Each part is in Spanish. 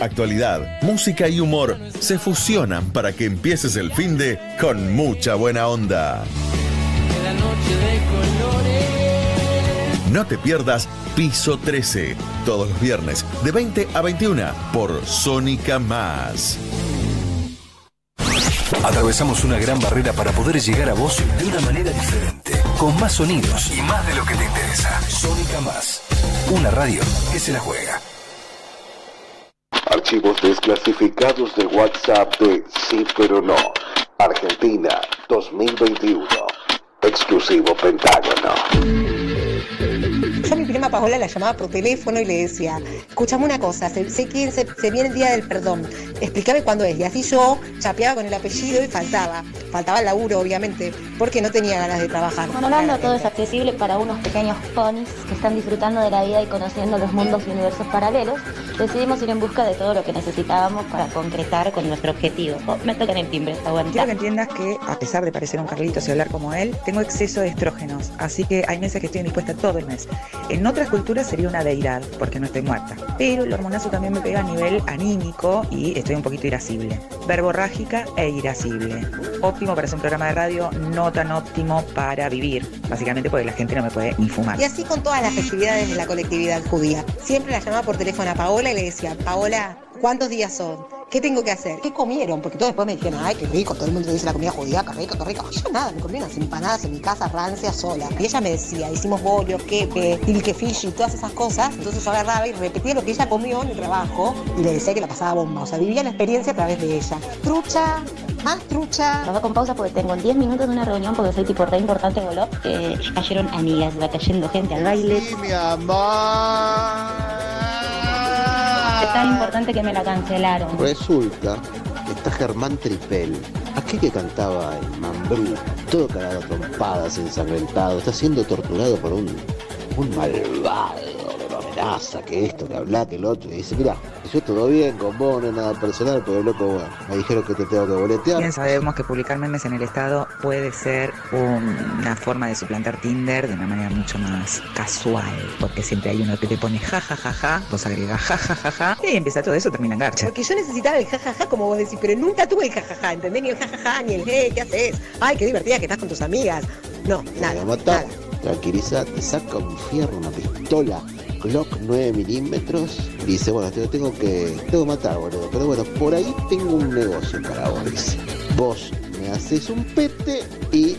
Actualidad, música y humor se fusionan para que empieces el fin de con mucha buena onda. No te pierdas Piso 13, todos los viernes de 20 a 21 por Sónica Más. Atravesamos una gran barrera para poder llegar a vos de una manera diferente, con más sonidos y más de lo que te interesa. Sónica Más, una radio que se la juega. Archivos desclasificados de WhatsApp de Sí pero no. Argentina 2021. Exclusivo Pentágono. Yo a mi prima Paola la llamaba por teléfono y le decía, escúchame una cosa, sé, sé quién se, se viene el día del perdón, explícame cuándo es. Y así yo chapeaba con el apellido y faltaba. Faltaba el laburo, obviamente, porque no tenía ganas de trabajar. Hablando todo es accesible para unos pequeños ponis que están disfrutando de la vida y conociendo los mundos y universos paralelos, decidimos ir en busca de todo lo que necesitábamos para concretar con nuestro objetivo. Oh, me tocan el timbre, bueno. Quiero que entiendas que, a pesar de parecer un Carlitos y hablar como él, tengo exceso de estrógenos, así que hay meses que estoy indispuesta todo el mes. En otras culturas sería una deidad, porque no estoy muerta. Pero el hormonazo también me pega a nivel anímico y estoy un poquito irascible. Verborrágica e irascible. Óptimo para hacer un programa de radio, no tan óptimo para vivir. Básicamente porque la gente no me puede ni fumar. Y así con todas las festividades de la colectividad judía. Siempre la llamaba por teléfono a Paola y le decía, Paola, ¿cuántos días son? ¿Qué tengo que hacer? ¿Qué comieron? Porque todos después me dijeron, ay, qué rico, todo el mundo dice la comida judía, qué rico, qué rico. Yo nada, me comí unas empanadas en mi casa, rancia, sola. Y ella me decía, hicimos bollos, quepe, fish y todas esas cosas. Entonces yo agarraba y repetía lo que ella comió en el trabajo y le decía que la pasaba bomba. O sea, vivía la experiencia a través de ella. Trucha, más trucha. Nos va con pausa porque tengo 10 minutos de una reunión porque soy tipo re importante voló. que cayeron amigas, va cayendo gente al baile. Sí, mi amor. Es tan importante que me la cancelaron. Resulta que está Germán Tripel, aquel que cantaba el Mambrú, todo cagado trompadas, ensangrentado, está siendo torturado por un, un malvado amenaza, que esto, que habla, que el otro, y dice, mira, yo todo bien con vos, no es nada personal, pero loco, bueno, me dijeron que te tengo que boletear. Bien sabemos que publicar memes en el Estado puede ser una forma de suplantar Tinder de una manera mucho más casual, porque siempre hay uno que te pone ja ja ja ja, vos agregas ja ja ja ja, y ahí empieza todo eso, termina en garcha. Porque yo necesitaba el jajaja, como vos decís, pero nunca tuve el jajaja, ¿entendés? Ni el jajaja, ni el hey, ¿qué haces? Ay, qué divertida que estás con tus amigas. No, nada, nada. tranquilízate, saca un fierro, una pistola, Glock 9 milímetros, dice, bueno, te lo tengo que, tengo que matar, boludo, pero bueno, por ahí tengo un negocio para vos, dice. Vos me haces un pete y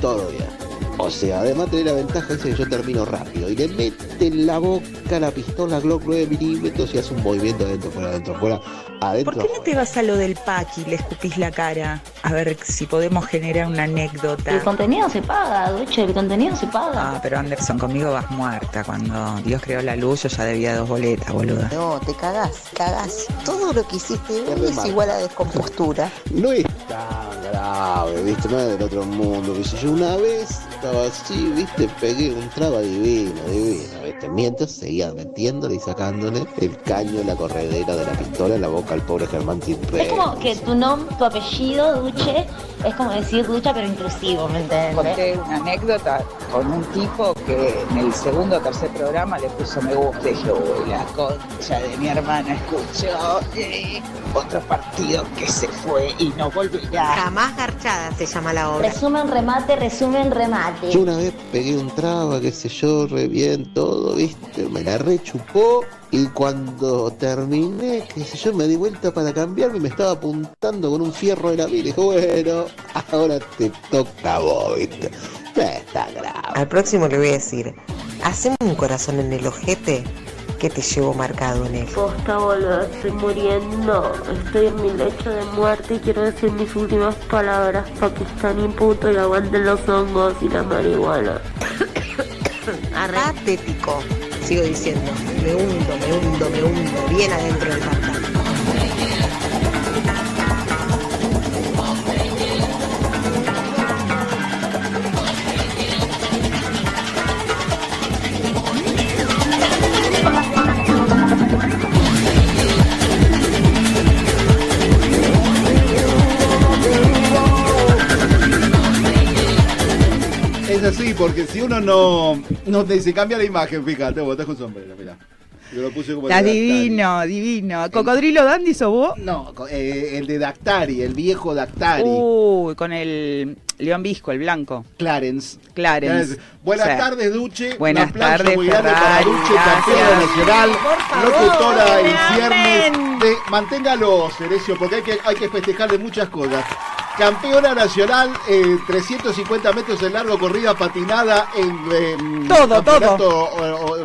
todo bien. O sea, además tener la ventaja esa que yo termino rápido y le mete en la boca la pistola Glock 9 milímetros y hace un movimiento adentro, fuera, adentro, fuera, adentro. ¿Por qué no te vas a lo del pack y le escupís la cara? A ver si podemos generar una anécdota. El contenido se paga, Duche, el contenido se paga. Ah, pero Anderson, conmigo vas muerta. Cuando Dios creó la luz, yo ya debía dos boletas, boluda. No, te cagás, cagás. Todo lo que hiciste hoy es igual a descompostura. No es tan grave, viste, no es del otro mundo, sé yo. Una vez estaba así, viste, pegué un traba divino, divino, viste. Mientras seguía metiéndole y sacándole el caño, la corredera de la pistola en la boca al pobre Germán Timpe. Es como que tu nombre, tu apellido, Duche, es como decir ducha pero inclusivo, ¿me entiendes? Conté una anécdota con un tipo que en el segundo o tercer programa le puso me gusta y dije, uy, la concha de mi hermana escuchó eh, otro partido que se fue y no volverá. Jamás garchada se llama la obra. Resumen, remate, resumen, remate. Yo una vez pegué un traba, qué sé yo, re bien, todo, viste, me la rechupó y cuando terminé, qué sé yo, me di vuelta para cambiarme y me estaba apuntando con un fierro de la mira y dije, bueno, ahora te toca a vos, viste. No está grave. Al próximo le voy a decir, haceme un corazón en el ojete que te llevo marcado en él. Posta, boludo, estoy muriendo. Estoy en mi lecho de muerte y quiero decir mis últimas palabras. Pakistán y puto y aguanten los hongos y la marihuana. Patético. Sigo diciendo, me hundo, me hundo, me hundo, bien adentro del pantano. Es así, porque si uno no, no te, se cambia la imagen, fíjate, vos estás con sombrero, mirá. Yo lo puse como Está de divino, divino. ¿Cocodrilo Dandy sos vos? No, eh, el de Dactari, el viejo Dactari. Uy, con el León Visco, el blanco. Clarence. Clarence. Buenas Sí. tardes, Duche. Buenas tardes, muy grande para Ferrari, Duche, campeona nacional, locutora en. De, manténgalo, Cerecio, porque hay que, hay que festejarle muchas cosas. Campeona nacional, eh, 350 metros de largo, corrida patinada en eh, Todo, campeonato, o- o-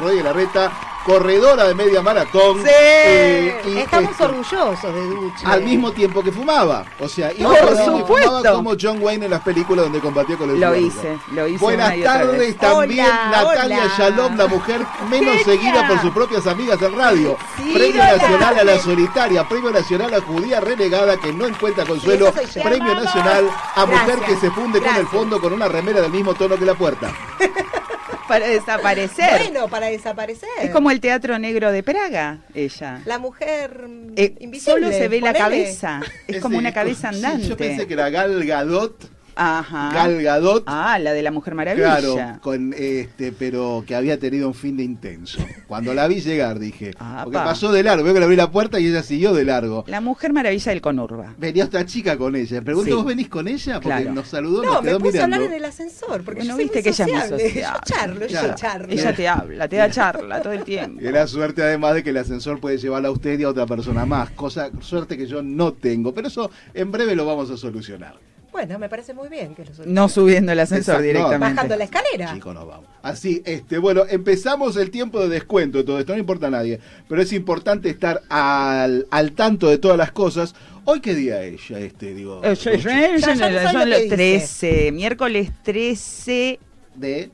Rodríguez Larreta, corredora de media maratón. Sí. eh, y, Estamos este, orgullosos de Duche. al mismo tiempo que fumaba. O sea, iba Por supuesto. fumaba como John Wayne en las películas donde combatió con el Lo hice, lo hice. Buenas tardes también Hola, Natalia hola. Shalom, la mujer menos Genia. seguida por sus propias amigas en radio. Sí, Premio hola. Nacional a la Solitaria, Premio Nacional a Judía Renegada que no encuentra consuelo. Premio Nacional a Mujer Gracias, que se funde con el fondo con una remera del mismo tono que la puerta. Para desaparecer. Bueno, para desaparecer. Es como el Teatro Negro de Praga, ella. La mujer Eh, invisible. solo se ve la cabeza. Es como una cabeza sí, andante. yo pensé que era Gal Gadot, Ajá. Gal Gadot. Ah, la de la Mujer Maravilla. Claro, con este, pero que había tenido un fin de intenso. Cuando la vi llegar dije, Apa. porque pasó de largo, veo que le abrí la puerta y ella siguió de largo. La Mujer Maravilla del Conurba. Venía otra chica con ella. Pregunto, Sí. ¿vos venís con ella? Porque Claro. nos saludó, No, nos me quedó puse a hablar en el ascensor, porque Bueno, soy viste que ella es muy sociable. sociable. Yo charlo, Claro. yo charlo. Ella te habla, te da charla todo el tiempo. Y la suerte además de que el ascensor puede llevarla a usted y a otra persona más, cosa suerte que yo no tengo, pero eso en breve lo vamos a solucionar. Bueno, me parece muy bien que lo soy. No subiendo el ascensor Exacto, no, directamente. Bajando la escalera. Chicos, nos vamos. Así, este, bueno, empezamos el tiempo de descuento de todo esto, no importa a nadie, pero es importante estar al, al tanto de todas las cosas. Hoy qué día es ya este, digo. Eh, yo- yo- Ya- ya no son los que dice. 13, miércoles 13 de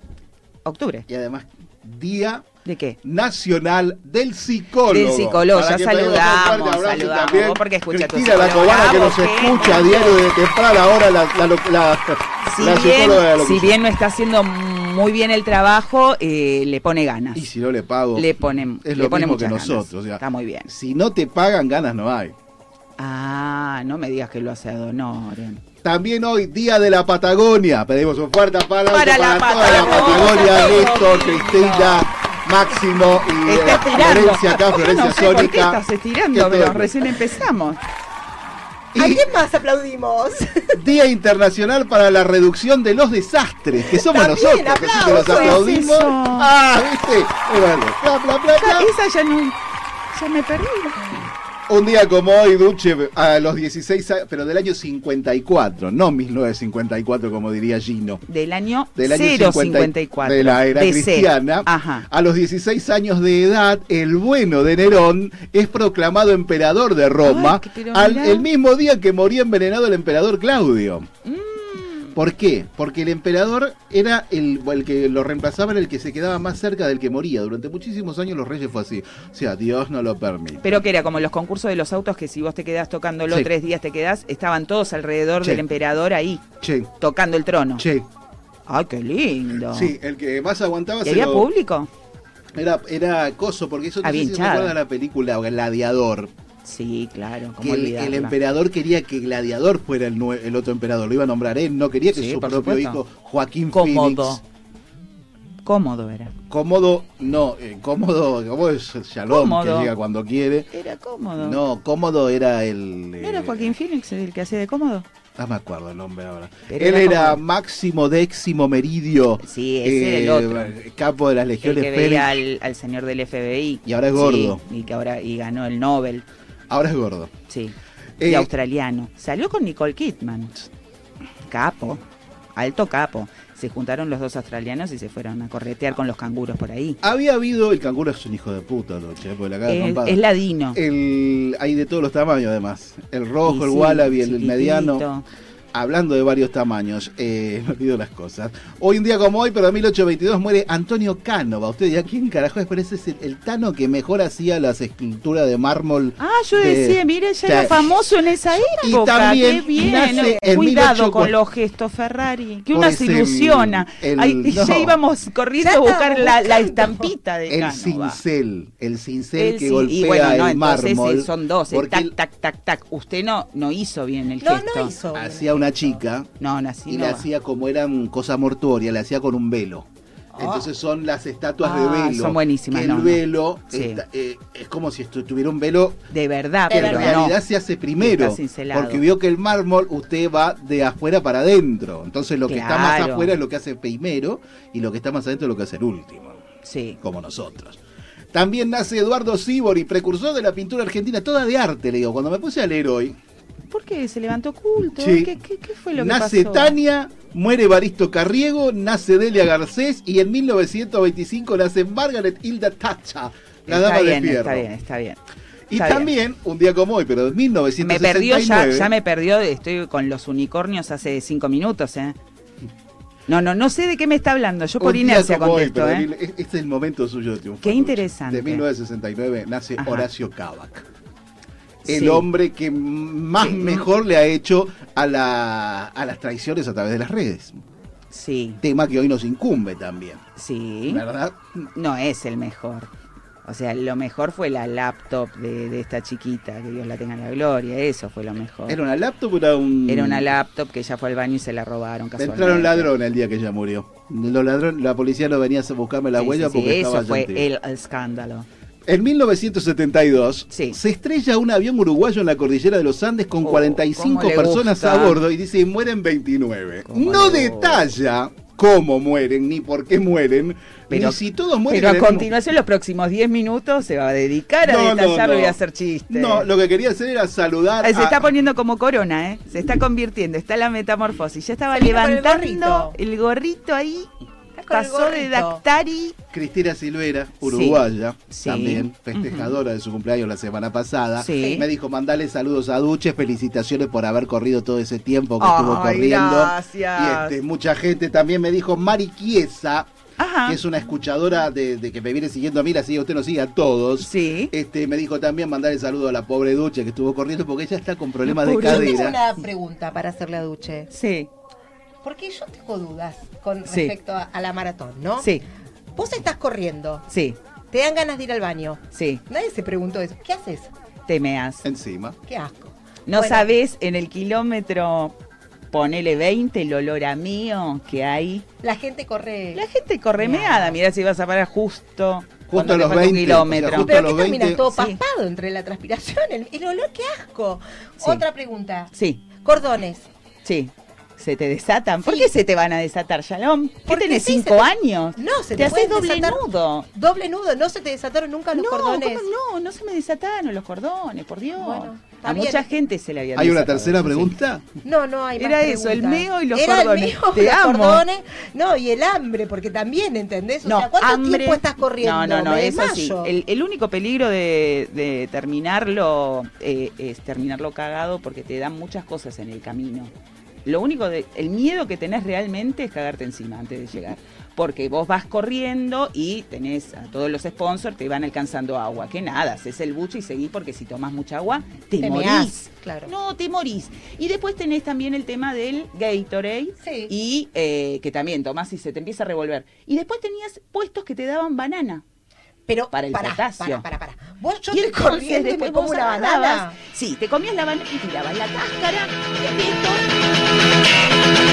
octubre. y además Día ¿De qué? Nacional del Psicólogo. Del psicólogo, ya saludamos, saludamos, también. porque escucha a tu Cristina, la cobana que nos qué. escucha a diario de temprana hora, la, la, la, la- Si la bien, psicóloga de la si bien no está haciendo muy bien el trabajo, eh, le pone ganas. Y si no le pago, Le pone, es le lo pone mismo que nosotros. o sea, está muy bien. Si no te pagan, ganas no hay. Ah, no me digas que lo hace a Donoren. También hoy, Día de la Patagonia. Pedimos un fuerte aplauso Para para, la toda la Patagonia. Patagonia. Néstor, Cristina, Máximo y Está eh. Florencia acá, Florencia no sé por qué Sónica. estás estirando, pero recién empezamos. ¿A quién más aplaudimos? Día Internacional para la Reducción de los Desastres, que somos También, nosotros. Así que los aplausos. aplaudimos. Eso. Ah, ¿viste? Y bueno, bla, bla, bla, bla. Esa ya no. Ya me perdí. Un día como hoy, Duche, a los 16 años, pero del año 54, no 1954 como diría Gino. Del año, Del año 054. de la era DC. cristiana. Ajá. A los 16 años de edad, el bueno de Nerón es proclamado emperador de Roma, Ay, al- el mismo día que moría envenenado el emperador Claudio. Mm. ¿Por qué? Porque el emperador era el, el que lo reemplazaba, era el que se quedaba más cerca del que moría. Durante muchísimos años los reyes fue así. O sea, Dios no lo permite. Pero que era como los concursos de los autos que si vos te quedás tocándolo Sí. tres días te quedás, estaban todos alrededor del emperador ahí, Che, tocando el trono. che. Ay, qué lindo. Sí, el que más aguantaba ¿Y había lo- público? Era, era coso, porque eso no Había sé si la película Gladiador. Sí, claro. Que ¿cómo el, olvidarla? el emperador quería que Gladiador fuera el, el otro emperador. Lo iba a nombrar él, no quería que Sí, su propio supuesto. hijo Joaquín Cómodo. Phoenix. Cómodo era. Cómodo, no, eh, cómodo, como es Shalom, Cómodo. que llega cuando quiere. Era cómodo. No, cómodo era el. ¿No era eh, Joaquín Phoenix el que hacía de cómodo? No me acuerdo el nombre ahora. Pero Él era Máximo Décimo Meridio. Sí, ese era el otro. Capo de las El legiones que Félix. veía al, al señor del FBI. Y ahora es gordo. Sí, y que ahora y ganó el Nobel. Ahora es gordo. Sí. Eh, y australiano. Salió con Nicole Kidman. Capo. Alto capo. Se juntaron los dos australianos y se fueron a corretear con los canguros por ahí. Había habido. El canguro es un hijo de puta, Doche, porque la de Es, comprar. es ladino. El, hay de todos los tamaños además. El rojo, el wallaby, el mediano. Hablando de varios tamaños, eh, me olvido las cosas. Hoy un día como hoy, pero en 1822 muere Antonio Cánova. Usted dirá, ¿quién carajo es? Pero ese es el, el tano que mejor hacía las esculturas de mármol. Ah, yo de- decía, mire, ya era famoso en esa y época. también Qué bien. nace en Cuidado 1840. con los gestos, Ferrari. Que una se ilusiona. el- Ay, no. Ya íbamos corriendo Ya a buscar la, estampita de El Cánova. cincel, el cincel que golpea y bueno, no, el entonces mármol. eh, son dos, eh, porque tac, tac, tac, tac. Usted no, no hizo bien el No, gesto. no hizo. bien. hacía una chica No, no, así y no le va. hacía como eran cosa mortuoria, le hacía con un velo. Entonces son las estatuas Ah, de velo. son buenísimas, que el velo Sí. eh, es como si tuviera un velo De verdad, que en pero realidad se hace primero. Porque vio que el mármol usted va de afuera para adentro. Entonces lo que está más afuera es lo que hace primero y lo que está más adentro es lo que hace el último. Sí. Como nosotros. También nace Eduardo Sibori, precursor de la pintura argentina, toda de arte, le digo. Cuando me puse a leer hoy, ¿Por qué se levantó culto? Sí. ¿Qué, qué, qué fue lo que nace pasó? Tania, muere Baristo Carriego, nace Delia Garcés y en 1925 nace Margaret Hilda Thatcher, la está dama bien, de fierro. está bien, está bien. Y Está también, un día como hoy, pero en Me 1969... perdió ya, ya me perdió, estoy con los unicornios hace cinco minutos, ¿eh? No, no, no sé de qué me está hablando, yo por inercia hoy, contesto, pero ¿eh? Este es el momento suyo de triunfo. Qué interesante. De 1969 nace Ajá. Horacio Cavac. El Sí. hombre que más Sí. mejor le ha hecho a, la, a las traiciones a través de las redes. Sí, Tema que hoy nos incumbe también. sí. ¿Verdad? No es el mejor. O sea, lo mejor fue la laptop de, de esta chiquita, que Dios la tenga en la gloria, eso fue lo mejor. ¿Era una laptop o era un.? Era una laptop que ella fue al baño y se la robaron casualmente. Entraron ladrones el día que ella murió. Los ladrones, la policía no venía a buscarme la Sí, huella sí, sí, porque estaba eso fue el, el escándalo. En 1972 Sí. se estrella un avión uruguayo en la cordillera de los Andes con Oh, 45 cómo le personas gusta. a bordo y dice mueren 29. Cómo No detalla cómo mueren ni por qué mueren, Pero- ni si todos mueren. Pero a mismo- continuación, los próximos 10 minutos se va a dedicar a No, detallarlo no. y a hacer chistes. No, lo que quería hacer era saludar. Se a- está poniendo como corona, ¿eh? Se está convirtiendo, está la metamorfosis. Ya estaba el levantando gorrito. el gorrito ahí. Con el Pasó de. Dactari. Cristina Silvera, uruguaya, Sí. también festejadora de su cumpleaños la semana pasada, Sí. me dijo mandale saludos a Duche, felicitaciones por haber corrido todo ese tiempo que estuvo corriendo. gracias. Y este, mucha gente también me dijo Mari Chiesa, Ajá. que es una escuchadora de, de que me viene siguiendo a mí, la sigue usted, nos sigue a todos. Sí. Este, me dijo también mandarle saludo a la pobre Duche que estuvo corriendo porque ella está con problemas de pobre Yo tengo cadera. una pregunta para hacerle a Duche. Sí. Porque yo tengo dudas con Sí. respecto a, a la maratón, ¿no? Sí. Vos estás corriendo, Sí. te dan ganas de ir al baño. Sí. Nadie se preguntó eso. ¿Qué haces? Te meas. Encima. Qué asco. No Bueno. sabés en el kilómetro, ponele 20, el olor a mío que hay. La gente corre. La gente corre Meada. meada. Mirá si vas a parar justo. cuando a los falta un 20, kilómetro. o sea, justo Pero a que los terminas 20. todo Sí. paspado entre la transpiración, el, el olor, qué asco. Sí. Otra pregunta. Sí, Cordones. sí. ¿Se te desatan? ¿Por Sí. qué se te van a desatar, Shalom? ¿Qué Porque tenés, sí, se cinco te- años? No, se te te, haces doble desatar- nudo. Doble nudo, no se te desataron nunca los no, cordones. ¿cómo no, no se me desataron los cordones, por Dios. Bueno, a bien. mucha gente se le había ¿Hay una tercera sí. pregunta? No, no hay más Era eso, el meo y los Era cordones. El meo, Te los amo. cordones, no, y el hambre, porque también, ¿entendés? O No, sea, ¿cuánto hambre- tiempo estás corriendo? No, no, no, Me eso sí. desmayo. El, el único peligro de, de terminarlo eh, es terminarlo cagado porque te dan muchas cosas en el camino. Lo único, de, el miedo que tenés realmente es cagarte encima antes de llegar. Porque vos vas corriendo y tenés a todos los sponsors, te van alcanzando agua. Que nada, haces el bucho y seguís porque si tomás mucha agua, te, Te morís. meás, claro. No, te morís. Y después tenés también el tema del Gatorade. Sí. Y eh, que también tomás y se te empieza a revolver. Y después tenías puestos que te daban banana. Pero, para el pará, potasio. Para, para, para. Vos yo y me después como una banana. Sí, te comías la banana y tirabas la cáscara. y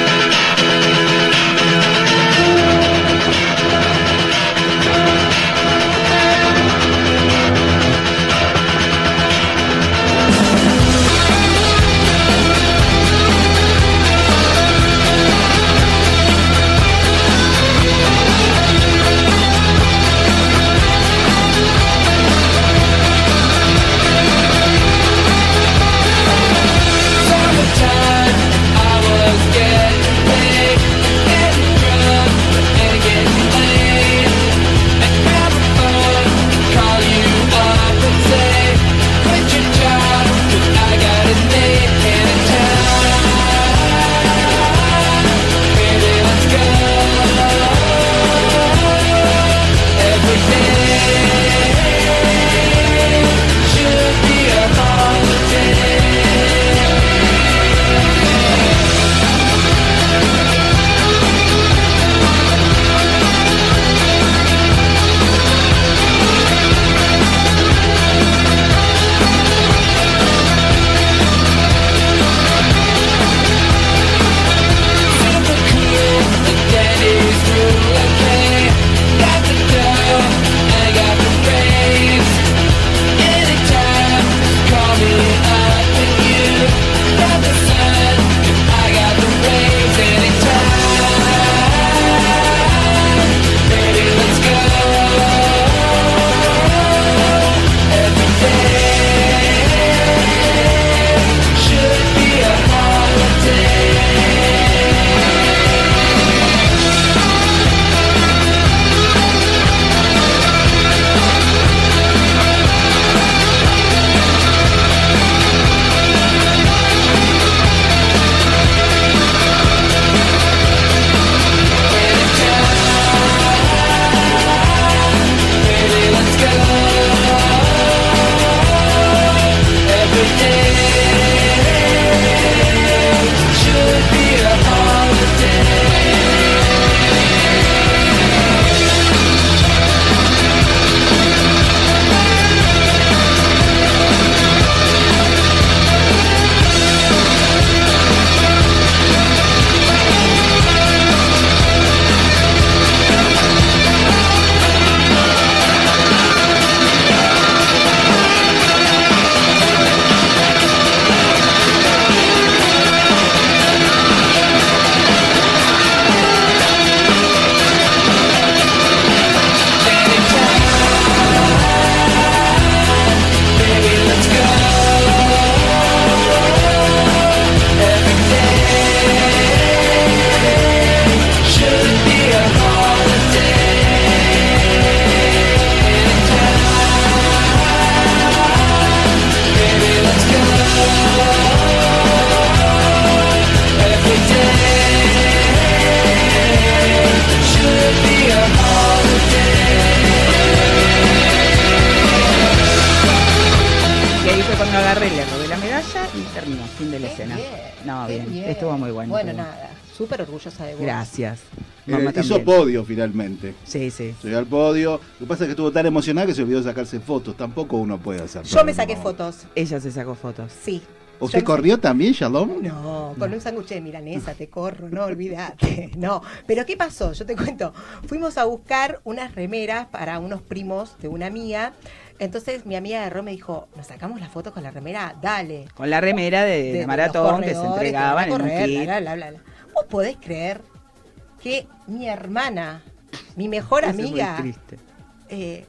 podio finalmente. Sí, sí. Subió al podio. Lo que pasa es que estuvo tan emocionada que se olvidó de sacarse fotos. Tampoco uno puede hacer. Yo me saqué fotos. Ella se sacó fotos. Sí. ¿Usted Yo- corrió también, Shalom? No, con un sándwich de milanesa te corro, no olvídate. No, pero ¿qué pasó? Yo te cuento. Fuimos a buscar unas remeras para unos primos de una amiga. Entonces mi amiga de me dijo, ¿nos sacamos la foto con la remera? Dale. Con la remera de, de- de de maratón que se entregaban en un kit. bla, bla, bla, bla. ¿Vos podés creer que mi hermana, mi mejor es amiga, triste. eh,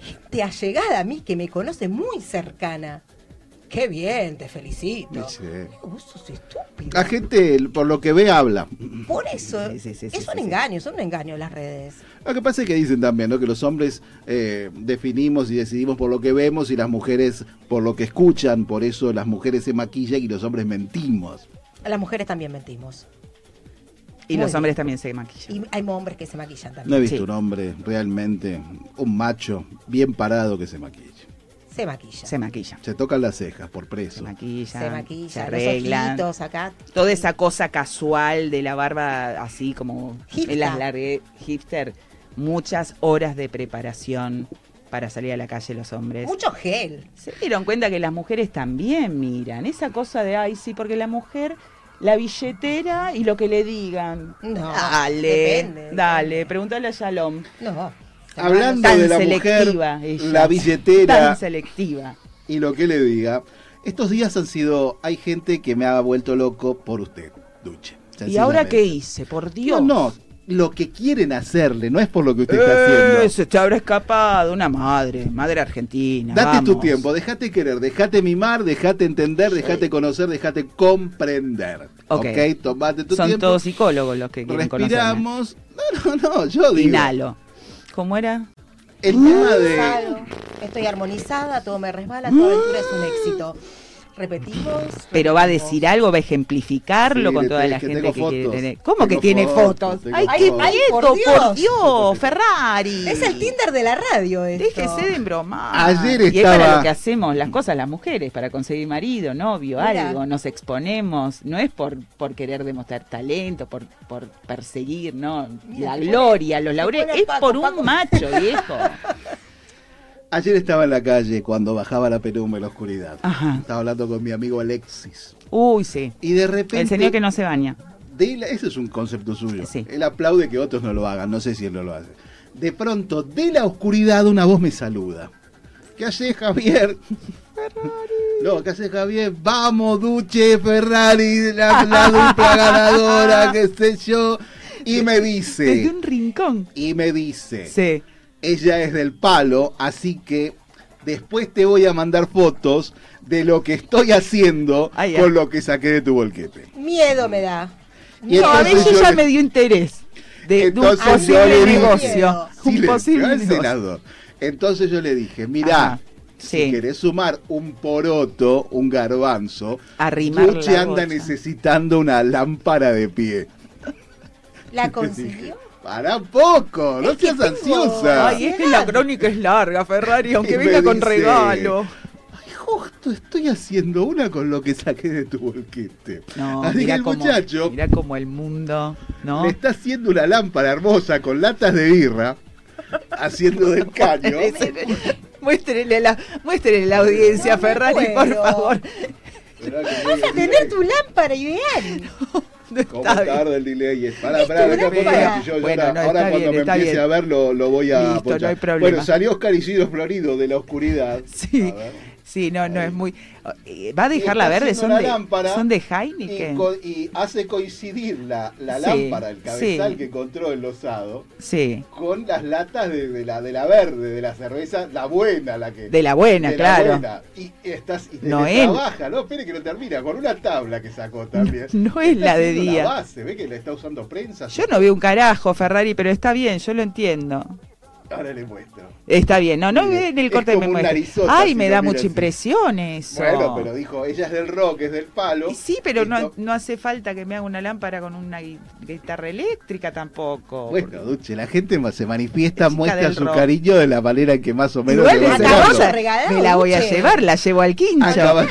gente allegada a mí que me conoce muy cercana? Qué bien, te felicito. Sí. Vos sos estúpido. La gente, por lo que ve, habla. Por eso, Sí, sí, sí, es sí, un sí, sí. engaño, son un engaño las redes. Lo que pasa es que dicen también, ¿no? Que los hombres eh, definimos y decidimos por lo que vemos y las mujeres por lo que escuchan. Por eso las mujeres se maquillan y los hombres mentimos. Las mujeres también mentimos. Y Muy los bien. hombres también se maquillan. Y hay hombres que se maquillan No he también. visto Sí. un hombre realmente, un macho bien parado que se maquille. Se maquillan. Se maquillan. Se tocan las cejas por Se preso. Se maquillan. Se los arreglan. ojitos acá. Toda esa cosa casual de la barba así como Hipster. en las largué hipster. Muchas horas de preparación para salir a la calle los hombres. Mucho gel. Se dieron cuenta que las mujeres también miran esa cosa de, ay, sí, porque la mujer, la billetera y lo que le digan. No, dale, depende, dale, depende. pregúntale a Shalom. No. Hablando Tan de la selectiva mujer, ella. la billetera Tan selectiva. y lo que le diga. Estos días han sido, hay gente que me ha vuelto loco por usted, Duche. ¿Y ahora qué hice? Por Dios. No, no, lo que quieren hacerle, no es por lo que usted está haciendo. Se te habrá escapado una madre, madre argentina. Date tu tiempo, déjate querer, déjate mimar, déjate entender, déjate conocer, déjate comprender. Ok. Ok, tomate tu Son tiempo. todos psicólogos los que quieren conocerme. respiramos. No, no, no, yo digo. Inhalo. ¿Cómo era? El tema de. Estoy armonizada, todo me resbala, toda aventura es un éxito. Repetimos. Pero va a decir algo, va a ejemplificarlo Sí, con toda la que gente que quiere fotos. tener. ¿Cómo que tiene fotos, fotos? ¡Ay, qué por por Dios. Dios! Ferrari. Es el Tinder de la radio esto. Déjese de embromar. Ayer Y es para estaba- lo que hacemos las cosas las mujeres, para conseguir marido, novio, Mira. algo. Nos exponemos. No es por, por querer demostrar talento, por, por perseguir, ¿no? Mira, la gloria, los laureles. Es Paco, por un Paco. macho, viejo. Ayer estaba en la calle cuando bajaba la penumbra la oscuridad. Ajá. Estaba hablando con mi amigo Alexis. Uy, sí. Y de repente. El señor que no se baña. de la- ese es un concepto suyo. Sí. Él aplaude que otros no lo hagan. No sé si él no lo hace. De pronto, de la oscuridad, una voz me saluda. ¿Qué haces, Javier? No, ¿qué haces, Javier? Vamos, Duche, Ferrari, la, la dupla ganadora, qué sé yo. Y me Desde dice, un rincón. y me dice, Sí. Ella es del palo, así que después te voy a mandar fotos de lo que estoy haciendo con lo que saqué de tu bolquete. Miedo me da. Y No, a veces ya le- me dio interés de, de un posible negocio. Un Silencio, posible negocio. senador. Entonces yo le dije, mirá, Ajá, si sí. querés sumar un poroto, un garbanzo, Arrimar anda bocha. necesitando una lámpara de pie. ¿La consiguió? Para poco, no seas tengo- ansiosa. Ay, es que la crónica es larga, Ferrari, aunque venga con dice- regalo. Ay, justo estoy haciendo una con lo que saqué de tu bolquete. No, Así que mira el cómo, muchacho mira cómo el mundo, ¿no? le está haciendo una lámpara hermosa con latas de birra, haciendo del caño. muéstrenle a la, muéstrenle a la audiencia, No Ferrari, por favor. Vas a tener tu lámpara ideal. No ¿Cómo tarda el delay? Es- lámpara. la- yo- Bueno, ahora, no, ahora cuando bien, me empiece bien. a ver lo, lo voy a Listo, no hay problema. Bueno, salió Oscar Isidro Florido de la oscuridad. Sí, A ver. Sí, no, no es muy. eh, ¿Va a dejar la verde? ¿Son de, ¿Son de Y, Heineken? co- y hace coincidir la, la Sí, lámpara, el cabezal sí. que encontró el losado, Sí, con las latas de, de la, de la verde, de la cerveza, la buena, la que. de la buena, de la claro. buena. Y estás y No es- trabaja, no, espere que no termina, con una tabla que sacó también. No es Está la de día. base, ve que le está usando prensa. Yo no veo un carajo, Ferrari, pero está bien, yo lo entiendo. Ahora le muestro. Está bien, no, no en el es corte como me narizota, Ay, me da mucha así. impresión eso. Bueno, pero dijo, ella es del rock, es del palo. Y Sí, pero no, no hace falta que me haga una lámpara con una gui- guitarra eléctrica tampoco. Bueno, Duche, la gente se manifiesta, muestra su rock. cariño de la manera en que más o menos Igual le me la voy a llevar, la llevo al quincho. Acaba-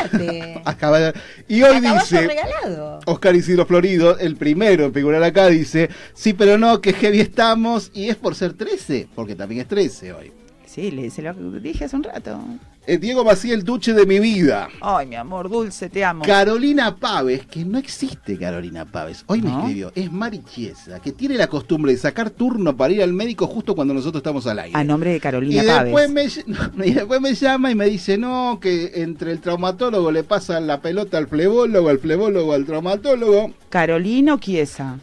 acaba Y hoy dice, regalado. Oscar Isidro Florido, el primero en figurar acá, dice, sí, pero no, que heavy estamos, y es por ser 13, porque también es 13 hoy. Sí, le, se lo dije hace un rato. Eh, Diego Maciel, Duche de mi vida. Ay, mi amor, dulce, te amo. Carolina Paves, que no existe Carolina Paves, hoy me ¿No? escribió, es Mari Chiesa, que tiene la costumbre de sacar turno para ir al médico justo cuando nosotros estamos al aire. A nombre de Y Carolina después, Paves. me, y después me llama y me dice, no, que entre el traumatólogo le pasa la pelota al flebólogo, al flebólogo al traumatólogo. Carolino Chiesa.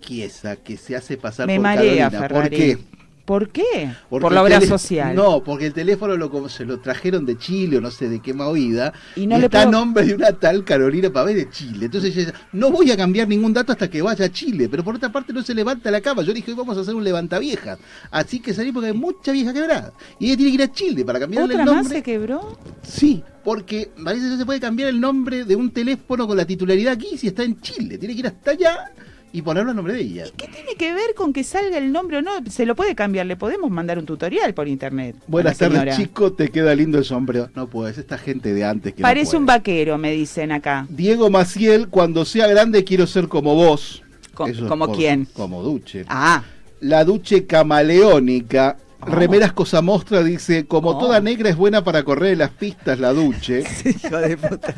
Chiesa, que se hace pasar Me por marea, Carolina. Ferrari. ¿Por qué? ¿Por qué? Porque Por la obra social. No, porque el teléfono lo, como se lo trajeron de Chile o no sé de qué movida. Y Y, no le está puedo- nombre de una tal Carolina Pavés de Chile. Entonces ella dice, no voy a cambiar ningún dato hasta que vaya a Chile. Pero por otra parte no se levanta la cama. Yo dije, hoy vamos a hacer un levantaviejas. Así que salí porque hay mucha vieja quebrada. Y ella tiene que ir a Chile para cambiarle ¿Otra el más nombre. se quebró? Sí, porque parece que no se puede cambiar el nombre de un teléfono con la titularidad aquí si está en Chile. Tiene que ir hasta allá y ponerlo a nombre de ella. ¿Qué tiene que ver con que salga el nombre o no? Se lo puede cambiar, le podemos mandar un tutorial por internet. Buenas tardes, chico. Te queda lindo el sombrero. No puedes, esta gente de antes que Parece un vaquero, me dicen acá. Diego Maciel, cuando sea grande quiero ser como vos. Co- Eso es ¿como por- quién? Como Duche. Ah, La Duche camaleónica. Oh. Remeras Cosa Mostra dice, como Oh. toda negra es buena para correr en las pistas, la Duche. hijo de puta.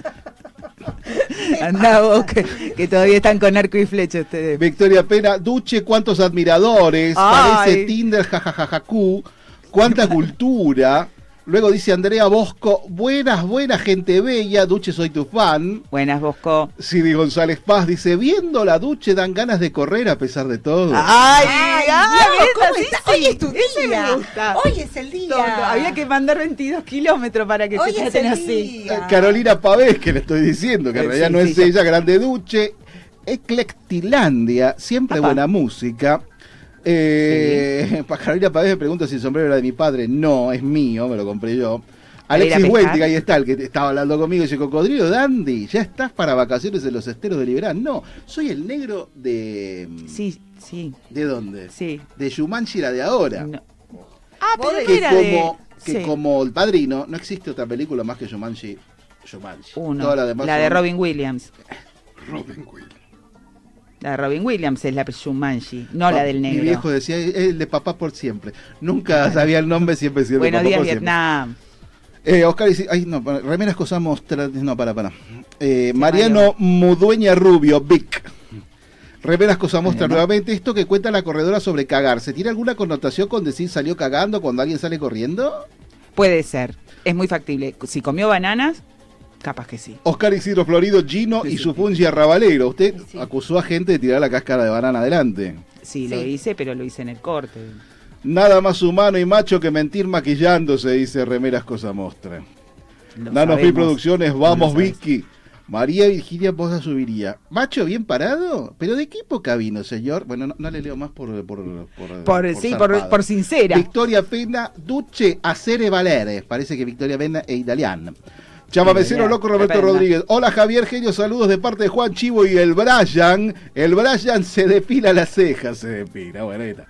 Andá vos, que, que todavía están con arco y flecha ustedes. Victoria Pena, Duche, cuántos admiradores, Ay. parece Tinder, jajajajacu, cuánta cultura. Luego dice Andrea Bosco, buenas, buena gente bella, Duche, soy tu fan. Buenas, Bosco. Sidi González Paz dice, viendo la Duche dan ganas de correr a pesar de todo. ¡Ay! Ay, ay, Dios, ¿cómo sí, está? sí, Hoy es tu día. me gusta. Hoy es el día. Había que mandar 22 kilómetros para que Hoy es traten así. día. Eh, Carolina Pavés, que le estoy diciendo, que en Eh, realidad sí, no sí, es ella, Grande Duche. Eclectilandia, siempre buena música. Eh, pa- Carolina Pavés me pregunta si el sombrero era de mi padre. No, es mío, me lo compré yo. ¿Para ir a Alexis pescar? Hueltic, ahí está, el que estaba hablando conmigo, dice, Cocodrilo Dandy, ¿ya estás para vacaciones en los esteros de Liberán? No, soy el negro de... Sí, sí, ¿De dónde? sí. De Shumanji, la de ahora. No. Ah, pero que era como, de... que sí. como el padrino, no existe otra película más que Shumanji. Shumanji. Uno, Todas las demás la de son Robin Williams. Robin Williams. La de Robin Williams es la Shumanji, no la del Mi negro. viejo decía, "Es el de papá por siempre. Nunca sabía el nombre, siempre decía Buenos días, por. Vietnam. Eh, Oscar dice, ay, no, remeras cosas mostrar, no, para, para. Eh, Mariano Mudueña Rubio, Vic. Remeras cosas mostrar Bueno. nuevamente esto que cuenta la corredora sobre cagarse. ¿Tiene alguna connotación con decir salió cagando cuando alguien sale corriendo? Puede ser, es muy factible. Si comió bananas, capaz que sí. Oscar Isidro Florido, Gino y su. Usted Sí, sí. acusó a gente de tirar la cáscara de banana adelante. Sí, lo hice, pero lo hice en el corte. Nada más humano y macho que mentir maquillándose, dice Remeras Cosa Mostra. Lo Nano Free sabemos. Producciones, vamos. Vicky. María Virginia Poza subiría. Macho bien parado, pero ¿de qué época vino, señor? Bueno, no, no le leo más por por por, Por, sí, por, por sincera. Victoria Pena, Duce Acere Valere. Parece que Victoria Pena es italiana. Chamamecero Italiana, loco Roberto depende. Rodríguez. Hola Javier Genio, saludos de parte de Juan Chivo y el Brian. El Brian se depila las cejas, se depila, bueno, ahí está.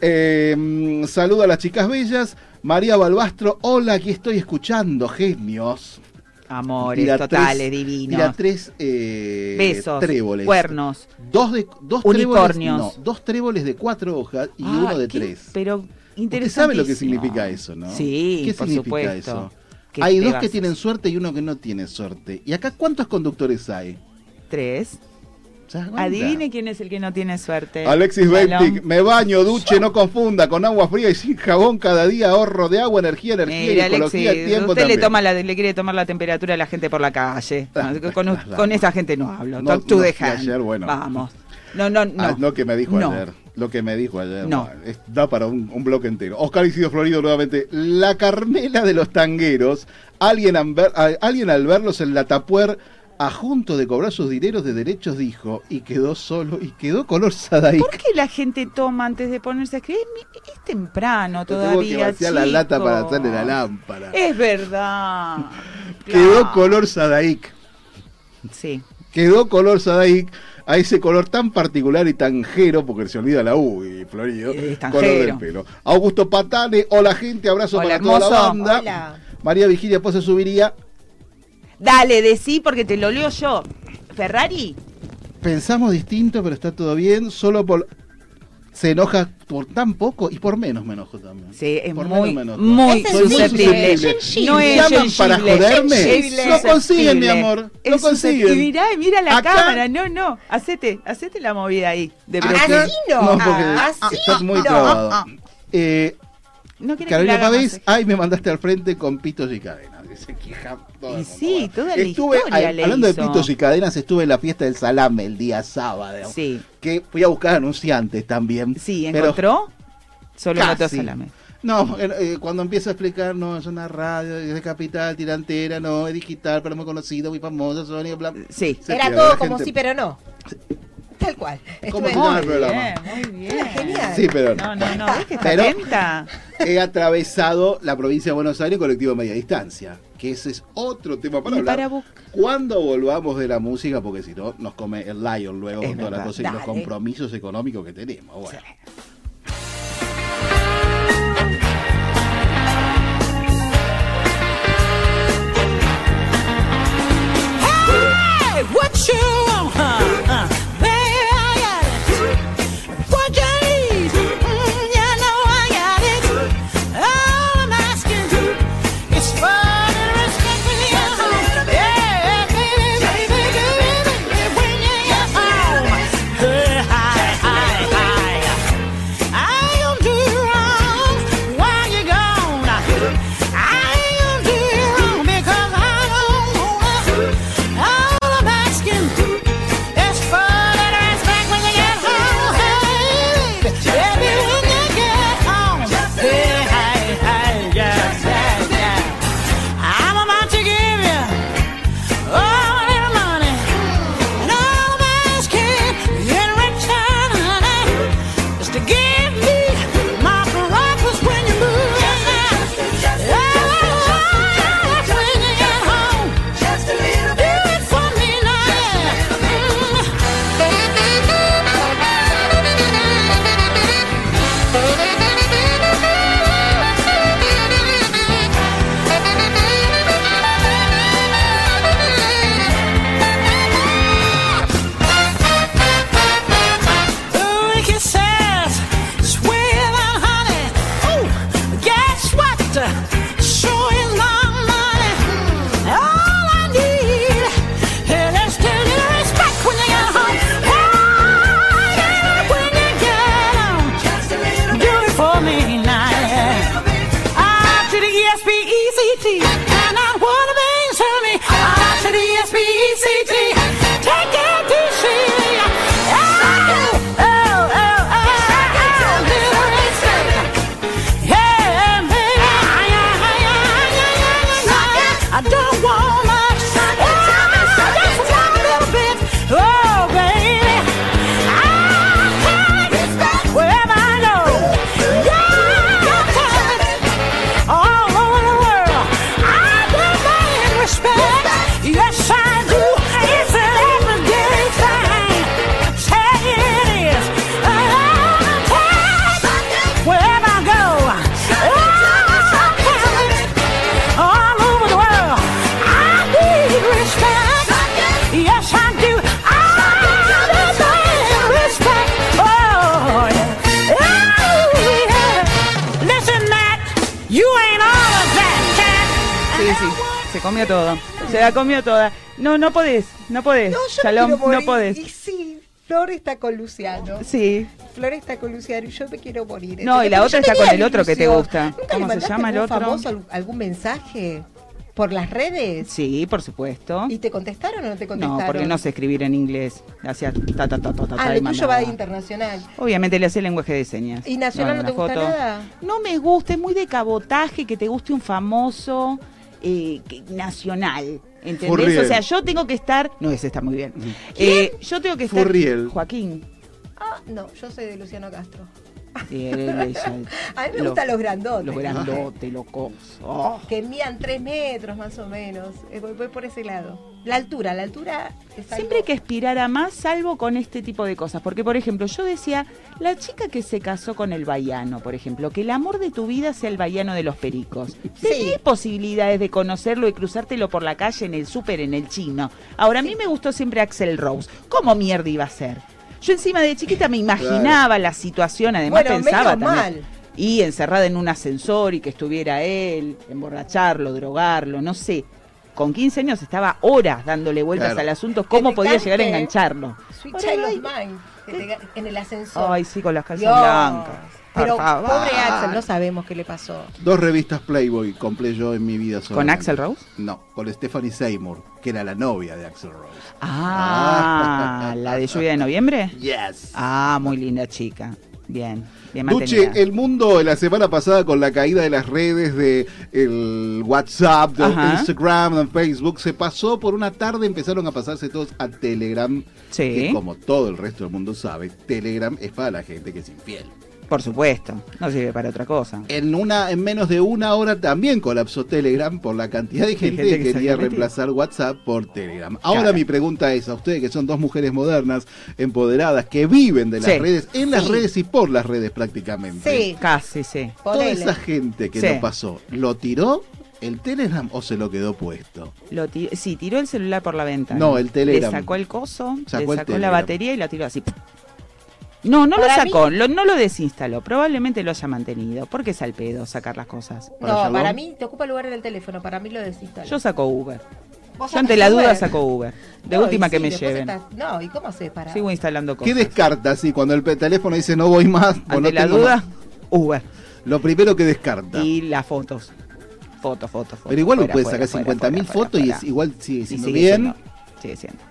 Eh, saludo a las chicas bellas. María Balbastro, hola, aquí estoy escuchando, genios. Amores Tira totales, tres- divinos. Tira tres eh, Besos, tréboles. cuernos. Dos, de, dos Unicornios. tréboles. No, dos tréboles de cuatro hojas y Ah, uno de ¿qué? tres. Pero Usted interesante. sabe lo que significa eso, ¿no? Sí, ¿Qué por significa supuesto. eso? Que Hay dos vas- que tienen suerte y uno que no tiene suerte. ¿Y acá cuántos conductores hay? Tres. Adivine quién es el que no tiene suerte. Alexis. Bentic, me baño, duche, no confunda, con agua fría y sin jabón cada día, ahorro de agua, energía, energía Mira, ecología, Alexis, tiempo usted le, toma la, le quiere tomar la temperatura a la gente por la calle. Ah, con, ah, ah, con ah. esa gente no hablo. No, Talk to no, the y hand. ayer, bueno. Vamos. No, no, no. Ah, lo que me dijo No. ayer. Lo que me dijo ayer. No. es- da para un, un bloque entero. Oscar Isidro Florido nuevamente. La Carmela de los tangueros. Alguien, al ver- a- alguien al verlos en la tapuer a junto de cobrar sus dineros de derechos, dijo, y quedó solo, y quedó color Sadaik. ¿Por qué la gente toma antes de ponerse a escribir? Es temprano Tengo que todavía. la lata para hacerle la lámpara. Es verdad. Quedó Claro. color Sadaik. Sí. Quedó color Sadaik a ese color tan particular y tanjero, porque se olvida la U y Florido, color del pelo. Augusto Patane, hola gente, abrazo Hola, para toda la banda. Hola. María Vigilia después se subiría. Dale, decí porque te lo leo yo. Ferrari. Pensamos distinto, pero está todo bien. Solo por. Se enoja por tan poco y por menos me enojo también. Sí, es Por muy, menos me muy Es Soy muy susceptible. susceptible. No es ¿Llaman para joderme? Lo consiguen, mi susceptible. amor. Lo Es susceptible. consiguen. Y mirá, mira la Acá- cámara. No, no. Hacete, hacete la movida ahí. De bloque. Así no. No, porque Así estás muy no. trabado. Eh, No Carolina Pavés, más- ay, me mandaste al frente con pitos y cadenas. Que se queja todo el Y mundo. sí, Bueno, toda la estuve, historia ay, le Hablando hizo. de pitos y cadenas, estuve en la fiesta del salame el día sábado. Sí. Que fui a buscar anunciantes también. Sí, ¿encontró? Solo casi. notó salame. No, eh, cuando empieza a explicar, no, es una radio, es de capital, tirantera, no, es digital, pero muy conocido, muy famoso, Sony, bla. Sí. Se Era todo como gente- sí, pero no. Tal cual. ¿Cómo se llama el Muy programa? bien, muy bien. Era genial. Sí, pero No, no, no. ¿Ves que está Pero- he atravesado la provincia de Buenos Aires colectivo media distancia, que ese es otro tema para Y hablar. para Cuando volvamos de la música, porque si no nos come el Lion luego Es con todas las cosas y los compromisos económicos que tenemos. Bueno. Hey, what you want, huh? No, podés. No podés. No, yo Shalom, morir. no podés. Y sí, Flor está con Luciano. Sí. Flor está con Luciano y yo me quiero morir. No, y la otra está con el otro que te gusta. ¿Nunca le ¿Cómo se llama el otro? famoso al- algún mensaje por las redes? Sí, por supuesto. ¿Y te contestaron o no te contestaron? No, porque no sé escribir en inglés. Hacía ta ta ta ta ta. Ah, lo tuyo va de internacional. Obviamente le hacía lenguaje de señas. ¿Y nacional no, te gusta foto. nada? No me gusta, es muy de cabotaje que te guste un famoso eh, nacional. ¿Entendés? Furriel. O sea, yo tengo que estar. No, ese está muy bien. Eh, yo tengo que estar. Furriel. Joaquín. Ah, no, yo soy de Luciano Castro. Sí, A mí me gustan los grandotes. Los grandotes, los cosos. Oh. Que mían tres metros más o menos. Eh, Voy, voy por ese lado. La altura, la altura algo- Siempre hay que aspirar a más, salvo con este tipo de cosas. Porque, por ejemplo, yo decía, la chica que se casó con el baiano, por ejemplo, que el amor de tu vida sea el baiano de los pericos. Tenés posibilidades de conocerlo y cruzártelo por la calle, en el súper, en el chino. Ahora, a mí me gustó siempre Axel Rose. ¿Cómo mierda iba a ser? Yo encima de chiquita me imaginaba la situación, además Bueno, pensaba menos también. Y encerrada en un ascensor y que estuviera él, emborracharlo, drogarlo, no sé. Con 15 años estaba horas dándole vueltas Claro. al asunto, cómo podía llegar a engancharlo. Ga- en el ascensor. Ay, sí, con las calzas Dios. blancas. Pero pobre Axel, no sabemos qué le pasó. Dos revistas Playboy compré yo en mi vida ¿Con. Axel Rose? No, con Stephanie Seymour, que era la novia de Axel Rose. Ah, ¿la de lluvia de noviembre? Yes. Ah, muy linda chica. Bien, bien Duche, el mundo la semana pasada con la caída de las redes de el WhatsApp, de Ajá. Instagram, de Facebook, se pasó por una tarde, empezaron a pasarse todos a Telegram. Sí. Que como todo el resto del mundo sabe, Telegram es para la gente que es infiel. Por supuesto, no sirve para otra cosa. En una, en menos de una hora también colapsó Telegram por la cantidad de gente, gente que quería reemplazar WhatsApp por Telegram. Ahora Claro. mi pregunta es a ustedes que son dos mujeres modernas, empoderadas, que viven de las Sí. redes, en las Sí. redes y por las redes prácticamente. Sí. Casi, sí. Toda Ponele. esa gente que Sí. lo pasó, ¿lo tiró el Telegram o se lo quedó puesto? Lo sí, tiró el celular por la ventana. No, el Telegram. Le sacó el coso, Sacó le sacó la batería y la tiró así. No, no Para lo sacó, lo- no lo desinstaló. Probablemente lo haya mantenido. Porque es al pedo sacar las cosas. No, para mí te ocupa lugar en el teléfono, para mí lo desinstaló. Yo saco Uber. ¿Vos Yo ante la duda saco Uber. De No, última y que me lleven. estás- No, ¿y cómo haces para...? Sigo instalando ¿Qué cosas. descarta si cuando el teléfono dice no voy más? o Ante no la tengo duda, más? Uber. Lo primero que descarta. Y las fotos. Fotos, fotos, fotos. Pero igual Fuera, puede fuera, sacar fuera, 50.000 fuera, fotos y es, igual sigue Y siendo sigue bien siendo- sigue siendo.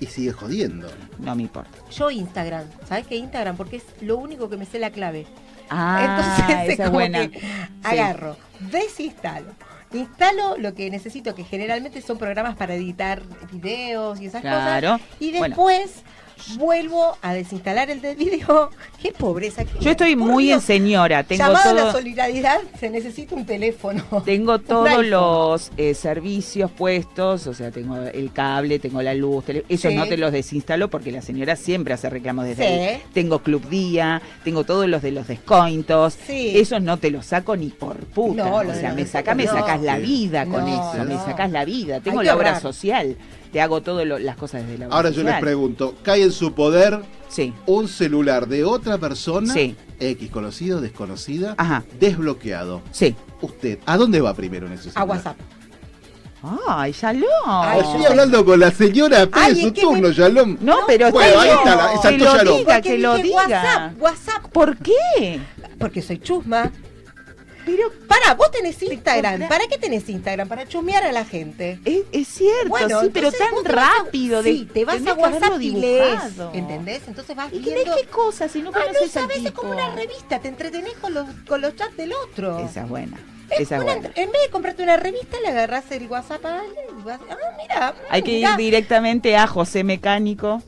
Y sigue jodiendo. No me importa. Yo Instagram, ¿sabes qué Instagram? Porque es lo único que me sé la clave. Ah, Entonces es esa es como buena. que Sí. agarro, desinstalo. Instalo lo que necesito, que generalmente son programas para editar videos y esas Claro. cosas. Y Bueno. Vuelvo a desinstalar el del video. Qué pobreza. qué- Yo estoy muy en señora. Tengo Llamado a la solidaridad, se necesita un teléfono. tengo todos los eh, servicios puestos. O sea, tengo el cable, tengo la luz. tele- Esos Sí. no te los desinstalo porque la señora siempre hace reclamos desde Sí. ahí. Tengo Club Día, tengo todos los de los descuentos. Sí. Esos no te los saco ni por puta. No, o sea, me saca, me no. sacas la vida con eso. Me sacas la vida. Tengo la obra social. Te hago todas las cosas desde la Ahora yo les pregunto, ¿cae en su poder Sí. un celular de otra persona? Sí. X, conocido, desconocida, Ajá. desbloqueado. Sí. Usted, ¿a dónde va primero en ese celular? A WhatsApp. Ay, Shalom. Ay, Estoy yo- hablando con la señora, Ay, su es que turno, me- Shalom. No, pero Bueno, está ahí está la- que saltó lo Shalom. diga, que lo diga. WhatsApp, WhatsApp, ¿Por qué? porque soy chusma. Pero, para, vos tenés Instagram. ¿Para qué tenés Instagram? Para chusmear a la gente. Es, es cierto, Bueno, sí, pero tan vas a- rápido. de- sí, te vas a WhatsApp y lees. ¿entendés? Entonces vas ¿Y viendo... qué cosas si no Ah, no conoces al sabes, es tipo? como una revista, te entretenés con los, con los chats del otro. Esa es buena, Es esa es una- buena. En vez de comprarte una revista, le agarrás el WhatsApp a alguien y vas, ah, mira, Hay que ir directamente a José Mecánico,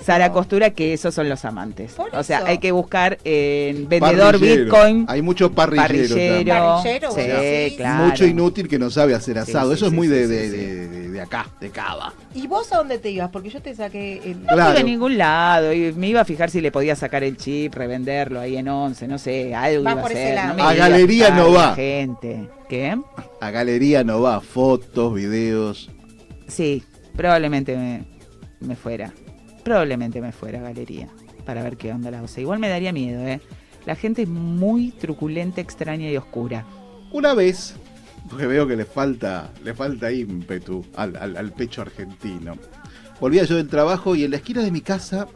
Sara Costura, que esos son los amantes. Por O sea, eso. hay que buscar en vendedor Parrillero. Bitcoin, Hay mucho parrillero. parrillero. Parrillero, sí, sí. claro. Mucho inútil que no sabe hacer asado. sí, Eso es muy sí, de, sí, de, sí. de- de- de acá, de Cava. ¿Y vos a dónde te ibas? Porque yo te saqué el... No Claro. estuve en ningún lado y me iba a fijar si le podía sacar el chip, revenderlo ahí en 11, no sé, algo Va iba a ese hacer. lado. No A galería no va. Gente. ¿Qué? A galería no va, fotos, videos. Sí, probablemente me, me fuera. Probablemente me fuera a galería para ver qué onda la cosa. Igual me daría miedo, ¿eh? La gente es muy truculenta, extraña y oscura. Una vez, porque veo que le falta, le falta ímpetu al, al- al pecho argentino. Volvía yo del trabajo y en la esquina de mi casa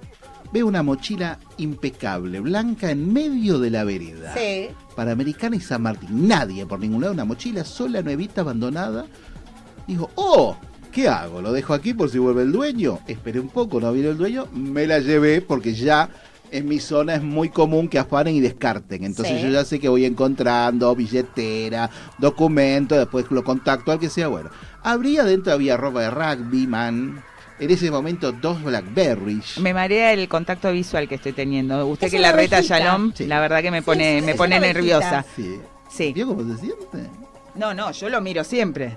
veo una mochila impecable, blanca en medio de la vereda. Sí. Panamericana y San Martín. Nadie por ningún lado, una mochila sola, nuevita, abandonada. Dijo, oh, ¿qué hago? ¿Lo dejo aquí por si vuelve el dueño? Esperé un poco, no vino el dueño, me la llevé porque ya En mi zona es muy común que afanen y descarten. Entonces Sí. yo ya sé que voy encontrando billetera, documento, después lo contacto al que sea bueno. Habría dentro había ropa de rugby, man. En ese momento dos Blackberries. Me marea el contacto visual que estoy teniendo. Usted Es que la reta. Shalom, Sí. la verdad que me pone, sí, me pone nerviosa. Sí. Sí. ¿Vio cómo se siente? No, no, yo lo miro siempre.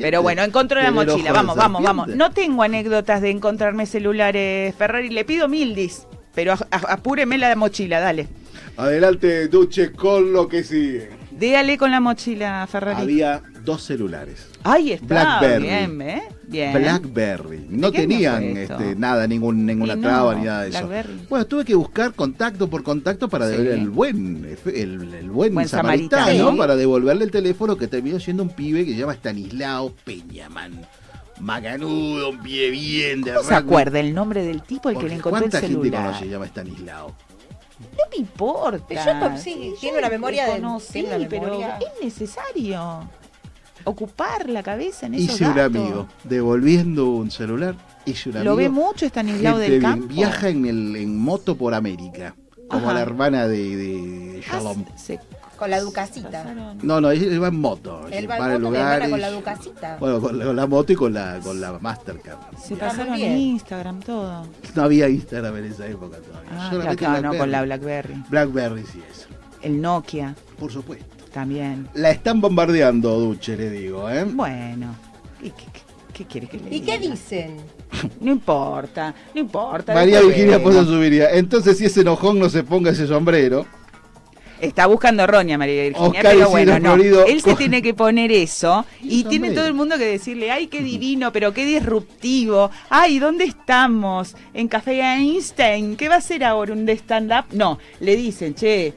Pero bueno, encontró la mochila. Vamos, vamos, vamos. No tengo anécdotas de encontrarme celulares Ferrari. Le pido mildis, pero apúreme la mochila, dale. Adelante, Duche, con lo que sigue. Dígale con la mochila Ferrari. Había dos celulares. Ahí está. Blackberry. Bien, ¿eh? Bien. Blackberry. No tenían este, nada, ningún, ninguna no, traba ni nada de eso. Blackberry. Bueno, tuve que buscar contacto por contacto para Sí. devolver el buen, el, el buen, Buen samaritano, samaritano. para devolverle el teléfono que terminó siendo un pibe que se llama Stanislao Peñaman. Macanudo, un pibe bien de ¿Cómo se acuerda el nombre del tipo al que le encontró el ¿Cuánta gente celular? conoce se llama Stanislao? No me importa. Yo no- sí, tiene yo una memoria de- reconocí, tiene una pero es necesario ocupar la cabeza en esos Hice un amigo, devolviendo un celular, hice un amigo. Lo ve mucho Estanislao gente del Campo. Viaja en, el, en moto por América, como Ajá. la hermana de, de Shalom. Ah, se Con la ducasita. pasaron. No, no, él va en moto. Él va para en en moto, con la ducasita. Bueno, con la, con la moto y con la, con la Mastercard. Se Está pasaron bien. Instagram todo. No había Instagram en esa época todavía. Ah, Solamente claro, no, con la Blackberry. Blackberry. Blackberry sí eso. El Nokia Por supuesto. También. La están bombardeando, Duche, le digo, ¿eh? Bueno, ¿qué, qué- qué- qué quiere que le ¿Y qué diga? dicen? No importa, no importa. María Virginia. Pozo subiría. Entonces, si ese enojón no se ponga ese sombrero. Está buscando roña, María Virginia, Oscar pero bueno, no. Florido Él se con- tiene que poner eso y tiene todo el mundo que decirle, ay, qué divino, pero qué disruptivo. Ay, ¿dónde estamos? En Café Einstein. ¿Qué va a hacer ahora? ¿Un de stand-up? No, le dicen, che,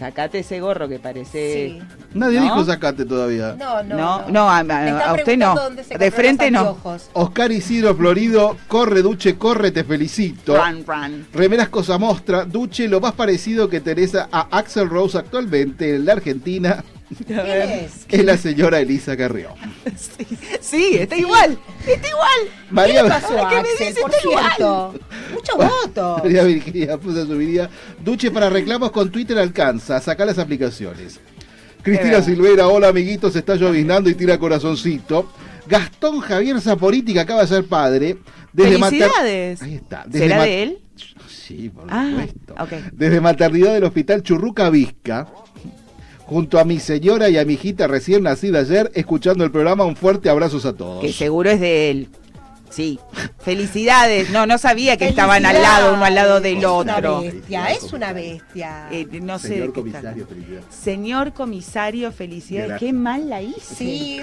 sacate ese gorro que parece... Sí. Nadie ¿No? dijo sacate todavía. No, no. No, no, a, a- Me están a usted no. De frente los no. Oscar Isidro Florido, corre, Duche, corre, te felicito. Run, run. Remeras Cosa Mostra, Duche, lo más parecido que Teresa a Axel Rose actualmente en la Argentina ¿Quién es? es la señora Elisa Carrió. Sí, sí, está igual, está igual. María, ¿Qué le pasó a ¿Qué me Axel, por cierto? Muchos votos. María Virginia puso su vida. Duche para reclamos con Twitter alcanza, saca las aplicaciones. Cristina. Silvera, hola amiguitos, está lloviznando y tira corazoncito. Gastón Javier Zaporiti, que acaba de ser padre. Desde Felicidades. Ahí está. desde ¿Será de él? Sí, por Ah, supuesto. Desde maternidad del hospital Churruca Vizca, junto a mi señora y a mi hijita recién nacida ayer, escuchando el programa, un fuerte abrazos a todos. Que seguro es de él. Sí. Felicidades. No, no sabía que estaban al lado, uno al lado del Es otro. una bestia, es una bestia. Eh, no sé. Señor de qué está- comisario, felicidades. Señor comisario, felicidades. Gracias. Qué mal la hice. Sí.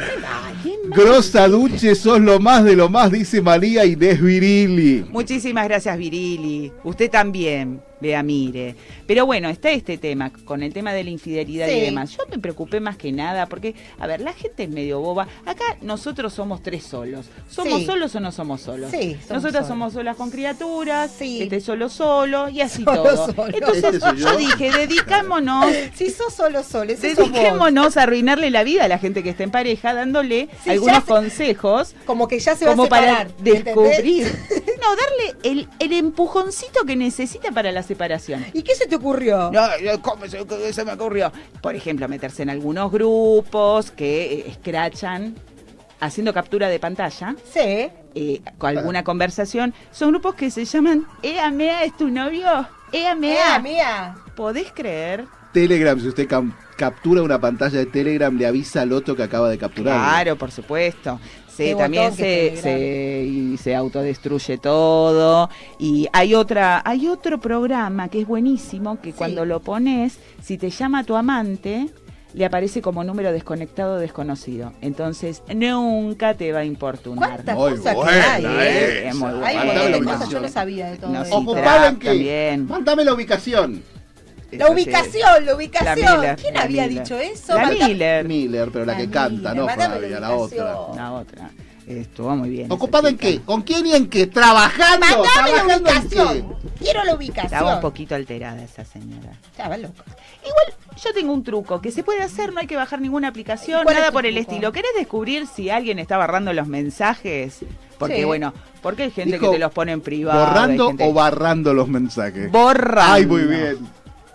Qué mal. Grosa Duche, sos lo más de lo más, dice María Inés Virili. Muchísimas gracias, Virili. Usted también, vea, mire. Pero bueno, está este tema, con el tema de la infidelidad Sí. y demás. Yo me preocupé más que nada porque, a ver, la gente es medio boba. Acá nosotros somos tres solos. ¿Somos Sí. solos o no somos solos? Sí, somos Nosotras solos. somos solas con criaturas, Sí. este solo solo y así Solo todo. solo. Entonces Este yo yo. di dedicámonos. Si sos solo solo, ese sos vos. Dediquémonos a arruinarle la vida a la gente que está en pareja, dándole Sí, algunos se- consejos Como que ya se va como a separar. para ¿entendés? No, darle el, el empujoncito que necesita para la separación. ¿Y qué se te ocurrió? No, ¿cómo se, qué se me ocurrió? Por ejemplo, meterse en algunos grupos que eh, escrachan haciendo captura de pantalla. Sí. eh, con alguna conversación. Son grupos que se llaman Ea Mea es tu novio. Ea Mea. Mía, mía. ¿Podés creer? Telegram, si usted captura una pantalla de Telegram, le avisa al otro que acaba de capturar. Claro, por supuesto. Sí, también que se, se, y se autodestruye todo. Y hay otra, hay otro programa que es buenísimo, que Sí. cuando lo pones, si te llama tu amante, le aparece como número desconectado o desconocido. Entonces, nunca te va a importunar. ¿Cuántas Muy cosas que buena hay, eh? Es muy buena. cosas, yo no sabía de todo No, eso. sí, ¿Ocupada en Trap qué? también. Mándame la ubicación. La ubicación, la ubicación. La Miller, ¿Quién la había Miller. dicho eso? La Miller. Miller, pero la, La que Miller, canta, no Flavia, la otra. ubicación. La otra. Estuvo muy bien. ¿Ocupada esa en qué? ¿Con quién y en qué? ¿Trabajando? Mandame la ¿Trabajando en ubicación. Quiero la Estaba un ubicación. poquito alterada esa señora. Estaba loca. Igual yo tengo un truco que se puede hacer, no hay que bajar ninguna aplicación, ¿Cuál es nada por el truco? estilo. ¿Querés descubrir si alguien está barrando los mensajes? Porque Sí. bueno, porque hay gente Dijo, que te los pone en privado. ¿Borrando gente- o barrando los mensajes? Borrando. Ay, muy bien.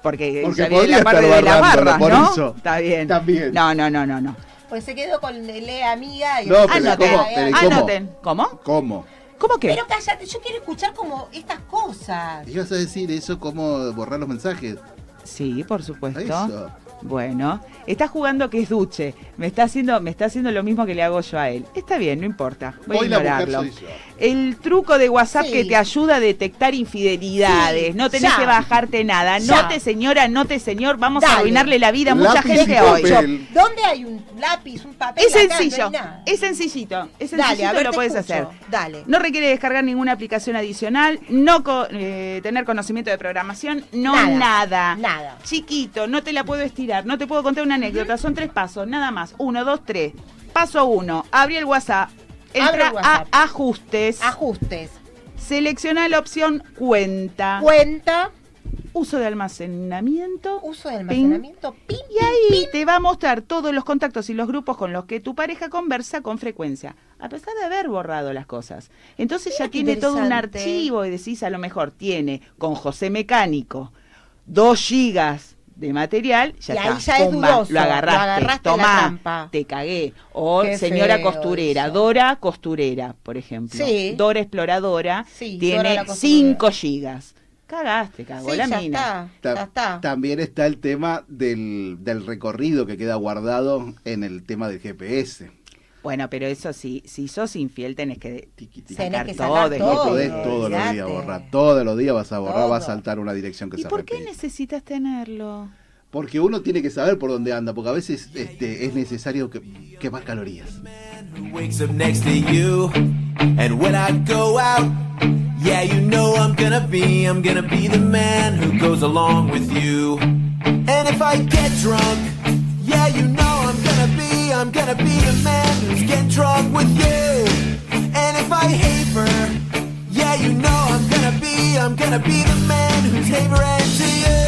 Porque, Porque podría la parte estar de barrándolo, barras, por ¿no? eso. Está bien. También. No, no, no, no, no. Pues se quedó con le amiga y No, pero Anoten, ¿cómo? Pero ¿y cómo? anoten. ¿Cómo? ¿Cómo? ¿Cómo qué? Pero cállate, yo quiero escuchar como estas cosas. ¿Ibas a decir eso cómo borrar los mensajes? Sí, por supuesto. Eso. Bueno, está jugando que es duche. Me está haciendo, me está haciendo lo mismo que le hago yo a él. Está bien, no importa. Voy a la mujer ignorarlo. soy yo. El truco de WhatsApp Sí. que te ayuda a detectar infidelidades. Sí, no tenés ya. que bajarte nada. Ya. Note, señora, note, señor. Vamos a Dale. arruinarle la vida a mucha Lápiz gente hoy. ¿Dónde hay un lápiz, un papel? Es acá? No sencillo, es sencillito, es Dale, sencillito a ver, lo te puedes escucho. hacer. Dale. No requiere descargar ninguna aplicación adicional, no co- eh, tener conocimiento de programación, no Nada, nada. nada. Chiquito, no te la puedo estirar, no te puedo contar una anécdota, son tres pasos, nada más. Uno, dos, tres. Paso uno, abrí el WhatsApp, entra a ajustes, Ajustes. selecciona la opción cuenta, Cuenta. uso de almacenamiento. Uso de almacenamiento. Pin, Y ahí te va a mostrar todos los contactos y los grupos con los que tu pareja conversa con frecuencia, a pesar de haber borrado las cosas. Entonces ya Mira tiene todo un archivo y decís, a lo mejor tiene con José Mecánico dos gigas de material, ya Y está, ahí ya es dudoso, lo agarraste, lo agarraste en la tomá, trampa. te cagué. O Qué señora feo costurera, eso. Dora costurera, por ejemplo. Sí. Dora exploradora Sí, tiene la costurera. 5 gigas. Cagaste, cagó Sí, la ya mina. está. Ya está. También está el tema del, del recorrido que queda guardado en el tema del GPS. Bueno, pero eso sí, si sos infiel tenés que sacar que todo. sacar de No todo. podés todos los días borrar. Todos los días vas a borrar, Todo. va a saltar una dirección que ¿Y se por qué necesitas tenerlo? Porque uno tiene que saber por dónde anda, porque a veces este, es necesario que quemar calorías. wakes up next to you. And when I go out, yeah, you know I'm gonna be, I'm gonna be the man who goes along with you. And if I get drunk, yeah, you know I'm gonna be, the man who's getting drunk with you. And if I hate her, yeah, you know I'm gonna be, I'm gonna be the man who's havering to you.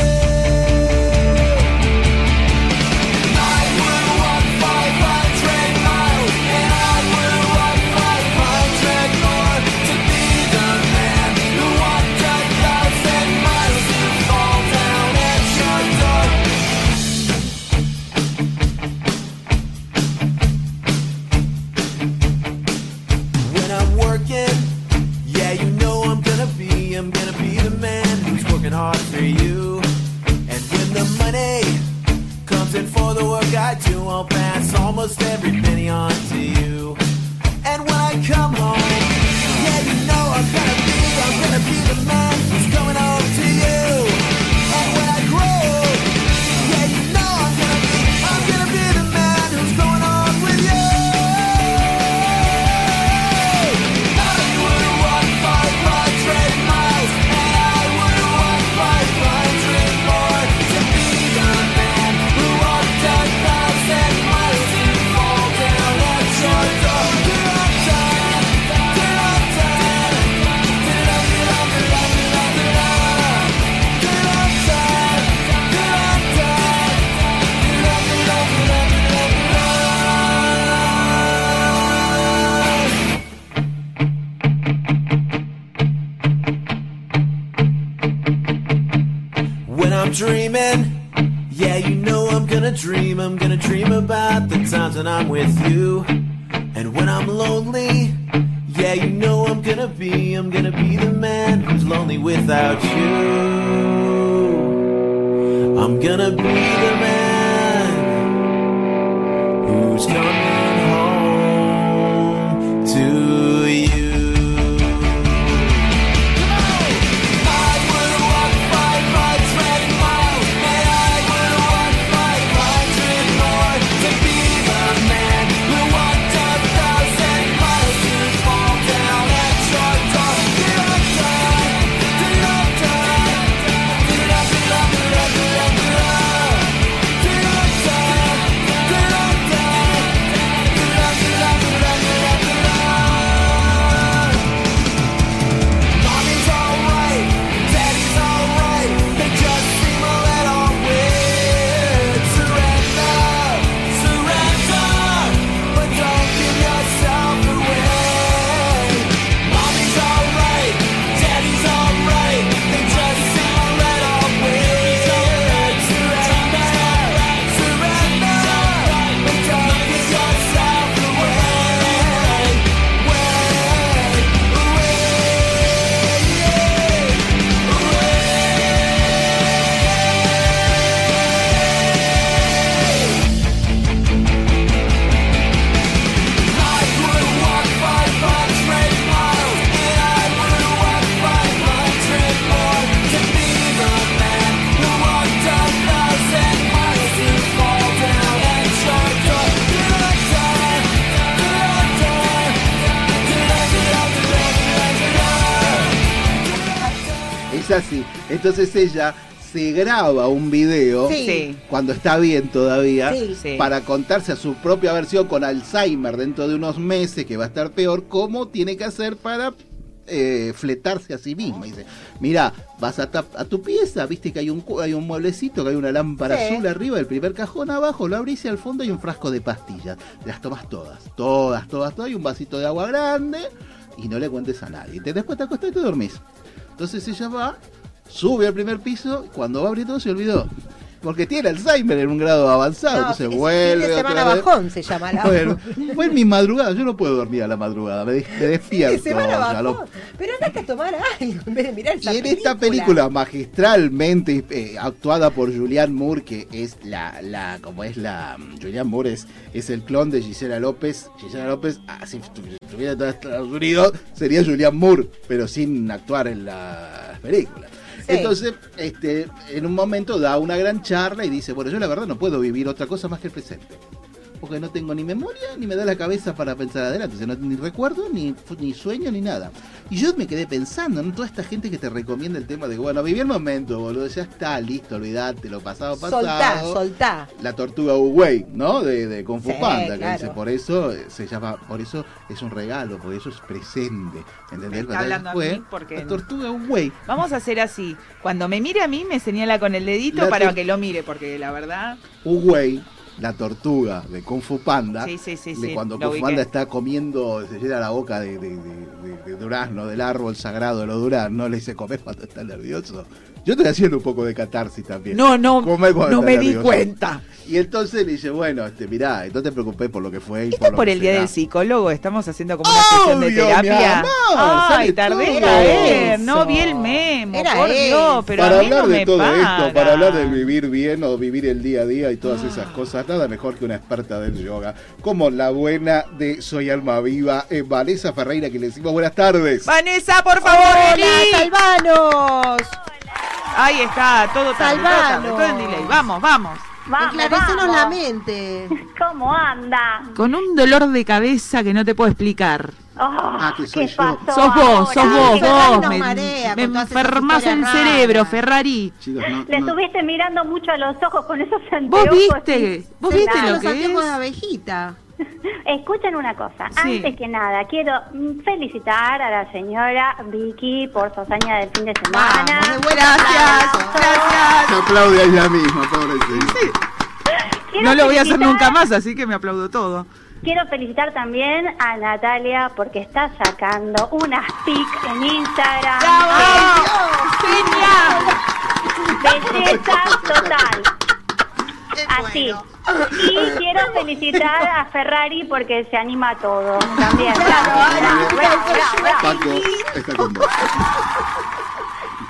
Entonces ella se graba un video Sí. Cuando está bien todavía Sí. Para contarse a su propia versión con Alzheimer dentro de unos meses que va a estar peor cómo tiene que hacer para eh, fletarse a sí misma. Dice, mira, vas a, a tu pieza, viste que hay un, hay un mueblecito, que hay una lámpara Sí. azul arriba, el primer cajón abajo, lo abrís y al fondo hay un frasco de pastillas. Las tomas todas, todas, todas, todas, y un vasito de agua grande y no le cuentes a nadie. Te, después te acostás y te dormís. Entonces ella va, sube al primer piso, cuando va a abrir todo se olvidó. Porque tiene Alzheimer en un grado avanzado, No, entonces es vuelve semana otra vez. bajón se llama la Bueno, fue en mi madrugada, yo no puedo dormir a la madrugada, me, de- me despierto. Lo-. Pero andate a tomar algo en vez de mirar esa y en esta película magistralmente eh, actuada por Julianne Moore, que es la, la como es la, Julianne Moore es, es el clon de Gisela López. Gisela López, ah, si estu- estuviera en Estados Unidos, sería Julianne Moore, pero sin actuar en las películas. Entonces, este, en un momento da una gran charla y dice, bueno, yo la verdad no puedo vivir otra cosa más que el presente. Porque no tengo ni memoria, ni me da la cabeza para pensar adelante. O sea, no, ni recuerdo, ni, ni sueño, ni nada. Y yo me quedé pensando en toda esta gente que te recomienda el tema de, bueno, viví el momento, boludo, ya está, listo, olvidate, lo pasado, pasado. Soltá, soltá. La tortuga Uwey, ¿no? De, de Kung Fu Sí, Panda, que claro. dice, por eso eh, se llama, por eso es un regalo, por eso es presente. ¿Entendés? está hablando a Fue mí porque- La tortuga Uwey. Vamos a hacer así. Cuando me mire a mí, me señala con el dedito La para que lo mire, porque la verdad. Uwey, la tortuga de Kung Fu Panda, Sí, sí, sí, de cuando Kung Fu. Panda está comiendo, se llena la boca de, de- de- de- de durazno, del árbol sagrado de los duraznos, le dice comer cuando está nervioso. Yo estoy haciendo un poco de catarsis también. No, no, no me di cuenta. Y entonces le dice, bueno, este, mirá, no te preocupes por lo que fue. y Esto lo por que el día será". del psicólogo, estamos haciendo como una sesión de terapia. Ay, tardé caer, no vi el memo, Era por eso. Dios, pero para a mí hablar no de me todo paga. esto, para hablar de vivir bien o vivir el día a día y todas Ah. esas cosas, nada mejor que una experta del yoga, como la buena de Soy Alma Viva, eh, Vanessa Ferreira, que le decimos buenas tardes. Vanessa, por favor, ¡Hola, vení. salvanos! Ahí está, todo tarde, todo tarde, todo en delay. Vamos, vamos. Vamos, Esclarecenos vamos. la mente. ¿Cómo anda? Con un dolor de cabeza que no te puedo explicar. Oh, Ah, que soy ¿Qué yo. pasó Sos vos, sos vos, vos. nos Me, marea me enfermas el cerebro. Ferrari. Chicos, no, Le no- estuviste mirando mucho a los ojos con esos ¿Vos anteojos. viste? y- ¿Vos viste lo que es? de abejita. Escuchen una cosa. Sí. Antes que nada, quiero felicitar a la señora Vicky por su hazaña del fin de semana. Vamos, de buen Gracias, gracias. Se aplaude a ella misma, pobrecita. Quiero No lo voy a hacer nunca más, así que me aplaudo todo. Quiero felicitar también a Natalia porque está sacando unas pic en Instagram. Belleza total. Así. Y quiero felicitar a Ferrari porque se anima a todo. También. Bravo, bravo, bravo, está con vos.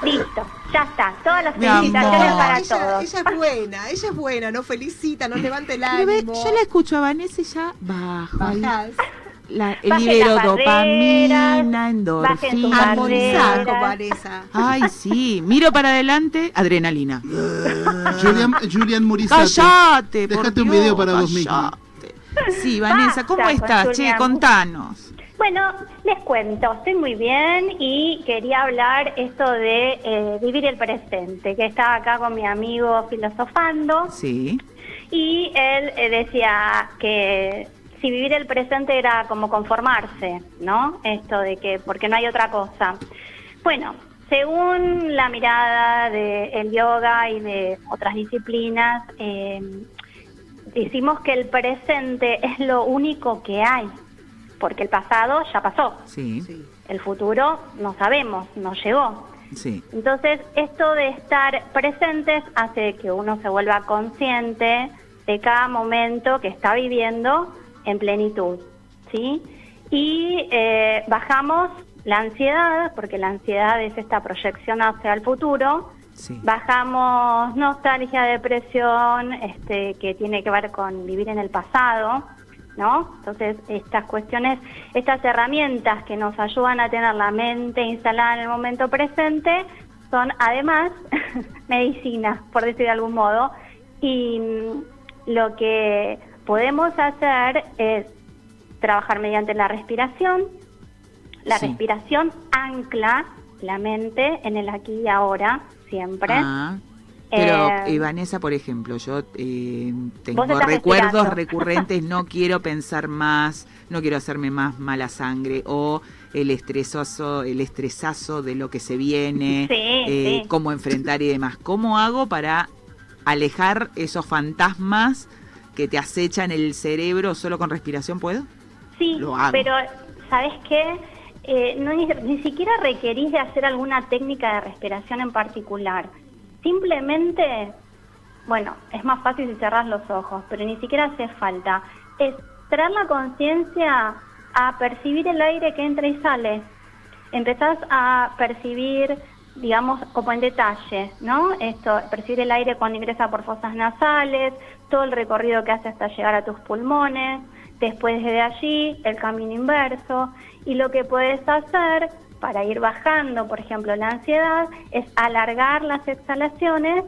Listo. Ya está. Todas las felicitaciones amor. para ella, todos. ella es buena, ella es buena, nos felicita, nos levanta el ánimo. yo la escucho a Vanessa y ya bajo ahí. Bajás. La, libero dopamina, endorfina. Armonizar. Ay, sí. Miro para adelante, adrenalina. Julian, Julian Murizate. Cállate, por Dejate un video para vos mismo. Sí, Vanessa, ¿cómo estás? Che, contanos. Bueno, les cuento, estoy muy bien y quería hablar esto de eh, vivir el presente, que estaba acá con mi amigo filosofando Sí. y él eh, decía que si vivir el presente era como conformarse, ¿no? Esto de que porque no hay otra cosa. Bueno, según la mirada del yoga y de otras disciplinas, eh, decimos que el presente es lo único que hay, porque el pasado ya pasó, Sí. el futuro no sabemos, no llegó. sí. Entonces, esto de estar presentes hace que uno se vuelva consciente de cada momento que está viviendo en plenitud, ¿sí? Y eh, bajamos la ansiedad, porque la ansiedad es esta proyección hacia el futuro, Sí. bajamos nostalgia, depresión, este, que tiene que ver con vivir en el pasado, ¿no? Entonces, estas cuestiones, estas herramientas que nos ayudan a tener la mente instalada en el momento presente, son además medicina, por decir de algún modo, y mm, lo que podemos hacer es trabajar mediante la respiración, la Sí. respiración ancla la mente en el aquí y ahora, siempre. Ah, pero, Eh, eh, Vanessa, por ejemplo, yo eh, tengo recuerdos respirando. recurrentes, no quiero pensar más, no quiero hacerme más mala sangre o el estresoso, el estresazo de lo que se viene, Sí, eh, sí. cómo enfrentar y demás. ¿Cómo hago para alejar esos fantasmas que te acechan el cerebro solo con respiración? ¿Puedo? Sí, Lo hago. pero ¿sabes qué? Eh, no, ni, ni siquiera requerís de hacer alguna técnica de respiración en particular. Simplemente, bueno, es más fácil si cerrás los ojos, pero ni siquiera hace falta. Es traer la conciencia a percibir el aire que entra y sale. Empezás a percibir, digamos, como en detalle, ¿no? Esto, percibir el aire cuando ingresa por fosas nasales, todo el recorrido que hace hasta llegar a tus pulmones, después de allí el camino inverso y lo que puedes hacer para ir bajando, por ejemplo, la ansiedad, es alargar las exhalaciones,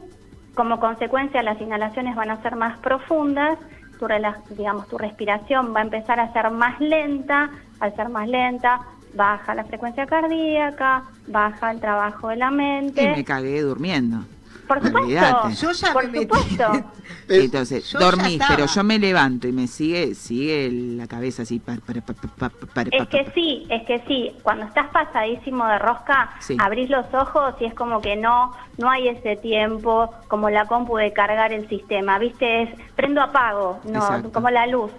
como consecuencia las inhalaciones van a ser más profundas, tu, digamos, tu respiración va a empezar a ser más lenta, al ser más lenta baja la frecuencia cardíaca, baja el trabajo de la Y mente. me cagué durmiendo. Por supuesto, yo ya por supuesto. Entonces, Yo dormís, pero yo me levanto y me sigue sigue la cabeza así. pa- para, pa- pa- pa- para, Es que sí, es que sí. Cuando estás pasadísimo de rosca, Sí. abrís los ojos y es como que no, no hay ese tiempo como la compu de cargar el sistema. ¿Viste? Es prendo apago, no, Exacto. como la luz.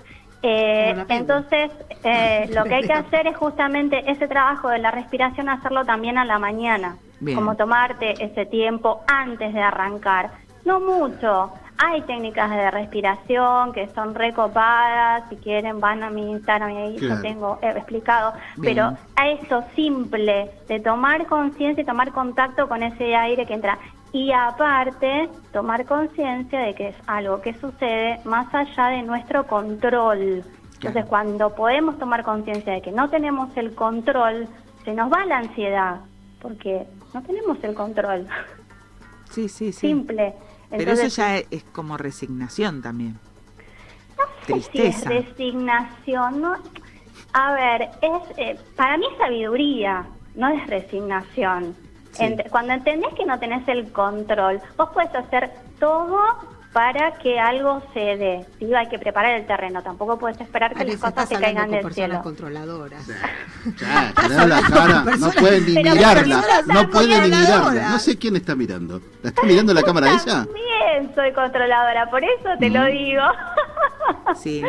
Eh, entonces, eh, lo que hay que hacer es justamente ese trabajo de la respiración, hacerlo también a la mañana. Bien. Como tomarte ese tiempo antes de arrancar. No mucho. Hay técnicas de respiración que son recopadas. Si quieren, van a mi Instagram y ahí Claro. lo tengo eh, explicado. Bien. Pero a eso simple de tomar conciencia y tomar contacto con ese aire que entra. Y aparte, tomar conciencia de que es algo que sucede más allá de nuestro control. Entonces, cuando podemos tomar conciencia de que no tenemos el control, se nos va la ansiedad, porque no tenemos el control. Sí, sí, sí. Simple. Pero eso ya es, es como resignación también. si es Tristeza. resignación, ¿no? A ver, es eh, para mí es sabiduría, no es resignación. Sí. Ent- cuando entendés que no tenés el control, vos puedes hacer todo para que algo se dé. ¿sí? Hay que preparar el terreno, tampoco puedes esperar que las cosas hablando caigan con del personas cielo. controladoras. Ya, da la cara, no pueden ni Pero mirarla, no pueden ni mirarla. No sé quién está mirando. ¿La está mirando la cámara ella? También soy controladora, por eso te Mm. lo digo. Sí,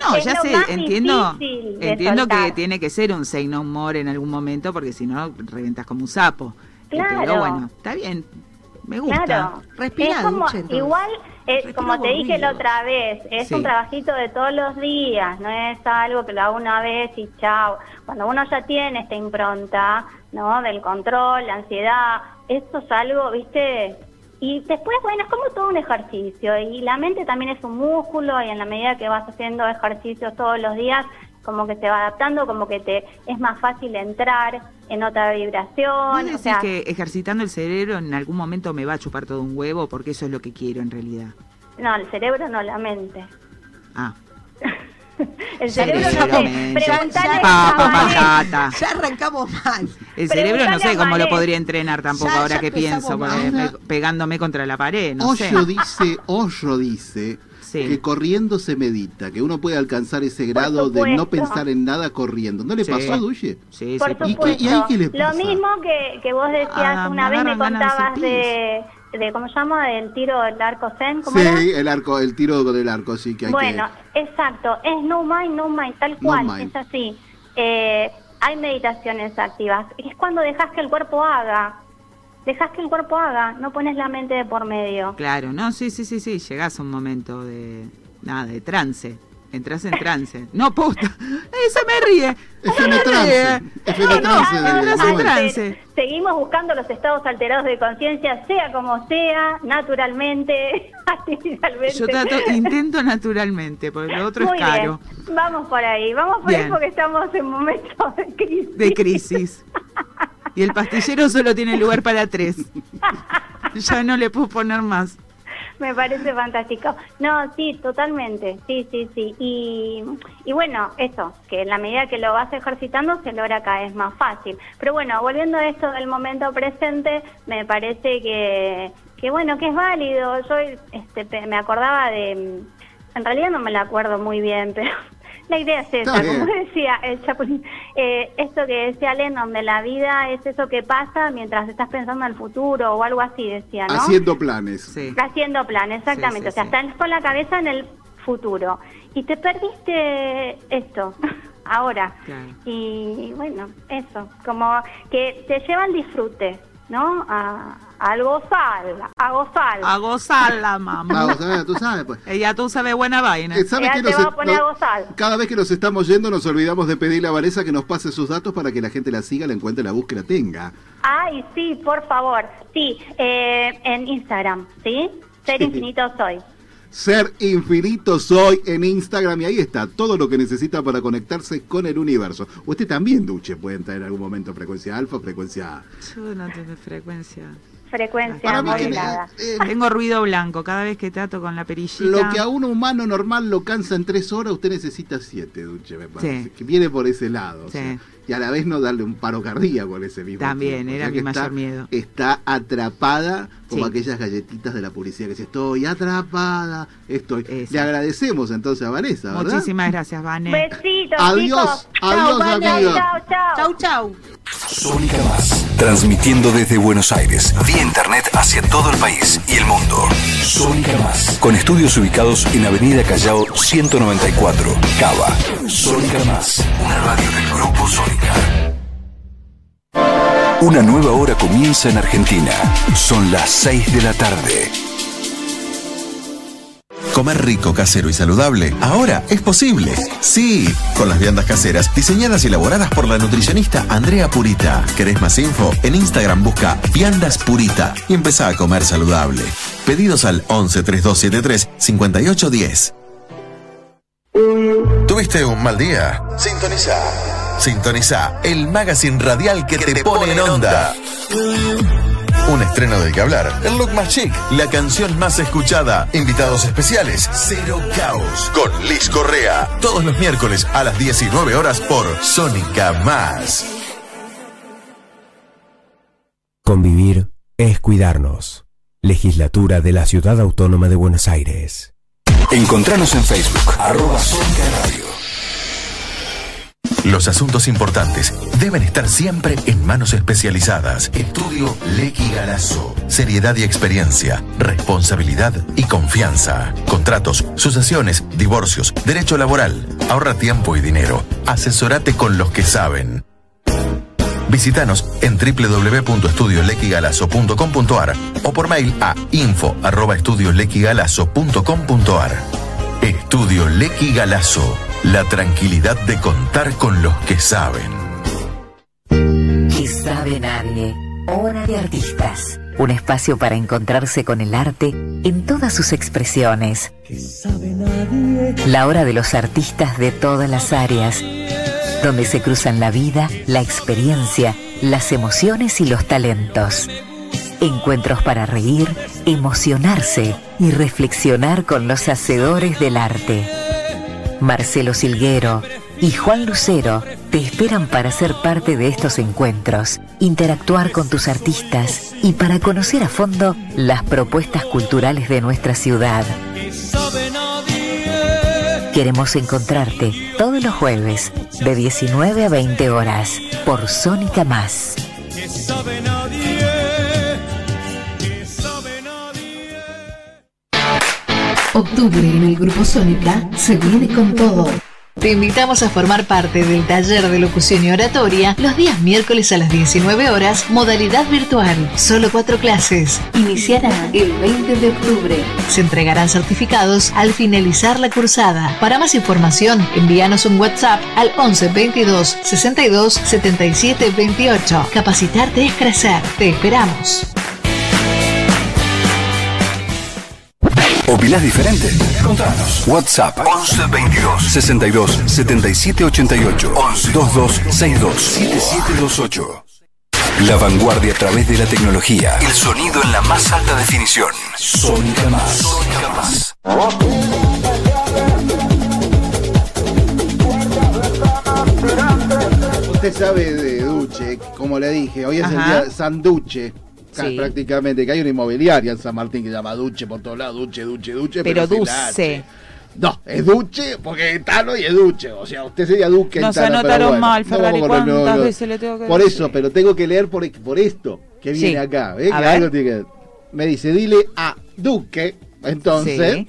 no, ya sé, entiendo, entiendo que tiene que ser un say no more en algún momento porque si no reventas como un sapo. Eh, Claro. Pero bueno, está bien, me gusta. Claro. Es como, Duche, igual, es Respira como te dije la otra vez, es Sí. un trabajito de todos los días, no es algo que lo hago una vez y chao. Cuando uno ya tiene esta impronta, ¿no? Del control, la ansiedad, esto es algo, ¿viste? Y después, bueno, es como todo un ejercicio y la mente también es un músculo y en la medida que vas haciendo ejercicios todos los días, como que se va adaptando, como que te es más fácil entrar en otra ¿Vos vibración, o decís sea, que ejercitando el cerebro en algún momento me va a chupar todo un huevo? Porque eso es lo que quiero en realidad. no, el cerebro no, la mente. Ah, El cerebro no sé, mente. preguntale Pa, a pa, Mané. patata. Ya arrancamos mal. El cerebro no sé cómo lo podría entrenar tampoco Ya- ahora ya que pienso, me- pegándome contra la pared, no sé. Hoyo dice, Hoyo dice Sí. que corriendo se medita, que uno puede alcanzar ese grado de no pensar en nada corriendo. ¿No le Sí. pasó a Duye? Sí, Por sí, ¿Y supuesto. qué- y ahí qué le Lo mismo que, que vos decías Ah, una vez, me contabas de, de, ¿cómo se llama? Del tiro del arco zen, ¿cómo Sí, era? el arco, el tiro con el arco, sí, que hay Bueno, exacto, es no mind, no mind, tal No cual, mind. es así. Eh, hay meditaciones activas, es cuando dejas que el cuerpo haga, dejas que el cuerpo haga, no pones la mente de por medio. Claro, no, sí, sí, sí, sí, llegás a un momento de nada, de trance. Entras en trance. No, posta. Eso me ríe. Se me trance, ríe. FM trance. no, no. Seguimos buscando los estados alterados de conciencia, sea como sea, naturalmente, artificialmente. Yo trato, intento naturalmente, porque lo otro Muy es caro. bien, vamos por ahí, vamos por ahí porque estamos en momentos de crisis. De crisis. Y el pastillero solo tiene lugar para tres. Ya no le puedo poner más. Me parece fantástico. No, sí, totalmente. Sí, sí, sí. Y, y bueno, eso, que en la medida que lo vas ejercitando se logra cada vez más fácil. Pero bueno, volviendo a esto del momento presente, me parece que, que bueno, que es válido. Yo este, me acordaba de... En realidad no me la acuerdo muy bien, pero la idea es esa, como decía el Chapulín. Eh, esto que decía Len, donde la vida es eso que pasa mientras estás pensando en el futuro o algo así, decía, ¿no? Haciendo planes. Haciendo plan, exactamente. Sí, sí, o sea, estás con la cabeza en el futuro. Y te perdiste esto, ahora. Y bueno, eso, como que te lleva al disfrute, ¿no? A, al gozar, a gozar. A gozarla, mamá. Ah, o sea, tú sabes, pues. Ella tú sabes buena vaina. Eh, ¿sabes nos- va a poner no- a gozar. Cada vez que nos estamos yendo nos olvidamos de pedirle a Vanessa que nos pase sus datos para que la gente la siga, la encuentre, la busque, la tenga. Ay, sí, por favor. Sí, eh, en Instagram, ¿sí? Ser infinito soy. Ser infinito soy en Instagram y ahí está todo lo que necesita para conectarse con el universo. Usted también, Duche, puede entrar en algún momento frecuencia alfa, frecuencia A. Yo no tengo frecuencia. Frecuencia Para mí que- modulada. Tengo ruido blanco cada vez que trato con la perillita. Lo que a un humano normal lo cansa en tres horas, usted necesita siete, Duche, me parece. Sí. Que viene por ese lado. o Sí. sea, y a la vez no darle un paro cardíaco en ese mismo También, tiempo. O era sea mi mayor está, miedo. Está atrapada como Sí. aquellas galletitas de la publicidad que dice, estoy atrapada, estoy. Le agradecemos entonces a Vanessa, ¿verdad? Muchísimas gracias, Vane. Besitos, Adiós, chicos. adiós, chau, amiga. Chau, chau. Chau, chau. Sónica Más. Transmitiendo desde Buenos Aires, vía internet hacia todo el país y el mundo. Sónica Más. Con estudios ubicados en Avenida Callao 194, Cava. Sónica Más. Una radio del Grupo Sónica. Una nueva hora comienza en Argentina. Son las 6 de la tarde. Comer rico, casero y saludable ahora es posible. Sí, con las viandas caseras diseñadas y elaboradas por la nutricionista Andrea Purita. ¿Querés más info? En Instagram busca Viandas Purita y empezá a comer saludable. Pedidos al 11 3273 5810. ¿Tuviste un mal día? Sintoniza. Sintoniza el magazine radial que, te, pone en onda. Un estreno del que hablar. El look más chic, la canción más escuchada, invitados especiales, Cero Caos, con Liz Correa. Todos los miércoles a las 19 horas por Sónica Más. Convivir es cuidarnos. Legislatura de la Ciudad Autónoma de Buenos Aires. Encontranos en Facebook, arroba. Los asuntos importantes deben estar siempre en manos especializadas. Estudio Lequi Galazo. Seriedad y experiencia, responsabilidad y confianza. Contratos, sucesiones, divorcios, derecho laboral. Ahorra tiempo y dinero. Asesorate con los que saben. Visítanos en www.estudiolequigalazo.com.ar o por mail a info@estudiolequigalazo.com.ar. Estudio Lequi Galazo. La tranquilidad de contar con los que saben. Que sabe nadie. Hora de artistas. Un espacio para encontrarse con el arte en todas sus expresiones. La hora de los artistas de todas las áreas, donde se cruzan la vida, la experiencia, las emociones y los talentos. Encuentros para reír, emocionarse y reflexionar con los hacedores del arte. Marcelo Silguero y Juan Lucero te esperan para ser parte de estos encuentros, interactuar con tus artistas y para conocer a fondo las propuestas culturales de nuestra ciudad. Queremos encontrarte todos los jueves de 19 a 20 horas por Sónica Más. Que sabe nadie. Que sabe nadie. Octubre en el Grupo Sónica se viene con todo. Te invitamos a formar parte del taller de locución y oratoria los días miércoles a las 19 horas, modalidad virtual. Solo cuatro clases. Iniciará el 20 de octubre. Se entregarán certificados al finalizar la cursada. Para más información, envíanos un WhatsApp al 11 22 62 77 28. Capacitarte es crecer. Te esperamos. ¿Opinás diferente? Contanos. WhatsApp 11 22 62 77 88 11 22 62 7728. La vanguardia a través de la tecnología. El sonido en la más alta definición. Sónica Más. Sónica Más. Usted sabe de Duche, como le dije, hoy es el Ajá. día de San Duche. ca- Sí. Prácticamente, que hay una inmobiliaria en San Martín que se llama Duche por todos lados, Duche, Duche, Duche. Pero Dulce. H. No, es Duche porque es Tano y es Duche. O sea, usted sería Duque en Tano, pero anotaron bueno, mal, no Ferrari, vamos con el- ¿cuántas no, no. veces le tengo que Por decir? eso, pero tengo que leer por, por esto que Sí. viene acá. ¿eh? A Que ver. algo tiene que- Me dice, dile a Duque, entonces,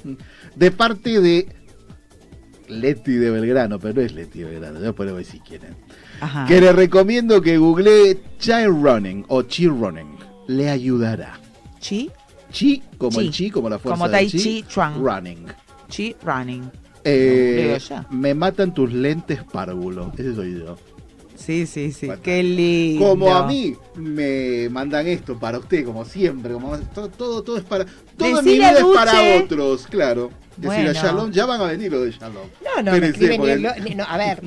de parte de Leti de Belgrano, pero no es Leti de Belgrano, después le voy a decir quién es. Ajá. Que le recomiendo que googlee Child Running o Chi Running. Le ayudará. ¿Chi? Chi, como Chi. el chi, como la fuerza Como Tai Chi Chuan. Running. Chi Running. Eh, ya. me matan tus lentes párvulo. Ese soy yo. Sí, sí, sí. Qué lindo. Como a mí me mandan esto para usted, como siempre, como todo, todo, todo es para. Todo en mi vida es para otros, claro. Decir Bueno. a Shalom, ya van a venir los de Shalom. No, no, escriben ni- no, a ver.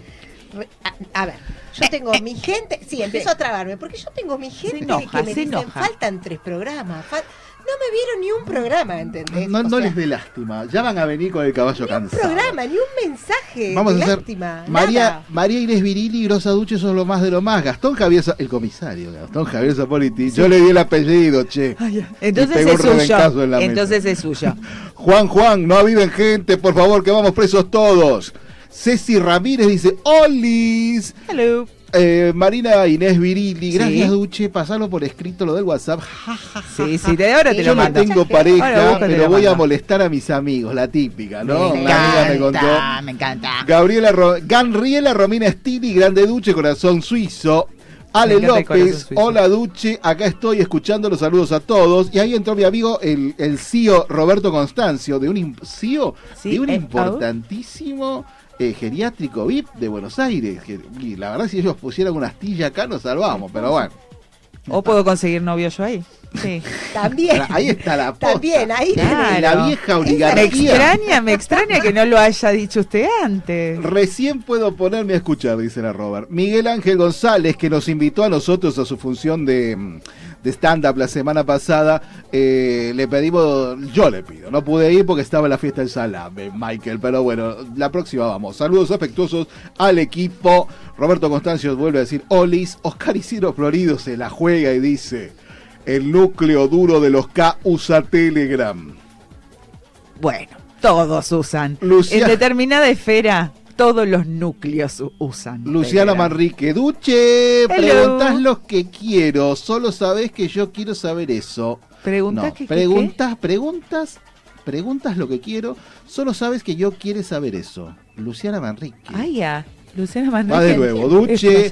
a ver, yo tengo mi gente, sí, empiezo a trabarme, porque yo tengo mi gente enoja, que me dicen, enoja. faltan tres programas, fal- no me vieron ni un programa, ¿entendés? No, no sea, les dé lástima, ya van a venir con el caballo un cansado. programa, ni un mensaje Vamos de a hacer lástima, María, nada. María Inés Virili y Grosa Duche son lo más de lo más. Gastón Javier, el comisario Gastón Javier Zapoliti. Yo le di el apellido, che. Entonces es un suyo. en la mesa. Entonces es suyo. Juan Juan, no aviven gente, por favor, que vamos presos todos. Ceci Ramírez dice, ¡Olis! Hello. Eh, Marina Inés Virili, gracias Sí. Duche, pasalo por escrito lo del WhatsApp. Sí, sí, de ahora te Yo lo no mando. tengo Ahora pareja, busco, te pero voy a molestar a mis amigos, la típica, ¿no? Me amiga me encanta, contó. me encanta. Gabriela Ro- Ganriela Romina Stili, Grande Duche, Corazón Suizo. Ale encanta López, hola Duche, acá estoy escuchando los saludos a todos. Y ahí entró mi amigo, el, el CEO Roberto Constancio, de un CEO Sí, de un importantísimo eh, geriátrico VIP de Buenos Aires. y la verdad, si ellos pusieran una astilla acá, nos salvamos, pero bueno. ¿O puedo conseguir novio yo ahí? Sí. También. Ahí está la posta. También, ahí Claro. La vieja Me oligarquía. extraña, me extraña que no lo haya dicho usted antes. Recién puedo ponerme a escuchar, dice la Robert. Miguel Ángel González, que nos invitó a nosotros a su función de, mm, de stand-up la semana pasada, eh, le pedimos, yo le pido, no pude ir porque estaba en la fiesta del salame, Michael, pero bueno, la próxima vamos. Saludos afectuosos al equipo. Roberto Constancio vuelve a decir, Olis, Oscar Isidro Florido se la juega y dice, el núcleo duro de los K usa Telegram. Bueno, todos usan. Lucia- En determinada esfera, todos los núcleos usan. Luciana Telegram. Manrique, Duche, Hello. preguntás lo que quiero, solo sabés que yo quiero saber eso. ¿Preguntás No, que- que- preguntas, preguntas, preguntas lo que quiero, solo sabes que yo quiero saber eso. Luciana Manrique. Ya. Luciana Manrique. Va de nuevo, Duche.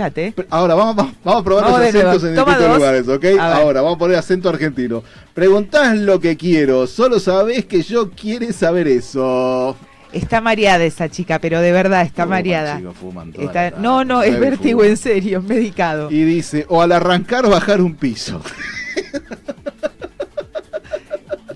Ahora vamos, vamos, vamos a probar Vamos los acentos en Toma distintos dos. lugares, ¿ok? Ahora vamos a poner acento argentino. Preguntás lo que quiero, solo sabés que yo quiero saber eso. Está mareada esa chica, pero de verdad está Fuman, mareada. chicos, fuman toda Está- la tarde, no, no, es vértigo en serio, medicado. Y dice, o al arrancar bajar un piso.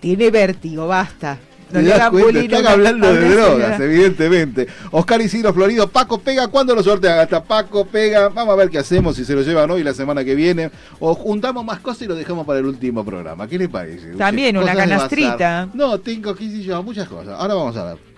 Tiene vértigo, basta. ¿Te das cuenta? Están una- hablando de una drogas, evidentemente. Oscar Isidro Florido, Paco pega, ¿cuándo lo sortean? Hasta Paco pega. Vamos a ver qué hacemos, si se lo llevan hoy, la semana que viene. O juntamos más cosas y lo dejamos para el último programa. ¿Qué le parece? También una Cosas de canastrita. No, tengo, qué sé yo, muchas cosas. Ahora vamos a ver.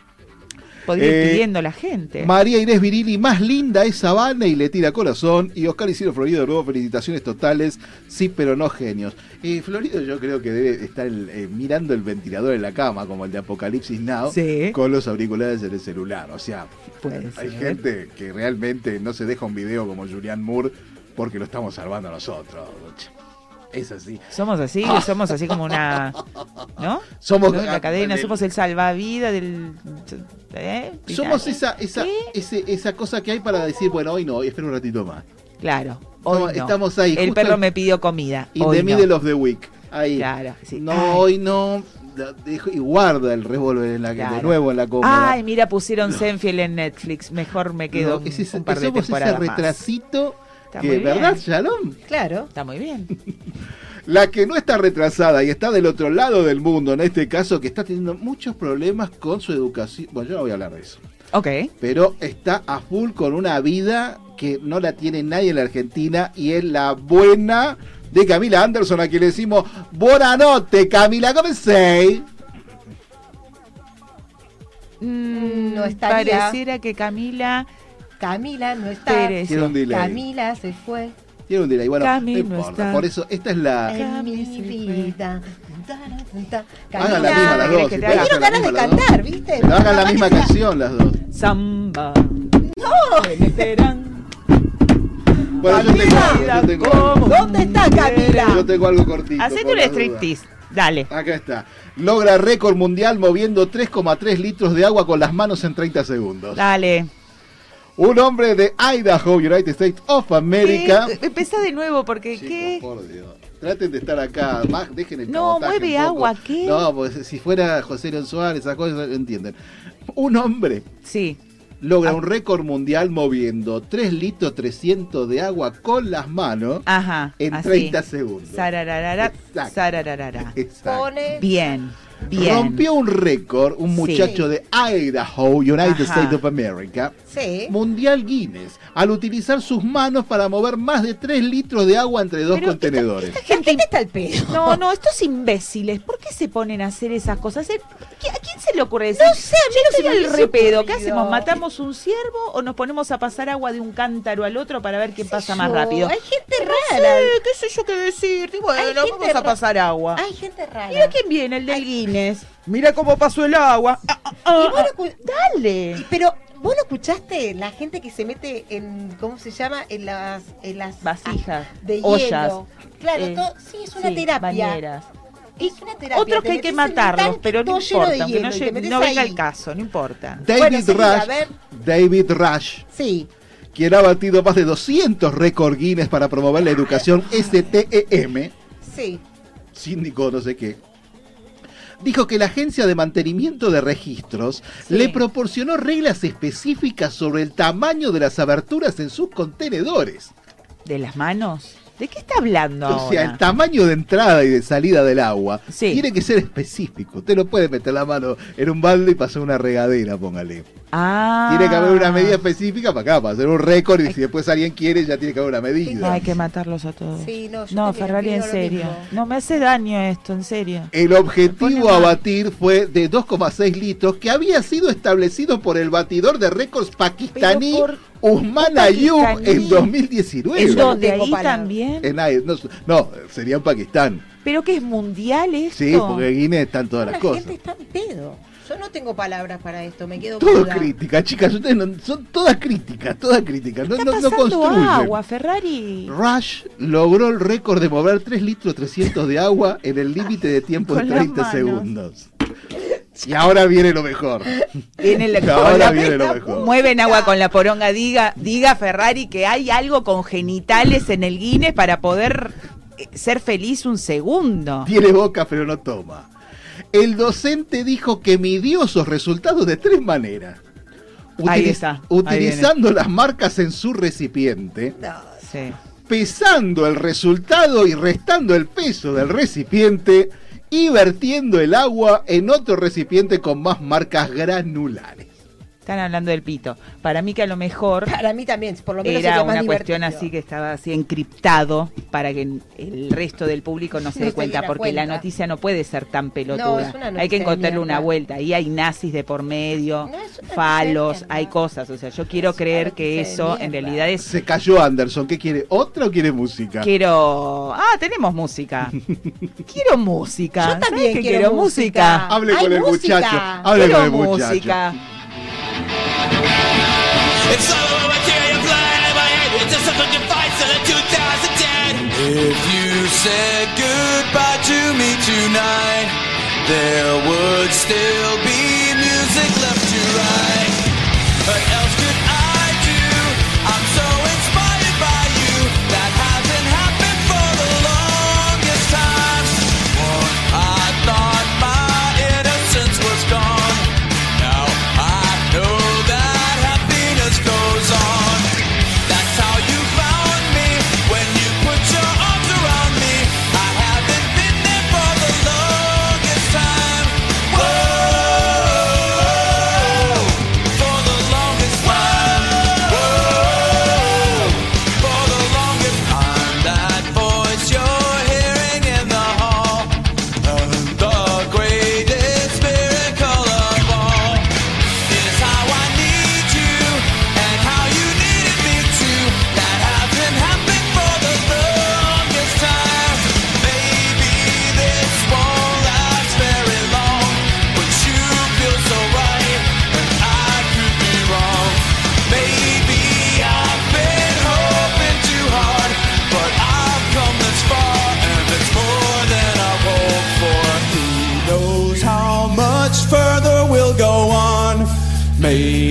Podría ir Eh, pidiendo la gente. María Inés Virili, más linda es Sabana y le tira corazón. Y Oscar Isidro Florido, de nuevo, felicitaciones totales. Sí, pero no genios. Eh, Florido yo creo que debe estar eh, mirando el ventilador en la cama, como el de Apocalipsis Now, Sí. con los auriculares en el celular. O sea, Puede hay ser. gente que realmente no se deja un video como Julian Moore porque lo estamos salvando nosotros. Es así. Somos así, somos así como una. ¿No? Somos- ¿No? la cadena, somos el salvavidas del. ¿eh? Somos esa, esa, ese- esa cosa que hay para decir, bueno, hoy no, hoy espera un ratito más. Claro. No, Hoy no. estamos ahí, El perro me pidió comida. In hoy the no. middle of the week. Ahí. Claro, sí. No, Ay. hoy no. Y guarda el revólver en la, de Claro. nuevo en la cómoda. Ay, mira, pusieron Senfield en Netflix. Mejor me quedo No, es ese- un par de somos ese temporadas más. Está que, muy bien. ¿verdad, Shalom? Claro. Está muy bien. La que no está retrasada y está del otro lado del mundo, en este caso, que está teniendo muchos problemas con su educación. Bueno, yo no voy a hablar de eso. Ok. Pero está a full con una vida que no la tiene nadie en la Argentina y es la buena de Camila Anderson, a quien le decimos Buenanote, Camila, ¿cómo estás? Mm, No estaría. Pareciera que Camila. Camila no está. Pérez. Tiene un delay. Camila se fue. Tiene un delay. Bueno, Cami no no importa. está. Por eso, esta es la. En mi vida. Hagan la misma las dos. si Quiero la ganas de dos. cantar, ¿viste? Pero hagan la misma canción las dos. Samba. ¡No! Bueno, yo tengo, yo tengo, ¿Dónde está Camila? yo tengo algo cortito. Hacete un striptease. Dale. Acá está. Logra récord mundial moviendo 3,3 litros de agua con las manos en 30 segundos. Dale. Un hombre de Idaho, United States of America. ¿Qué? Empezá de nuevo porque ¿qué? Por Dios. Traten de estar acá, más, dejen el No, mueve agua, ¿qué? No, pues si fuera José León Suárez, esas cosas entienden. Un hombre Sí. logra Ah. un récord mundial moviendo 3 litros 300 de agua con las manos Ajá. en así. 30 segundos. Sarararara, Exacto. sarararara. Exacto. Pone. Bien. Bien. Rompió un récord un Sí. muchacho de Idaho, United Ajá. States of America, Sí. Mundial Guinness, al utilizar sus manos para mover más de 3 litros de agua entre dos Pero contenedores. La gente está al pedo. No, no, estos imbéciles, ¿por qué se ponen a hacer esas cosas? ¿Eh? ¿Qué- ¿A quién se le ocurre decir? No sé, a mí "Che, no hubiese repedo. ¿Qué ocurrido". hacemos? ¿Matamos un ciervo o nos ponemos a pasar agua de un cántaro al otro para ver quién pasa yo, más rápido? hay gente No rara. sé, qué sé yo qué decirte. Bueno, Hay gente vamos a pasar agua. Hay gente rara. Mira quién viene, el del Guinness. Mira cómo pasó el agua. Ah, ah, ah, Y vos ah. no escu- Dale. Pero, ¿vos no escuchaste la gente que se mete en, ¿cómo se llama? En las, en las Vasijas, de ollas. hielo. Claro, Eh, todo- sí, es una sí, terapia. bañeras. Es una terapia. Otros que hay que matarlos, pero no importa, aunque no, llegue- venga ahí. el caso, no importa. David Bueno, Rush. David Rush, Sí. quien ha batido más de 200 récord Guinness para promover la educación STEM, Sí. síndico no sé qué, dijo que la agencia de mantenimiento de registros le proporcionó reglas específicas sobre el tamaño de las aberturas en sus contenedores. ¿De las manos? ¿De qué está hablando O sea, ahora? el tamaño de entrada y de salida del agua Sí. tiene que ser específico. Usted no puede meter la mano en un balde y pasar una regadera, póngale. Ah. Tiene que haber una medida específica para acá, para hacer un récord y si después alguien quiere ya tiene que haber una medida. Hay que matarlos a todos. Sí, no, yo No, Ferrari, en serio. No me hace daño esto, en serio. El objetivo a batir fue de 2,6 litros que había sido establecido por el batidor de récords pakistaní Pero por- Usman Ayub en 2019. ¿En dónde? ¿Ahí también? En ahí- no, no, sería en Pakistán. ¿Pero que es mundial esto? Sí, porque en Guinness están todas La las cosas. gente está en pedo. Yo no tengo palabras para esto, me quedo Todo crítica, chicas. Ustedes no- son todas críticas, todas críticas. No, no, no pasando construyen. agua, Ferrari. Rush logró el récord de mover 3 litros 300 de agua en el límite de tiempo de Con las 30 manos. segundos. Y ahora viene lo mejor. Viene con ahora viene lo mejor. Mueven agua con la poronga. Diga, diga Ferrari que hay algo con genitales en el Guinness para poder eh, ser feliz un segundo. Tiene boca pero no toma. El docente dijo que midió esos resultados de tres maneras. Ahí Utiliz- está, ahí utilizando las marcas en su recipiente, Sí. pesando el resultado y restando el peso del recipiente y vertiendo el agua en otro recipiente con más marcas granulares. Están hablando del pito. Para mí que a lo mejor Para mí también, por lo menos era más una cuestión divertido. así que estaba así encriptado para que el resto del público no se No dé cuenta, porque la noticia no puede ser tan No, pelotuda. es una hay que encontrarle una vuelta. Ahí hay nazis de por medio, No, falos, hay cosas. O sea, yo quiero creer que eso en realidad es Se cayó Anderson. ¿Qué quiere? ¿Otra o quiere música? Quiero. Ah, tenemos música. quiero música. Yo ¿Sabes también qué quiero música. Hable Hay con el música. muchacho. Hable quiero con el muchacho. música. It's all over material blind in my head. It's something you find till in 2010. If you said goodbye to me tonight, there would still be music left to write.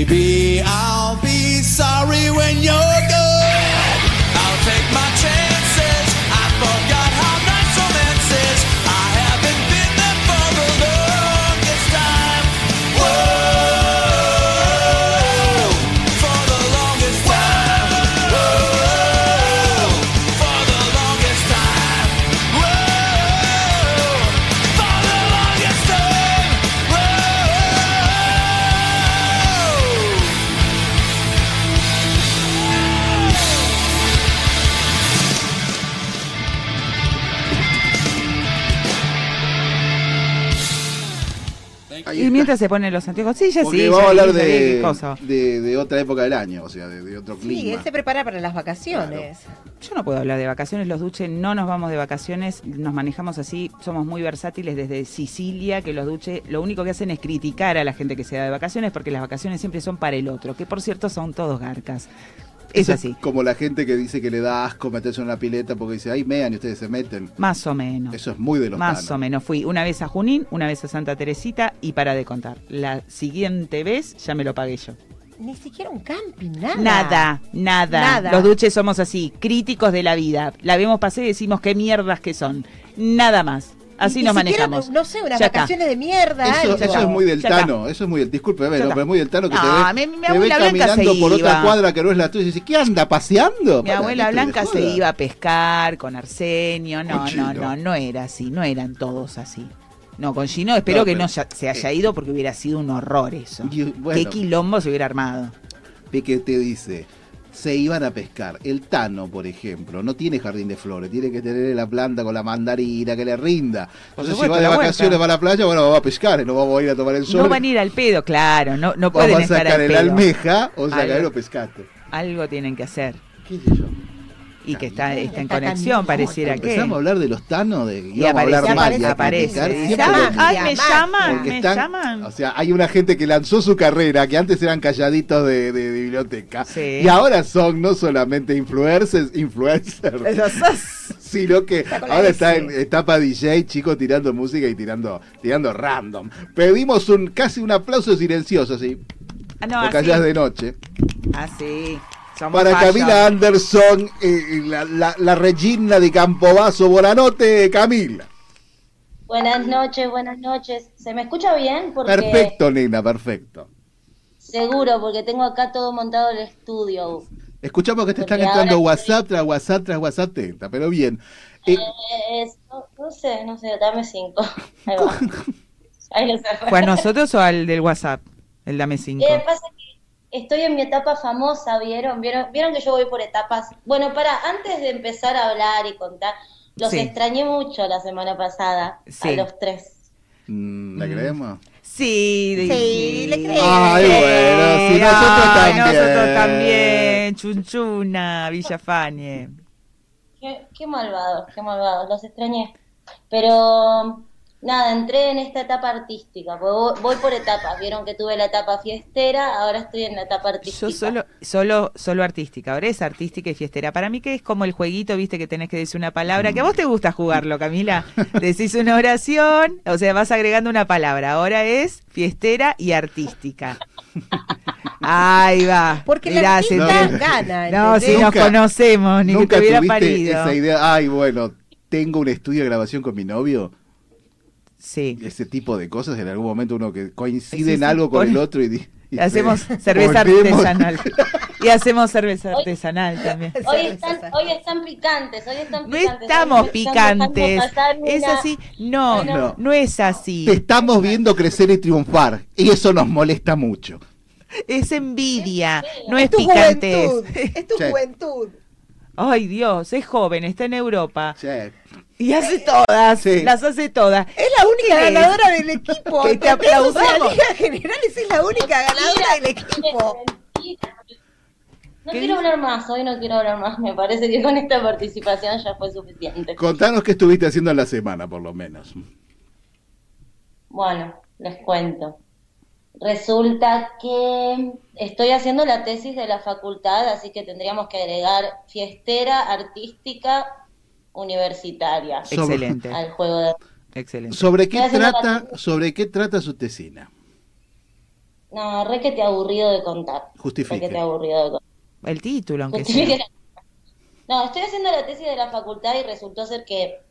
Baby, Se ponen los anteojos, sí, ya Porque sí. vamos ya a hablar de, cosa. de, de otra época del año, o sea, de, de otro clima. Sí, él se prepara para las vacaciones. Yo no puedo hablar de vacaciones, los duches no nos vamos de vacaciones, nos manejamos así, somos muy versátiles desde Sicilia, que los duches lo único que hacen es criticar a la gente que se da de vacaciones, porque las vacaciones siempre son para el otro, que por cierto son todos garcas. Es Eso así. Como la gente que dice que le da asco meterse en una pileta porque dice, ay, mean y ustedes se meten. Más o menos. Eso es muy de los Más o menos. Fui una vez a Junín, una vez a Santa Teresita y para de contar. La siguiente vez ya me lo pagué yo. Ni siquiera un camping, nada. Nada, nada. Nada. Los duches somos así, críticos de la vida. La vemos pasar y decimos qué mierdas que son. Nada más. Así nos siquiera, manejamos. No sé, unas Ya está. vacaciones de mierda. Eso, algo. eso es muy del Ya está. Tano, eso es muy del, disculpe, Ya pero es muy del Tano que No, te ve, mi- mi te ve abuela Blanca caminando por otra cuadra que no es la tuya y dice, ¿qué anda paseando? Mi Para, abuela ¿qué Blanca se iba a pescar con Arsenio. No, Con no, no, no era así. No eran todos así. No, con Gino espero No, que pero- no se haya ido porque hubiera sido un horror eso. Y, bueno. Qué quilombo se hubiera armado. Que te dice, se iban a pescar. El Tano, por ejemplo, no tiene jardín de flores, tiene que tener la planta con la mandarina que le rinda. Entonces, si va de vacaciones para la playa, bueno, vamos a pescar, no vamos a ir a tomar el sol. No van a ir al pedo, claro. No, no pueden vamos a sacar al el pedo. almeja o sacar pescate. Algo tienen que hacer. ¿Qué sé yo? Y que está, está en conexión, pareciera que. Empezamos a hablar de los Tanos, de Y aparece, hablar mal, y a aparece, aparece. lo. Ay, me llaman, me están- llaman. O sea, hay una gente que lanzó su carrera, que antes eran calladitos de, de- de biblioteca, Sí. y ahora son no solamente influencers, influencers, sino que ahora está en etapa DJ, chicos tirando música y tirando, tirando random. Pedimos un casi un aplauso silencioso, así, Ah, no, porque así. allá es de noche. Así. Somos Para fashion. Camila Anderson, eh, la, la, la Regina de Campobasso, Bonanote, Camila. Buenas noches, buenas noches. ¿Se me escucha bien? Porque Perfecto, nena, perfecto. Seguro, porque tengo acá todo montado el estudio. Escuchamos que te están entrando WhatsApp tras WhatsApp tras WhatsApp, atenta, pero bien. Eh, Eh, es- no, no sé, no sé, dame cinco. Ahí va. Ahí lo sé. ¿Fue a nosotros o al del WhatsApp? El Dame 5. Eh, pasa estoy en mi etapa famosa, ¿vieron? ¿vieron? Vieron que yo voy por etapas. Bueno, para, antes de empezar a hablar y contar, los Sí. extrañé mucho la semana pasada, a Sí. los tres. mm, ¿La creemos? Sí, de- Sí, le creo. Ay, bueno, si nosotros Ay, también. nosotros también. Chunchuna, Villafañe. Qué, qué malvados, qué malvados, los extrañé. Pero nada, entré en esta etapa artística, porque voy, voy por etapas. Vieron que tuve la etapa fiestera, ahora estoy en la etapa artística. Yo solo, solo, solo artística. Ahora es artística y fiestera. Para mí que es como el jueguito, viste, que tenés que decir una palabra. Que a vos te gusta jugarlo, Camila. Decís una oración, o sea, vas agregando una palabra. Ahora es fiestera y artística. Ahí va. Porque Mirá, la artista se- gana. No, si nos conocemos, ni que ¿Nunca te hubiera tuviste parido. esa idea? Ay, bueno, tengo un estudio de grabación con mi novio. Sí. Ese tipo de cosas, en algún momento uno que coincide Sí, en sí, algo con pone- el otro y, y Hacemos se- cerveza ponemos- artesanal. Y hacemos cerveza artesanal también. Hoy están, hoy están picantes, hoy están No picantes. estamos están dejando picantes. Es así. No, no, no es así. Te estamos viendo crecer y triunfar. Y eso nos molesta mucho. Es envidia, no es Es tu picantez. juventud. Es tu Sí. juventud. Ay, Dios, es joven, está en Europa. Sí. Y hace todas, Sí. las hace todas. Es la única ¿Qué ganadora del equipo. Que te ¿entendés? O sea, aplaudamos. La Liga Generales es la única ganadora del equipo. No ¿Qué quiero hablar más, hoy no quiero hablar más. Me parece que con esta participación ya fue suficiente. Contanos qué estuviste haciendo en la semana, por lo menos. Bueno, les cuento. Resulta que estoy haciendo la tesis de la facultad, así que tendríamos que agregar fiestera, artística, universitaria Excelente, al juego de... excelente. ¿Sobre qué trata, la- sobre qué trata su tesina? No, re que te aburrido de contar. Justifique. Re que te aburrido de contar. El título, aunque Justifique sea. la- No, estoy haciendo la tesis de la facultad y resultó ser que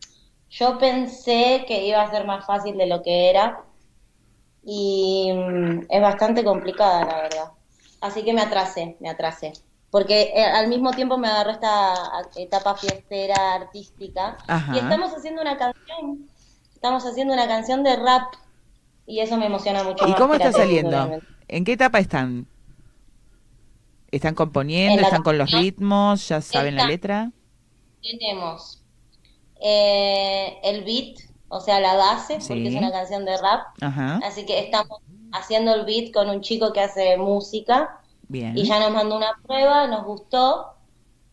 yo pensé que iba a ser más fácil de lo que era y mm, es bastante complicada, la verdad. Así que me atrasé, me atrasé. Porque eh, al mismo tiempo me agarró esta etapa fiestera, artística. Ajá. Y estamos haciendo una canción, estamos haciendo una canción de rap y eso me emociona mucho. ¿Y más cómo está saliendo? ¿En qué etapa están? ¿Están componiendo? ¿Están con los ritmos? ¿Ya saben la letra? Tenemos eh, el beat, o sea, la base, porque es una canción de rap. Ajá. Así que estamos haciendo el beat con un chico que hace música Bien. y ya nos mandó una prueba, nos gustó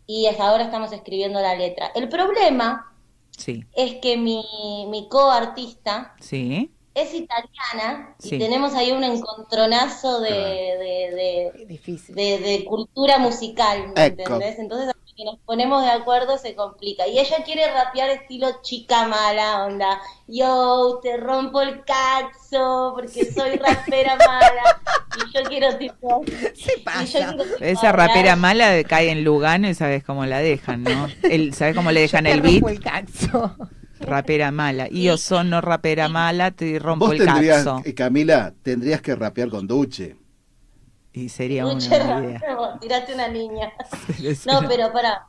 y hasta ahora estamos escribiendo la letra. El problema Sí. es que mi, mi co-artista Sí. es italiana Sí. y tenemos ahí un encontronazo de, de, de, de- de cultura musical, ¿me Ecco. entendés? Entonces, que nos ponemos de acuerdo se complica. Y ella quiere rapear estilo chica mala, onda, yo te rompo el cazo porque soy rapera mala. Y yo quiero tipo... y yo quiero, tipo, Esa rapera mala de- cae en Lugano y sabes cómo la dejan, ¿no? El, ¿Sabes cómo le dejan el beat? Rapera mala. Y yo sono rapera mala, te rompo Vos el tendrías, cazo. eh, Camila, tendrías que rapear con Duche. Y sería una idea. Tirate una. Es No, pero para.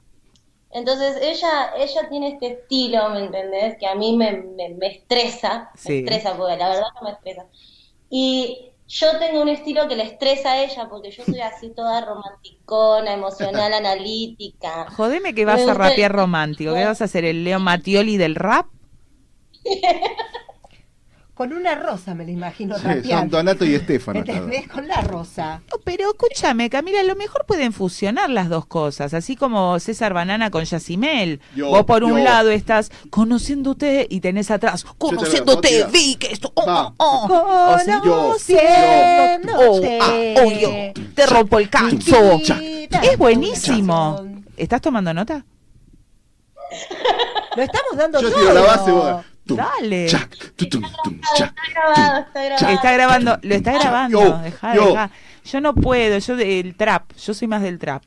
Entonces ella, ella tiene este estilo, ¿me entendés? Que a mí me, me, me estresa, Sí. me estresa, porque la verdad no me estresa. Y yo tengo un estilo que le estresa a ella, porque yo soy así toda romanticona, emocional, analítica. Jodeme que vas Me a gusta el- rapear romántico. ¿Qué vas a hacer? ¿El Leo Mattioli del rap? Con una rosa me la imagino Sí, son. Donato y Estefano. ¿Entendés? Con la rosa. Pero escúchame, Camila, a lo mejor pueden fusionar las dos cosas, así como César Banana con Yacimel. Yo, Vos por un yo. lado estás conociéndote y tenés atrás, conociéndote, vi que esto, oh, oh, oh. O sea, Conociéndote. oh, ah, oh, yo, te rompo el cazo. Es buenísimo. ¿Estás tomando nota? Lo estamos dando Yo todo. tiro la base, vos. Tum, Dale. chac, tu, tum, tum, chac. Está grabado, está grabado. Está grabando, lo está grabando. Yo, dejá, yo. dejá. Yo no puedo, yo del trap, yo soy más del trap.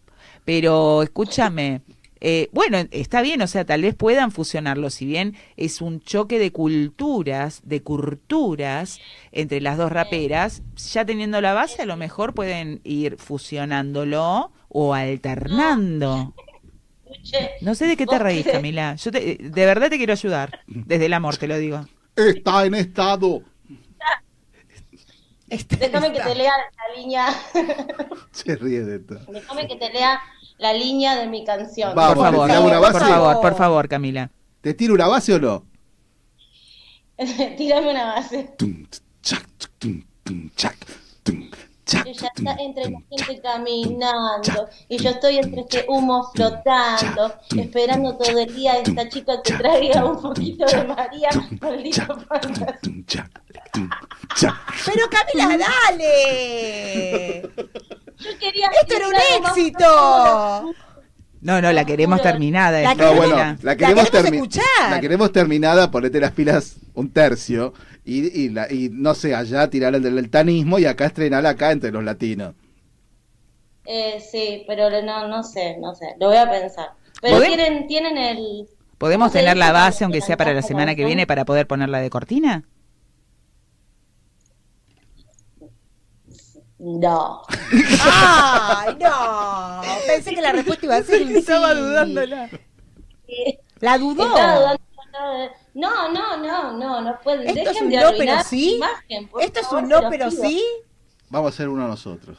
Pero escúchame, eh, bueno, está bien, o sea, tal vez puedan fusionarlo, si bien es un choque de culturas, de culturas entre las dos raperas, ya teniendo la base, a lo mejor pueden ir fusionándolo o alternando. No sé de qué te ¿Vos reís? Camila. Yo te- de verdad te quiero ayudar, desde el amor te lo digo. Está en estado. Déjame que te lea la línea, Se ríe de esto. déjame que te lea la línea de mi canción. Vamos, por favor, ¿te una por base? favor, por favor, Camila. ¿Te tiro una base o no? Tírame una base. Tum, chac, tum, tum, chac, tum, Ella tum, está entre la gente caminando y yo estoy entre este humo flotando, esperando todo el día a esta chica que traiga un poquito de María. Pero Camila, dale. Yo quería Esto era un éxito. No, no, la queremos terminada. La No, queremos- bueno, la queremos, queremos termi- escuchar. la queremos terminada, ponete las pilas un tercio y, y, la- y no sé, allá tirar el del deltanismo y acá estrenarla acá entre los latinos. Eh, sí, pero no, no sé, no sé, lo voy a pensar. Pero ¿Podem- tienen, tienen el... ¿Podemos ¿cómo se tener la base, aunque sea para la semana que viene, para poder ponerla de cortina? No. Ay, no. Pensé que la respuesta iba a ser un sí. Estaba dudándola. La dudó. Estaba dudando, estaba- No, no, no, no, no pueden. Esto es Dejen un de no, pero su sí. imagen, Esto es un no, pero pido. sí. Vamos a hacer uno nosotros.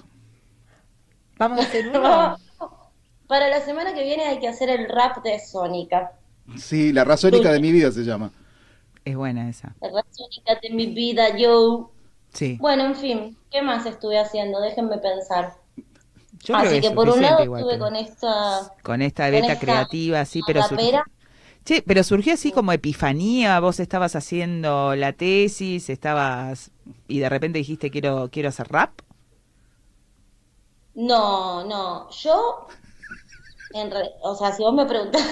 Vamos a hacer uno. No. Para la semana que viene hay que hacer el rap de Sónica. Sí, la razónica de mi vida se llama. Es buena esa. El rap Sónica de mi vida, yo. Sí. Bueno, en fin, ¿qué más estuve haciendo? Déjenme pensar. Yo creo Así que que, es por un lado igual, estuve pero- con esta Con esta con beta esta creativa, sí, pero surgió, Che, pero surgió así como epifanía, vos estabas haciendo la tesis, estabas y de repente dijiste quiero quiero hacer rap. No, no, yo, en re- o sea, si vos me preguntás,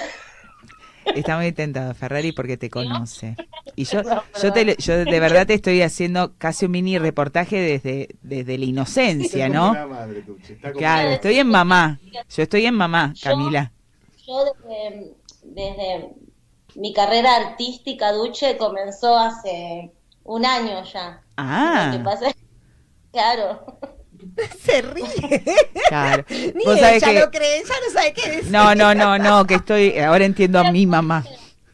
Está muy tentado Ferrari porque te conoce. Y yo, yo, te, yo de verdad te estoy haciendo casi un mini reportaje desde, desde la inocencia, Está ¿no? madre, está Claro, estoy en mamá. Yo estoy en mamá, Camila. Yo desde, desde mi carrera artística, Duche, comenzó hace un año ya. Ah. Lo que pasa es- claro. Se ríe. Claro. Ni ella que- lo cree, ya no sabe qué decir. No, no, no, no, que estoy, ahora entiendo a mi mamá.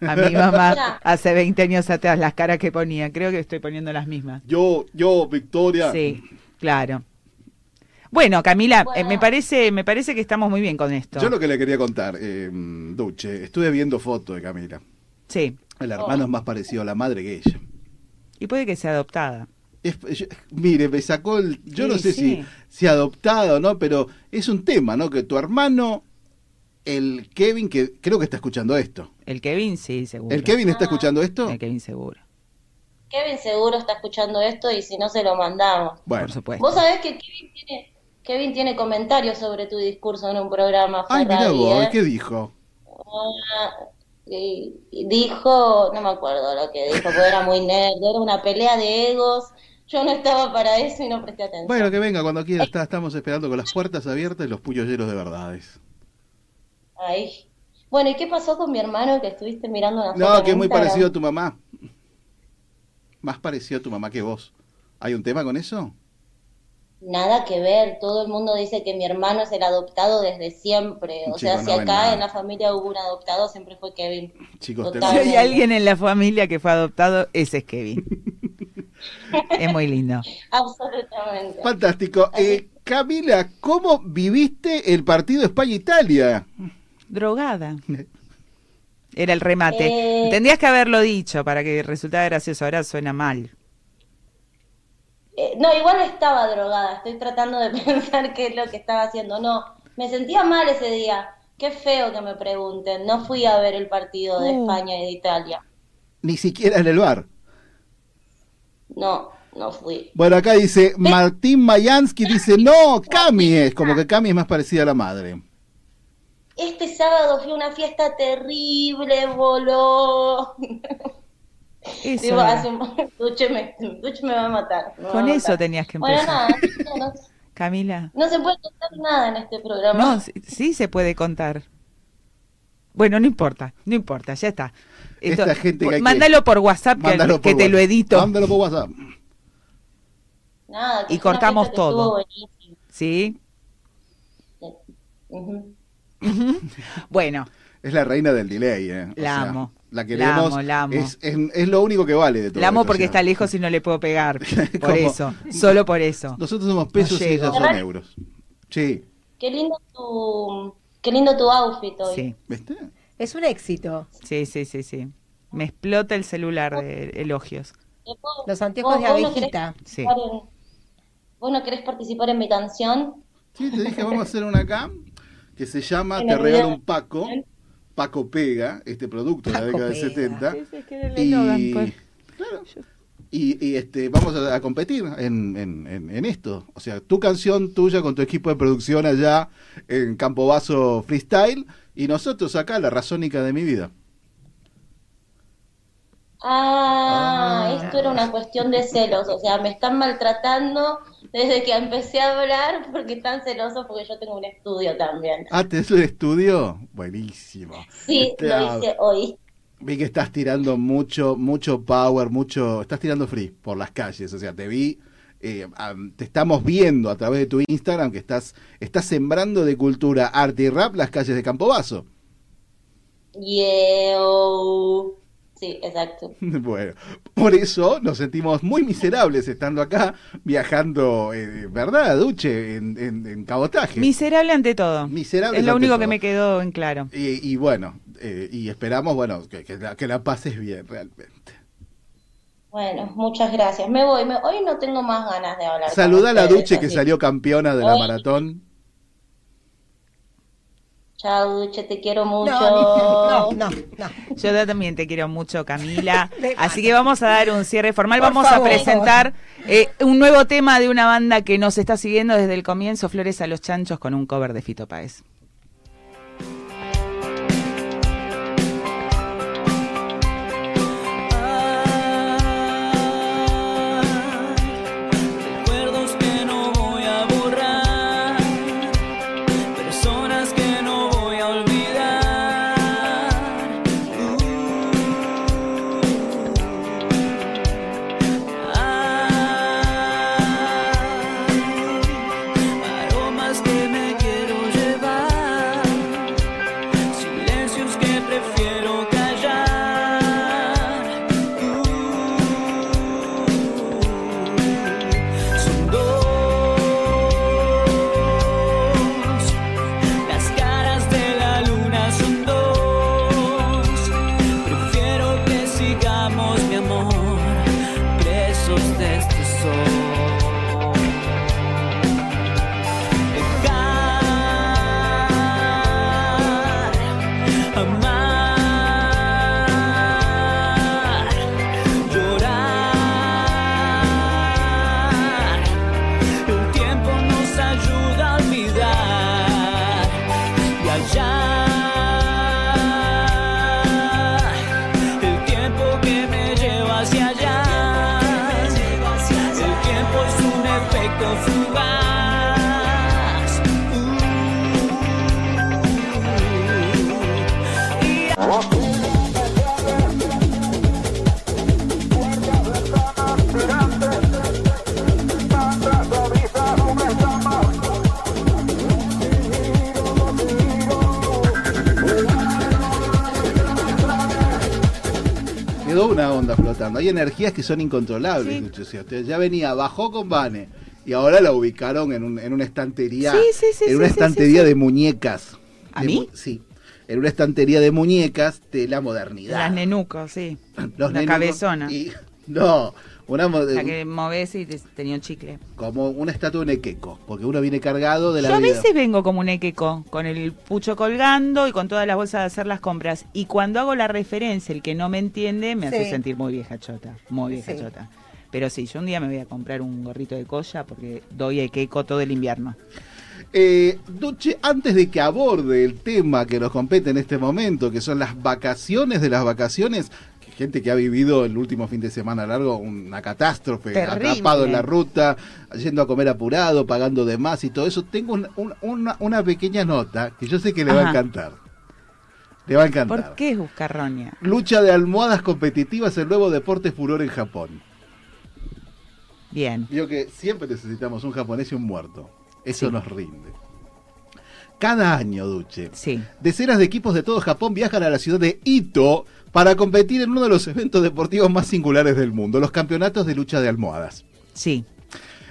A mi mamá hace 20 años atrás las caras que ponía, creo que estoy poniendo las mismas. Yo, yo, Victoria. Sí, claro. Bueno, Camila, eh, me parece me parece que estamos muy bien con esto. Yo lo que le quería contar, eh, Duche, estuve viendo fotos de Camila. Sí. El hermano es más parecido a la madre que ella. Y puede que sea adoptada. Es- yo- mire, me sacó el. Yo Sí, no sé sí. si, si adoptado o no, pero es un tema, ¿no? Que tu hermano, el Kevin, que creo que está escuchando esto. El Kevin, sí, seguro. ¿El Kevin está escuchando esto? El Kevin seguro. Kevin seguro está escuchando esto y si no se lo mandamos. Bueno, por supuesto. Vos sabés que Kevin tiene, Kevin tiene comentarios sobre tu discurso en un programa. Ay, mira vos, ¿eh? ¿qué dijo? Y dijo, no me acuerdo lo que dijo, porque era muy nerd, era una pelea de egos. Yo no estaba para eso y no presté atención. Bueno, que venga cuando quiera. Está, estamos esperando con las puertas abiertas y los puños llenos de verdades. Ay. Bueno, ¿y qué pasó con mi hermano que estuviste mirando una foto No, que es muy Instagram? parecido a tu mamá. Más parecido a tu mamá que vos. ¿Hay un tema con eso? Nada que ver, todo el mundo dice que mi hermano es el adoptado desde siempre. O Chicos, sea, si acá en la familia hubo un adoptado, siempre fue Kevin. Chicos, Si hay alguien en la familia que fue adoptado, ese es Kevin. es muy lindo. Absolutamente. Fantástico. Eh, Camila, ¿cómo viviste el partido España-Italia? Drogada. Era el remate. Eh. Tendrías que haberlo dicho para que resultara gracioso. Ahora suena mal. Eh, no, igual estaba drogada, estoy tratando de pensar qué es lo que estaba haciendo. No, me sentía mal ese día. Qué feo que me pregunten. No fui a ver el partido de Uh. España y de Italia. Ni siquiera en el bar. No, no fui. Bueno, acá dice Martín Mayansky, dice, no, Cami es, como que Cami es más parecida a la madre. Este sábado fui a una fiesta terrible, voló. Eso Digo, era. hace un- Duche me, Duche me va a matar. Con a eso matar. tenías que Bueno, empezar. nada, no, Camila. no se puede contar nada en este programa. No, sí, sí se puede contar. Bueno, no importa, no importa, ya está. Esto- Esta gente que hay que- mándalo por WhatsApp que, Mándalo que por te lo WhatsApp. edito. Mándalo por WhatsApp. Nada, que Y cortamos que todo. ¿Sí? Ujú. Bueno, Es la reina del delay, ¿eh? O La sea, amo. La La queremos. amo, la amo. Es, es, es lo único que vale de todo. la amo esto, porque o sea, está lejos y no le puedo pegar. Por eso, solo por eso. Nosotros somos pesos No y ellos son euros. Sí. Qué lindo tu, qué lindo tu outfit hoy. Sí. ¿Viste? Es un éxito. Sí, sí, sí, sí. Me explota el celular de elogios. Los anteojos de no abejita. Sí. en- ¿Vos no querés participar en mi canción? Sí, te dije, vamos a hacer una acá que se llama Te regalo un Paco. Paco Pega, este producto de la década del Pega. 70. Sí, sí, es que era el y, eslogan, pues. claro, y, y, este, vamos a, a competir en, en, en- en esto. O sea, tu canción tuya con tu equipo de producción allá en Campo Vaso Freestyle y nosotros acá, la razónica de mi vida. Ah, esto era una cuestión de celos, o sea, me están maltratando desde que empecé a hablar porque están celosos porque yo tengo un estudio también. Ah, ¿tenés un estudio? Buenísimo. Sí, Este, lo hice hoy. Vi que estás tirando mucho, mucho power, mucho, estás tirando free por las calles, o sea, te vi, eh, te estamos viendo a través de tu Instagram que estás, estás sembrando de cultura, arte y rap las calles de Campobaso. Yeah. Sí, exacto. Bueno, por eso nos sentimos muy miserables estando acá, viajando, eh, ¿verdad, Duche? En, en, en cabotaje. Miserable ante todo. Miserables es lo ante único todo. que me quedó en claro. Y, y bueno, eh, y esperamos, bueno, que, que la, que la pases bien realmente. Bueno, muchas gracias. Me voy. me- Hoy no tengo más ganas de hablar. Saluda a la Duche que salió campeona de la maratón. Chao, Duche, te quiero mucho. No, no, no. Yo también te quiero mucho, Camila. Así que vamos a dar un cierre formal. Por vamos favor. a presentar eh, un nuevo tema de una banda que nos está siguiendo desde el comienzo, Flores a los Chanchos, con un cover de Fito Páez. Flotando. Hay energías que son incontrolables, Lucho. Usted ya venía, bajó con Vane y ahora la ubicaron en, un- en una estantería. Sí, sí, sí, en una sí, sí, estantería sí, sí. de muñecas. ¿A De mí? mu- Sí. En una estantería de muñecas de la modernidad. Las nenucos, sí. Los la nenucos cabezona. y- no, una mo- La que moves y te- tenía un chicle. como una estatua de Nequeco, porque uno viene cargado de la Yo a veces vengo como un equeco, con el pucho colgando y con todas las bolsas de hacer las compras. Y cuando hago la referencia, el que no me entiende, me hace sentir muy vieja chota. Muy vieja Sí. chota. Pero sí, yo un día me voy a comprar un gorrito de colla porque doy equeco todo el invierno. Eh, Duche, antes de que aborde el tema que nos compete en este momento, que son las vacaciones de las vacaciones, gente que ha vivido el último fin de semana largo una catástrofe, Terrible. atrapado en la ruta, yendo a comer apurado, pagando de más y todo eso, tengo un- un- una, una pequeña nota que yo sé que le va a encantar. Le va a encantar. ¿Por qué es buscarronia? Lucha de almohadas competitivas, el nuevo deporte furor en Japón. Bien. Digo que siempre necesitamos un japonés y un muerto. Eso Sí. nos rinde. Cada año, Duche, Sí. decenas de equipos de todo Japón viajan a la ciudad de Ito para competir en uno de los eventos deportivos más singulares del mundo, los campeonatos de lucha de almohadas. Sí.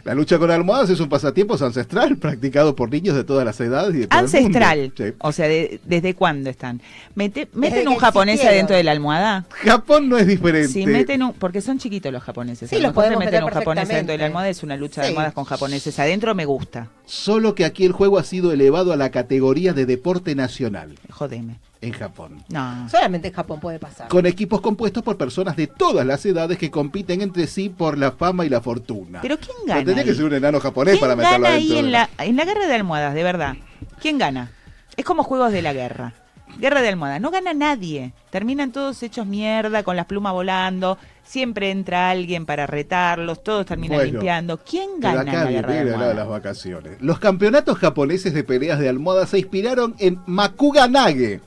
La lucha con almohadas es un pasatiempo ancestral practicado por niños de todas las edades y de todo el mundo. Ancestral. Sí. O sea, de- ¿desde cuándo están? Mete- ¿Meten un japonés existieron. adentro de la almohada? Japón no es diferente. Sí, meten un, porque son chiquitos los japoneses. Sí, a lo los podemos meter un japonés adentro de la almohada, es una lucha de Sí. almohadas con japoneses adentro, me gusta. Solo que aquí el juego ha sido elevado a la categoría de deporte nacional Jodeme. En Japón. No. Solamente en Japón puede pasar. con equipos compuestos por personas de todas las edades que compiten entre sí por la fama y la fortuna. Pero ¿quién No gana? tendría que ser un enano japonés ¿Quién para meterlo gana ahí en la, en la guerra de almohadas, de verdad? ¿Quién gana? Es como juegos de la guerra. Guerra de almohadas. No gana nadie. Terminan todos hechos mierda, con las plumas volando. Siempre entra alguien para retarlos. Todos terminan Bueno, limpiando. ¿Quién gana acá la guerra de almohadas? las vacaciones. Los campeonatos japoneses de peleas de almohadas se inspiraron en Makuganage,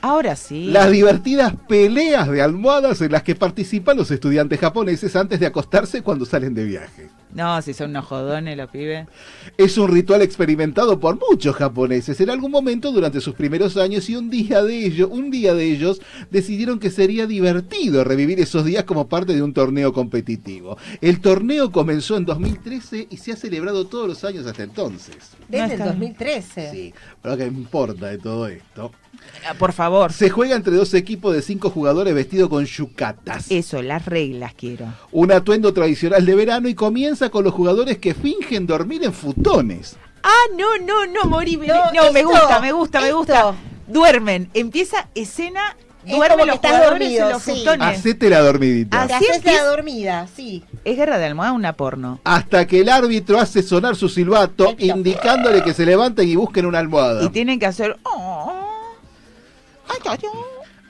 Ahora sí. las divertidas peleas de almohadas en las que participan los estudiantes japoneses antes de acostarse cuando salen de viaje. No, si son unos jodones los pibes. Es un ritual experimentado por muchos japoneses en algún momento durante sus primeros años y un día de ellos, un día de ellos decidieron que sería divertido revivir esos días como parte de un torneo competitivo. El torneo comenzó en 2013 y se ha celebrado todos los años hasta entonces. Desde el está- 2013. Sí, pero ¿qué importa de todo esto? Ah, Por favor. Se juega entre dos equipos de cinco jugadores vestidos con yucatas. Eso, las reglas quiero. Un atuendo tradicional de verano y comienza con los jugadores que fingen dormir en futones. Ah, no, no, no, morí. No, No, me gusta, me gusta, me gusta. Duermen. Empieza escena. Que los estás dormido, en los sí. futones. Hacete la dormidita. Te Así haces empieza- la dormida, sí. ¿Es guerra de almohada o una porno? hasta que el árbitro hace sonar su silbato, indicándole que se levanten y busquen una almohada. Y tienen que hacer. oh,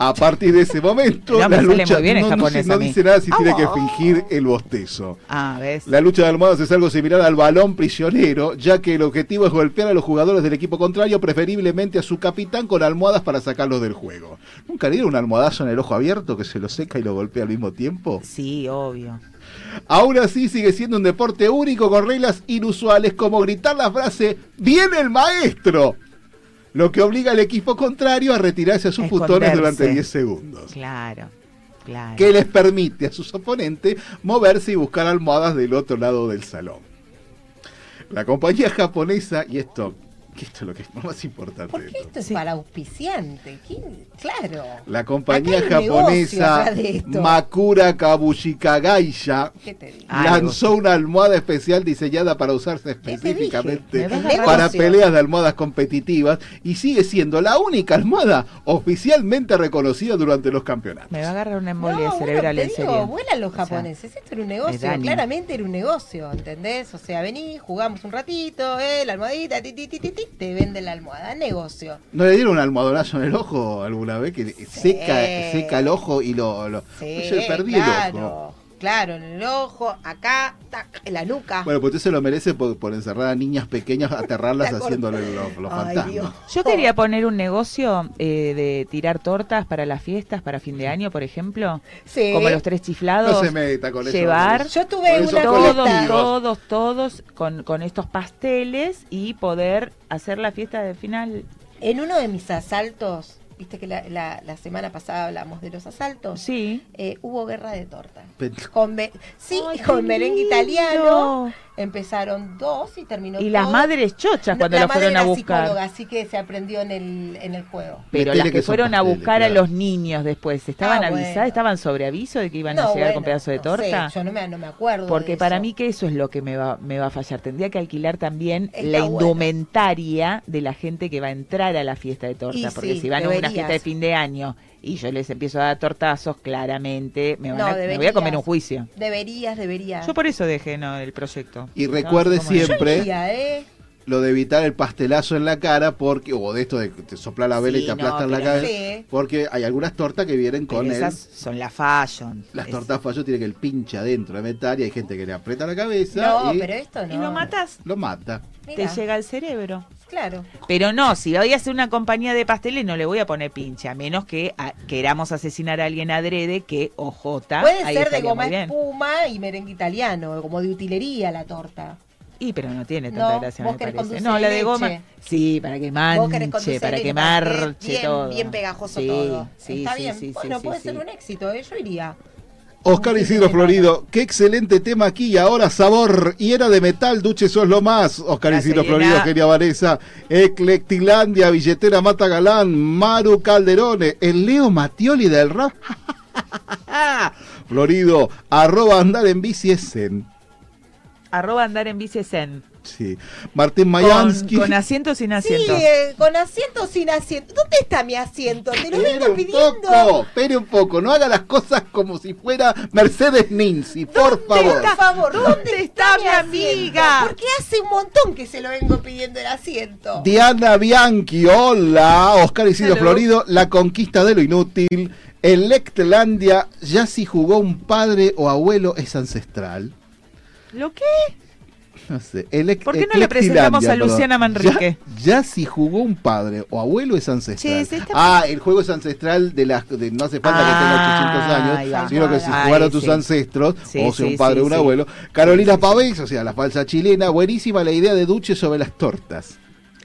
A partir de ese momento, la lucha muy bien en no, se- no dice nada si tiene que fingir el bostezo. Ah, ¿ves? La lucha de almohadas es algo similar al balón prisionero, ya que el objetivo es golpear a los jugadores del equipo contrario, preferiblemente a su capitán, con almohadas para sacarlos del juego. ¿Nunca le dieron un almohadazo en el ojo abierto que se lo seca y lo golpea al mismo tiempo? Sí, obvio. Aún así sigue siendo un deporte único con reglas inusuales como gritar la frase ¡Viene el maestro! Lo que obliga al equipo contrario a retirarse a sus futones durante 10 segundos. Claro, claro. Que les permite a sus oponentes moverse y buscar almohadas del otro lado del salón. La compañía japonesa, y esto, que esto es lo que es más importante ¿Por de qué todo. esto es para auspiciante? ¿Quién? Claro. La compañía negocio japonesa. Makura Kabushikagaisha ¿Qué te digo? lanzó una almohada especial diseñada para usarse te específicamente para peleas de almohadas competitivas y sigue siendo la única almohada oficialmente reconocida durante los campeonatos. Me va a agarrar una embolia No, cerebral bueno, en serio. digo, vuelan los O sea, japoneses. Esto era un negocio, claramente era un negocio, ¿entendés? O sea, vení, jugamos un ratito, eh, la almohadita, ti, ti, ti, ti, ti, te venden la almohada, negocio. ¿No le dieron un almohadonazo en el ojo alguna vez que seca, seca el ojo y lo... lo- Sí, perdí claro. el ojo. Claro, en el ojo, acá, tac, en la nuca. Bueno, pues usted se lo merece por, por encerrar a niñas pequeñas, aterrarlas haciéndole los, los Ay, fantasmas. Dios. Yo quería poner un negocio eh, de tirar tortas para las fiestas, para fin de año, por ejemplo. Sí. Como los tres chiflados. No se meta con eso, Llevar eso. Yo tuve una todos, todos, todos con, con estos pasteles y poder hacer la fiesta de final. En uno de mis asaltos, viste que la, la- la semana pasada hablamos de los asaltos. Sí. Eh, hubo guerra de torta. Con sí, Ay, con merengue italiano. Empezaron dos y terminó Y las madres chochas No, cuando la lo madre fueron a buscar. psicóloga, así que se aprendió en el, en el juego. Pero Metele las que fueron a buscar a los niños después, ¿estaban Ah, avisadas? bueno. ¿Estaban sobre aviso de que iban a No, llegar bueno, con pedazo de no torta? sé, yo no me, no me acuerdo. de Porque para eso. mí que eso es lo que me va, me va a fallar. Tendría que alquilar también Está la bueno. indumentaria de la gente que va a entrar a la fiesta de torta. Y porque sí, si van a una fiesta de fin de año y yo les empiezo a dar tortazos, claramente me, van No, a, me voy a comer un juicio. Deberías, deberías. Yo por eso dejé no, el proyecto. Y recuerde siempre- Yo iría, ¿eh? Lo de evitar el pastelazo en la cara, porque o de esto de que te sopla la vela y Sí, te aplastan no, la cabeza, Sí. porque hay algunas tortas que vienen Pero con el, esas son la fashion. las Es- tortas fallo tiene que el pinche adentro de metal y hay gente que le aprieta la cabeza No, y pero esto no. Y lo matas, lo mata. Te llega al cerebro. Claro. Pero no, si voy a hacer una compañía de pasteles no le voy a poner pinche, a menos que a- queramos asesinar a alguien adrede que OJ. Puede ahí ser de goma espuma y merengue italiano, como de utilería la torta. Y pero no tiene tanta No, gracia, me parece. No, la de leche. goma. Sí, para que manche, para que marche bien, todo. Bien pegajoso Sí, todo. sí, Está sí, bien. bueno, puede ser un éxito, ¿eh? yo iría. Oscar Isidro Florido, qué excelente tema aquí y ahora sabor. Y era de metal, Duche, sos lo más. Oscar Isidro. Florido, Genia Vanessa, Eclectilandia, Billetera Mata Galán, Maru Calderone, el Leo Matioli del rap. Florido, arroba andar en bici es zen. Arroba andar en bici zen. Sí. Martín Con, Mayansky. con asiento o sin asiento. Sí, eh, con asiento o sin asiento. ¿Dónde está mi asiento? Te lo vengo pidiendo. poco, espere un poco, no haga las cosas como si fuera Mercedes Ninzi, por favor. Por favor, ¿dónde está mi amiga? Porque hace un montón que se lo vengo pidiendo el asiento. Diana Bianchi, hola. Oscar Isidro Hello. Florido, la conquista de lo inútil. Electlandia, ya si jugó un padre o abuelo es ancestral. ¿Lo qué? No sé. ¿Por qué no le presentamos a. Luciana Manrique? Ya, ya si jugó un padre o abuelo es ancestral. Se está- Ah, el juego es ancestral de las de no hace falta que Ah, tenga 800 va. años, sino que si jugaron tus sí. ancestros, Sí, o sea, sí, un padre sí, o un sí. abuelo. Carolina Pavés, o sea, la falsa chilena, buenísima la idea de Duche sobre las tortas.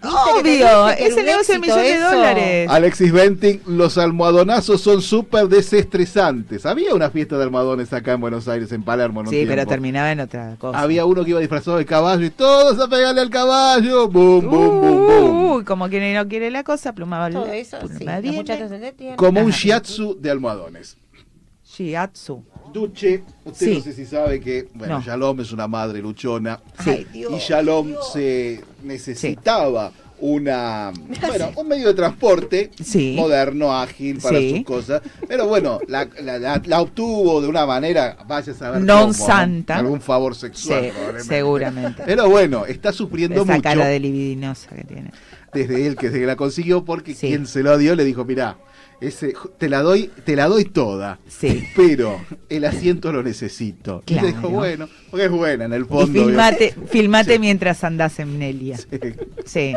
¿Viste que te Obvio, ese un negocio de millón de dólares. Alexis Venting, los almohadonazos son súper desestresantes. Había una fiesta de almohadones acá en Buenos Aires, en Palermo, en un Sí, pero terminaba en otra cosa. Había uno que iba disfrazado de caballo y todos a pegarle al caballo. Boom, boom, boom, boom. Uy, como quien no quiere la cosa, plumaba Todo eso, pluma sí. Como un shiatsu de almohadones. Shiatsu. Duche, usted Sí. no sé si sabe que, bueno, No. Shalom es una madre luchona. Ay, Dios, y Shalom Dios. se necesitaba una, bueno, un medio de transporte Sí. moderno, ágil para Sí. sus cosas. Pero bueno, la, la- la- la obtuvo de una manera, vaya a saber Non cómo, santa. Algún favor sexual, Sí, probablemente. seguramente. Pero bueno, está sufriendo Esa mucho cara de libidinosa que tiene. Desde él que desde que la consiguió porque Sí. quien se lo dio le dijo, mirá, ese, te la doy, te la doy toda. Sí. Pero el asiento lo necesito. Y Claro. le dijo, bueno, porque es buena en el Y fondo. filmate, filmate mientras andás en Nelia. obviamente. Sí.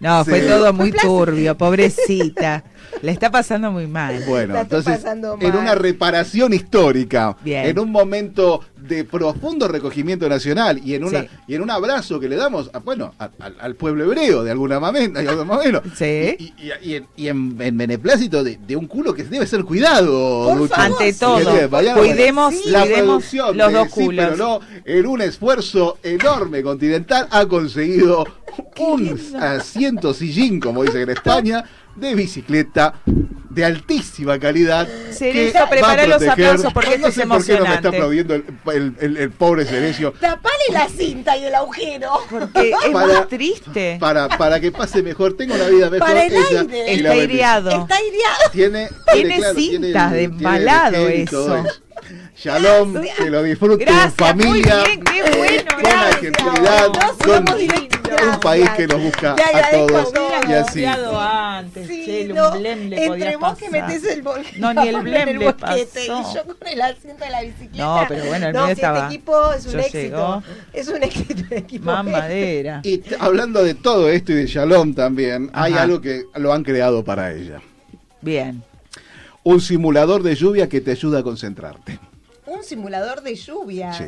No, Sí. fue todo muy turbio, pobrecita. Le está pasando muy mal. Bueno, La entonces, en una reparación histórica, Bien. en un momento de profundo recogimiento nacional y en una Sí. y en un abrazo que le damos, a- bueno, a- al- al pueblo hebreo de alguna manera, de alguna manera. Sí. Y, y- y en, y en- en beneplácito de, de un culo que debe ser cuidado, Por Lucho. Ante todo, vaya- cuidemos, la cuidemos producción los de dos Sí, culos. pero no, en un esfuerzo enorme continental ha conseguido un asiento sillín, como dicen en España, de bicicleta de altísima calidad. Cerezo, prepara los aplausos porque no esto es sé por qué no me está aplaudiendo el, el- el- el pobre Cerecio. Tapale la cinta y el agujero. Porque es Para- muy triste. Para, para que pase mejor, tenga una vida mejor. Para el ella aire. Está aireado. Está aireado. Tiene, Tiene claro, cintas tiene de embalado eso. Shalom, que lo disfruten en Gracias, muy familia. bien, qué bueno, gracias. con somos directos. un país que nos busca Te a agradezco todos a y así. Antes, Sí, che, no, un blem le entre vos que metés el bol No, ni el en blem el le boquete pasó. y yo con el asiento de la bicicleta. No, pero bueno, el no, mío si estaba- Este equipo es un yo éxito. llegó. Es un éxito de equipo. Más madera. Y hablando de todo esto y de Shalom también, hay algo que lo han creado para ella. Bien. Un simulador de lluvia que te ayuda a concentrarte. Un simulador de lluvia. Sí.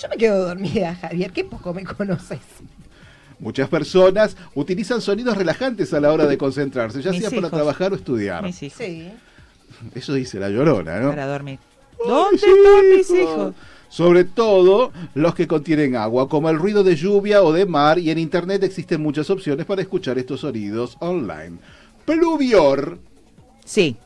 Yo me quedo dormida, Javier. Qué poco me conoces. Muchas personas utilizan sonidos relajantes a la hora de concentrarse, ya Mis sea para trabajar o estudiar. Mis hijos. Sí. Eso dice la llorona, ¿no? Para dormir. ¿Dónde están mis hijos? Sobre todo los que contienen agua, como el ruido de lluvia o de mar, y en internet existen muchas opciones para escuchar estos sonidos online. Pluvior. Sí.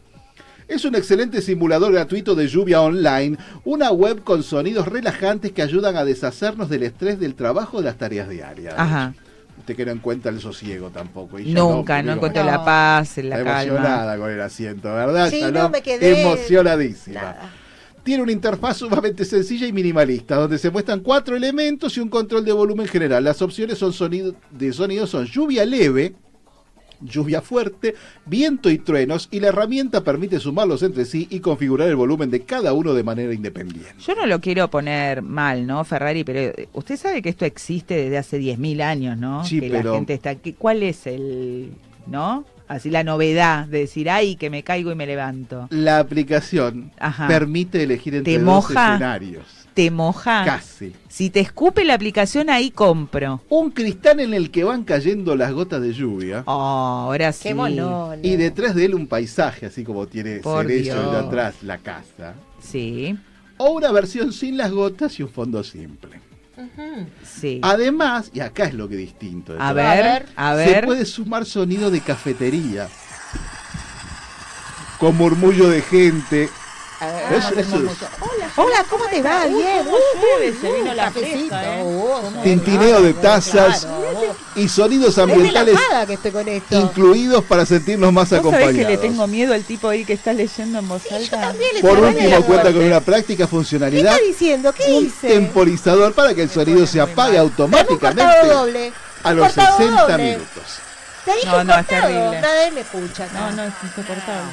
Es un excelente simulador gratuito de lluvia online, una web con sonidos relajantes que ayudan a deshacernos del estrés del trabajo de las tareas diarias. Ajá. Usted que no encuentra el sosiego tampoco. y Nunca, no bueno, la paz, la Está calma. emocionada con el asiento, ¿verdad? Sí, no, me quedé- Emocionadísima. Tiene una interfaz sumamente sencilla y minimalista, donde se muestran cuatro elementos y un control de volumen general. Las opciones son sonido, de sonido son lluvia leve, lluvia fuerte, viento y truenos, y la herramienta permite sumarlos entre sí y configurar el volumen de cada uno de manera independiente. Yo no lo quiero poner mal, ¿no, Ferrari? Pero eh, usted sabe que esto existe desde hace 10.000 años, ¿no? Sí, que pero- la gente está. ¿Cuál es el, no? Así la novedad de decir, ay, que me caigo y me levanto. La aplicación Ajá. permite elegir entre ¿Te dos escenarios. ¿Te moja? Casi. Si te escupe la aplicación, ahí compro. Un cristal en el que van cayendo las gotas de lluvia. Oh, ahora sí. Qué mono. Y detrás de él un paisaje, así como tiene Por cerezo Dios. de atrás la casa. Sí. O una versión sin las gotas y un fondo simple. Sí. Además, y acá es lo que es distinto. de A ver, a Se ver. puede sumar sonido de cafetería. Con murmullo de gente. Eso- eso es Hola, ¿cómo te va? Bien. ¿cómo llueve? Se vino la cafecito. fresca, tintineo de tazas y sonidos Es ambientales relajada que estoy con esto. incluidos para sentirnos más ¿Vos sabés que le acompañados. tengo miedo al tipo ahí que está leyendo en voz alta? Por último, cuenta con una práctica ¿Qué funcionalidad, está diciendo? ¿Qué un hice? temporizador para que el sonido se apague automáticamente a los Cortado 60 doble. minutos. Te dije No, no, es terrible. Nadie me escucha. No, no, es insoportable.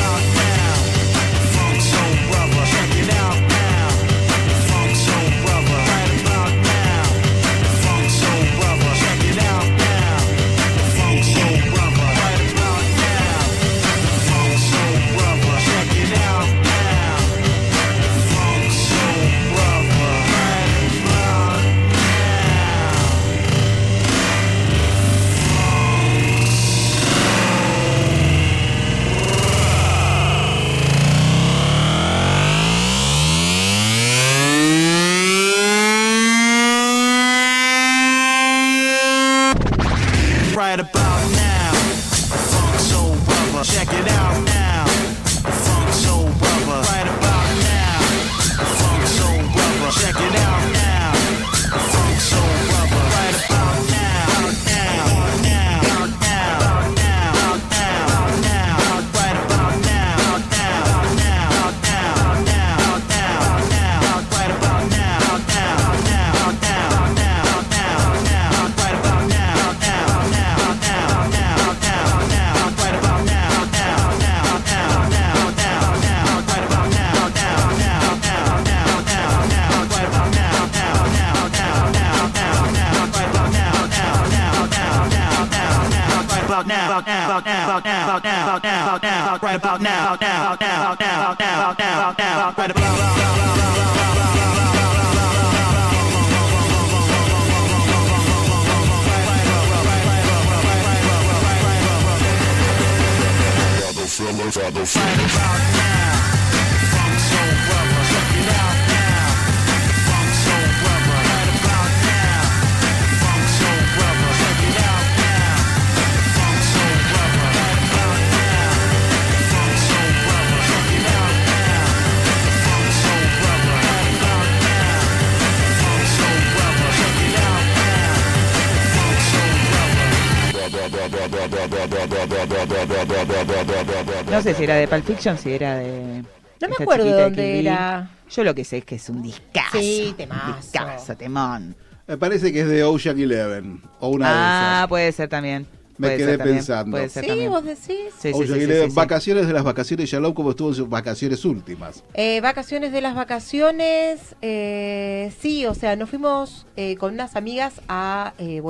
No sé si era de Pulp Fiction, si era de. No me acuerdo de dónde Kill Bill. era. Yo lo que sé es que es un discazo. Sí, temazo. Discazo, temón. Me parece que es de Ocean Eleven. O una de Ah, esas. puede ser también. Me Puede quedé también, pensando. Puede ser Sí, también. vos decís. Sí, Ocean sí, sí, Eleven, sí. vacaciones de las vacaciones. Shalom, como estuvo en sus vacaciones últimas. Eh, vacaciones de las vacaciones, eh, sí, o sea, nos fuimos eh, con unas amigas a eh,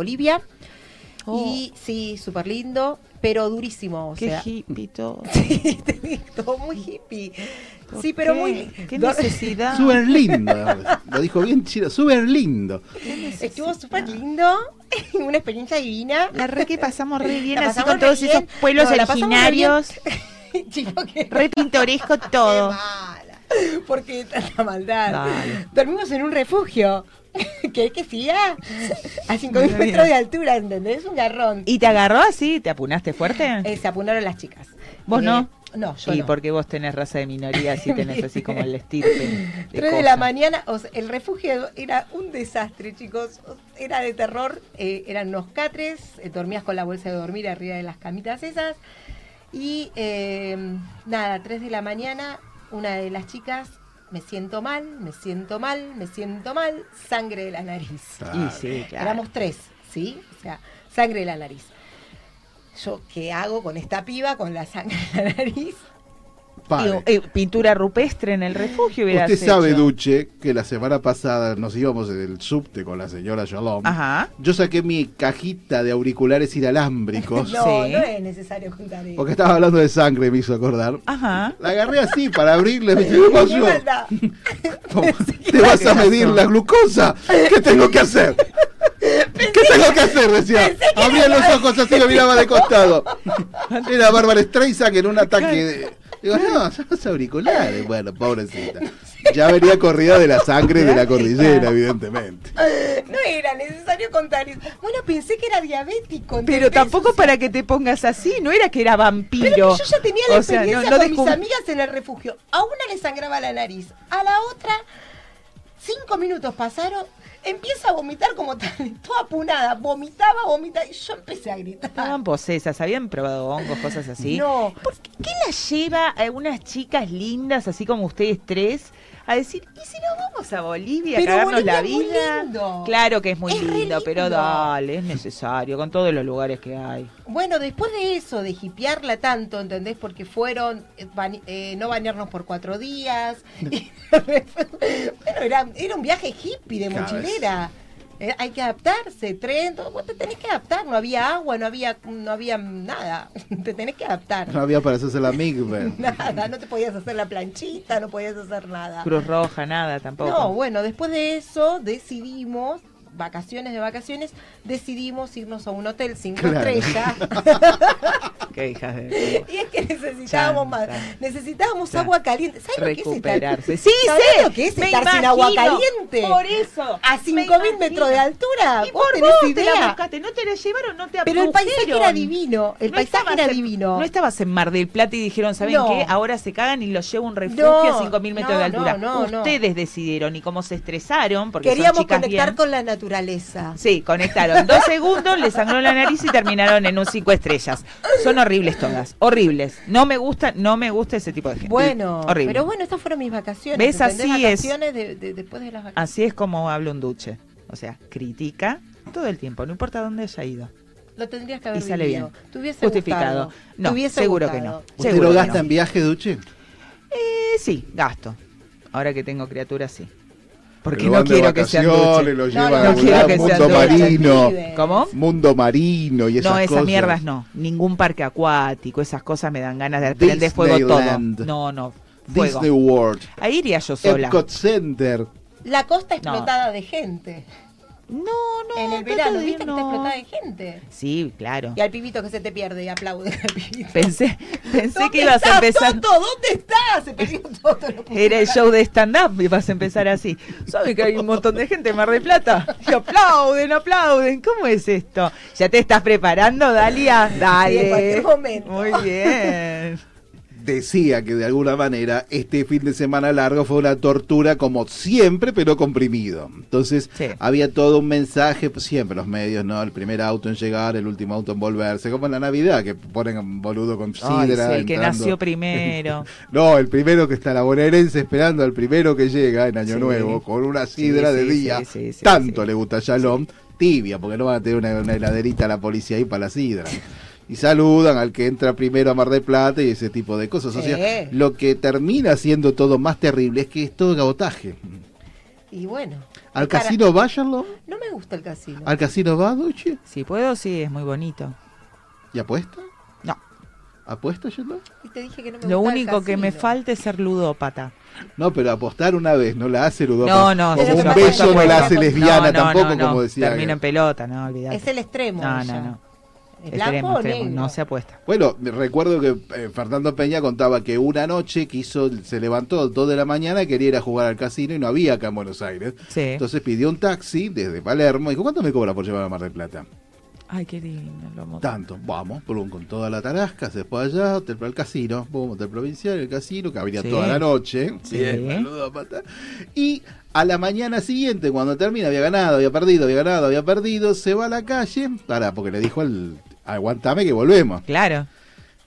Bolivia y sí, súper lindo, pero durísimo, o Qué sea, hippie todo. Sí, te digo, todo muy hippie. Sí, pero qué? muy... ¿Qué necesidad? Súper lindo. Lo dijo bien chido. Súper lindo. Estuvo súper lindo, una experiencia divina. La re que pasamos re bien así con todos bien. esos pueblos No, originarios. Chico, que Re pintoresco todo. porque tanta maldad. Dale. Dormimos en un refugio. ¿Querés que siga? A 5.000 Muy bien. metros de altura, ¿entendés? Un garrón. ¿Y te agarró así? ¿Te apunaste fuerte? Eh, se apunaron las chicas. ¿Vos Eh, no? No, yo y no. porque vos tenés raza de minoría, así tenés así como el estirpe. de 3 de la mañana, o sea, el refugio era un desastre, chicos. Era de terror, eh, eran unos catres, eh, dormías con la bolsa de dormir arriba de las camitas esas. Y nada, 3 de la mañana, una de las chicas, me siento mal, me siento mal, me siento mal, sangre de la nariz. Y sí, claro. Éramos tres, ¿sí? O sea, sangre de la nariz. Yo, ¿qué hago con esta piba con la sangre de la nariz? Pare. Y, eh, pintura rupestre en el refugio Usted sabe, hecho. Duche, que la semana pasada nos íbamos en el subte con la señora Shalom. Ajá. Yo saqué mi cajita de auriculares inalámbricos. No, no es necesario contar eso. Porque estaba hablando de sangre, me hizo acordar. Ajá. La agarré así para abrirle. Me dice, ¿qué Qué pasó? maldad. ¿Te vas a medir la glucosa? ¿Qué tengo que hacer? ¿Qué tengo que hacer? Decía. Abría los ojos así, lo miraba de costado. Era Bárbara Streisand en un ataque de... Digo, no, son los auriculares. Bueno, pobrecita. Ya venía corrida de la sangre de la cordillera, evidentemente. No era necesario contar eso. Bueno, pensé que era diabético. Pero tampoco para que te pongas así, no era que era vampiro. Pero que yo ya tenía la O sea, experiencia no con mis amigas en el refugio. A una le sangraba la nariz, a la otra, cinco minutos pasaron, empieza a vomitar como tal, toda apunada, vomitaba, vomitaba, y yo empecé a gritar. Estaban posesas, habían probado hongos, cosas así. No. ¿Por qué, qué las lleva a unas chicas lindas, así como ustedes tres, a decir, ¿y si nos vamos a Bolivia Pero a cagarnos Bolivia la es muy vida? lindo. Claro que es muy Es lindo, pero dale, es necesario, con todos los lugares que hay. Bueno, después de eso, de hipearla tanto, ¿entendés? Porque fueron, eh, eh, no bañarnos por cuatro días. bueno, era, era un viaje hippie de Claro, mochilera. Eh, hay que adaptarse, tren, todo, vos te tenés que adaptar, no había agua, no había, no había nada, te tenés que adaptar. No había para hacerse la migbe. Nada, no te podías hacer la planchita, no podías hacer nada. Cruz Roja, nada tampoco. No, bueno, después de eso decidimos, vacaciones de vacaciones, decidimos irnos a un hotel cinco Claro. estrellas. Qué hijas de... Y es que necesitábamos más, necesitábamos agua caliente. ¿Sabes lo que es estar? Sí, ¿Sabés sé. lo que es Me estar sin agua caliente? Por eso. A Me 5000 imagino. metros de altura. Y ¿Vos por tenés vos te la buscaste, no te la llevaron, no te Pero el paisaje era divino, el No paisaje era en- divino. No estabas en Mar del Plata y dijeron, ¿saben No. qué? Ahora se cagan y los llevo a un refugio No, a 5.000 metros de altura. no, no, no. Ustedes decidieron y como se estresaron, porque Queríamos son chicas conectar bien, con la naturaleza. Sí, conectaron dos segundos, le sangró la nariz y terminaron en un cinco estrellas. Son horribles todas, horribles. No me gusta, no me gusta ese tipo de gente. Bueno, horrible. pero bueno, estas fueron mis vacaciones. ¿Ves? Así es. de- de- después de las vacaciones. Así es como habla un duche. O sea, critica todo el tiempo, no importa dónde haya ido. Lo tendrías que haber Y sale vivido. bien. Te hubiese Justificado. gustado. No, Te seguro gustado. que no. ¿Usted Seguro lo gasta no. en viaje, Duche? Eh, sí, gasto. Ahora que tengo criaturas, sí. Porque no quiero que sean duches. Lo No, llevan no, no quiero que sean mundo marino. ¿Cómo? Mundo marino y esas no, esas cosas. mierdas no. Ningún parque acuático, esas cosas me dan ganas de prender fuego todo. No, no. Fuego. Disney World. Ahí iría yo sola. Epcot Center. La costa explotada de gente. No, no. En el verano, de ¿viste que no. está explotada de gente? Sí, claro. Y al pibito que se te pierde y aplaude al pibito. Pensé, pensé ¿Dónde que ibas a empezar. Toto? ¿Dónde está? Se perdió lo pusieron Era el show de stand-up y vas a empezar así. ¿Sabes que hay un montón de gente en Mar del Plata? Y aplauden, aplauden. ¿Cómo es esto? ¿Ya te estás preparando, Dalia? Dale. Sí, en cualquier momento. Muy bien. Decía que de alguna manera este fin de semana largo fue una tortura como siempre, pero comprimido. Entonces había todo un mensaje, pues, siempre los medios, ¿no? El primer auto en llegar, el último auto en volverse, como en la Navidad, que ponen un boludo con sidra. sí, el que nació primero. No, el primero que está la bonaerense esperando al primero que llega en Año Sí. Nuevo con una sidra de día. Tanto le gusta a Shalom, tibia, porque no van a tener una, una heladerita a la policía ahí para la sidra. Y saludan al que entra primero a Mar del Plata y ese tipo de cosas. O sea, lo que termina siendo todo más terrible es que es todo cabotaje. Y bueno. ¿Al para- casino váyanlo? No me gusta el casino. ¿Al casino va, Duche? Si puedo, sí, es muy bonito. ¿Y apuesta? No. ¿Apuesta, Yolanda? Y te dije que no me Lo gusta el único que me falta es ser ludópata. No, pero apostar una vez no la hace ludópata. No, no. Como un beso no la hace lesbiana No, no, tampoco, no, no. como decía. Termino en pelota, no, olvidate. Es el extremo. No, ella. no, no. No se apuesta. Bueno, me recuerdo que eh, Fernando Peña contaba que una noche quiso, se levantó a las 2 de la mañana, quería ir a jugar al casino y no había acá en Buenos Aires. Sí. Entonces pidió un taxi desde Palermo y dijo, ¿cuánto me cobra por llevar a Mar del Plata? Ay, qué lindo. Lo amo. Tanto, vamos, con toda la tarasca, se fue allá, hotel para el casino, boom, hotel provincial, el casino, que abría Sí. toda la noche. Sí. Bien, ludópata. Y a la mañana siguiente, cuando termina, había ganado, había perdido, había ganado, había perdido, se va a la calle, para, porque le dijo al aguantame que volvemos. Claro.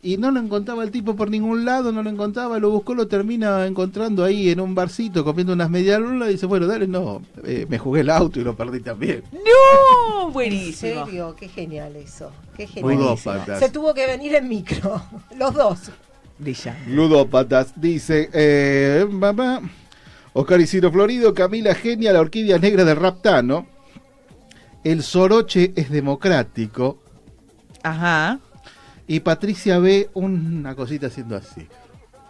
Y no lo encontraba el tipo por ningún lado, no lo encontraba, lo buscó, lo termina encontrando ahí en un barcito comiendo unas medialunas y dice, bueno, dale, no, eh, me jugué el auto y lo perdí también. ¡No! ¿En Buenísimo. serio? Qué genial eso. Qué Ludópatas. genial. Se tuvo que venir en micro. Los dos. Brilla. Ludópatas, dice eh, mamá, Oscar Isidro Florido, Camila Genia, la orquídea negra del Raptano, el soroche es democrático Ajá. y Patricia ve una cosita haciendo así.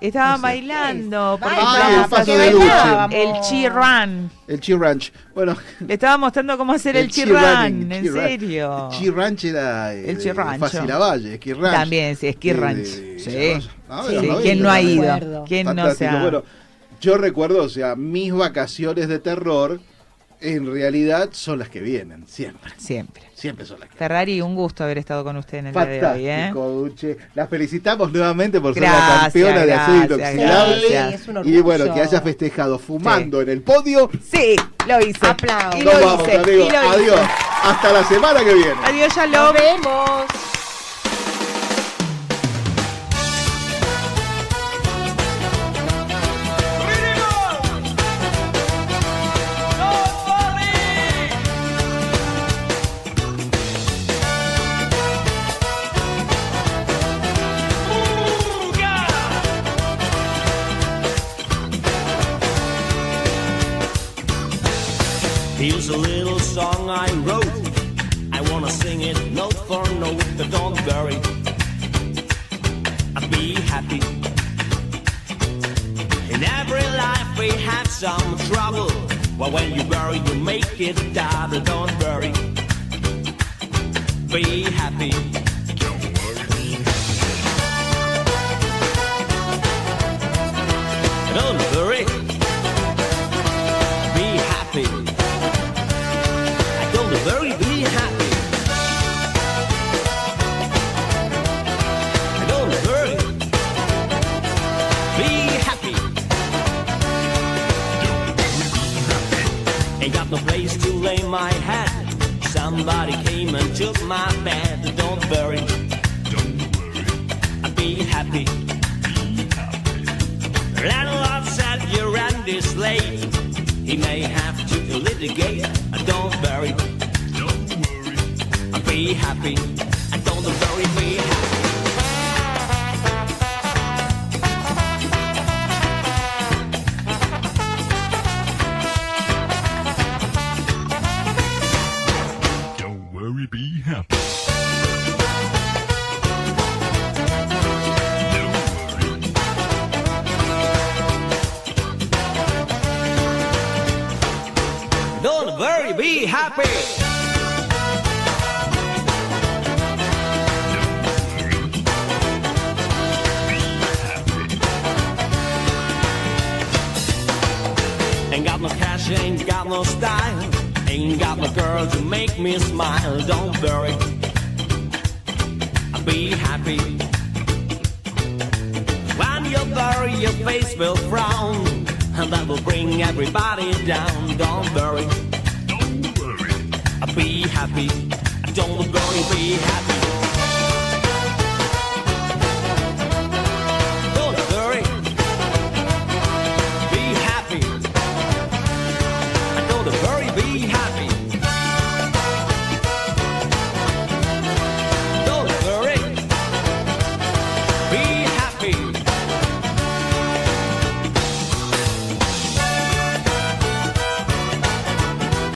Estaban bailando. porque estábamos el paso de lucha. El chi run. El Chi Ranch. Bueno, Le estaba mostrando cómo hacer el, chi Chi running, run. En serio. Chi Ranch era eh, El Chi de Rancho. Fácil Lavalle, Ski Ranch. También, sí, Ski De- Ranch. de- Sí. de- Ah, Sí, ¿quién no ha ido? ¿Quién no se ha- Bueno, yo recuerdo, o sea, mis vacaciones de terror en realidad son las que vienen, siempre. Siempre. Siempre son las que Ferrari, un gusto haber estado con usted en el día de hoy. ¿eh? Fantástico, Duche. La felicitamos nuevamente por ser la campeona de acero inoxidable. Sí, es un y bueno, que haya festejado fumando en el podio. Sí, lo hice. Aplausos. Y Nos lo vamos, amigos. lo hice. Adiós. Hasta la semana que viene. Adiós, ya Nos vemos. get dotted on.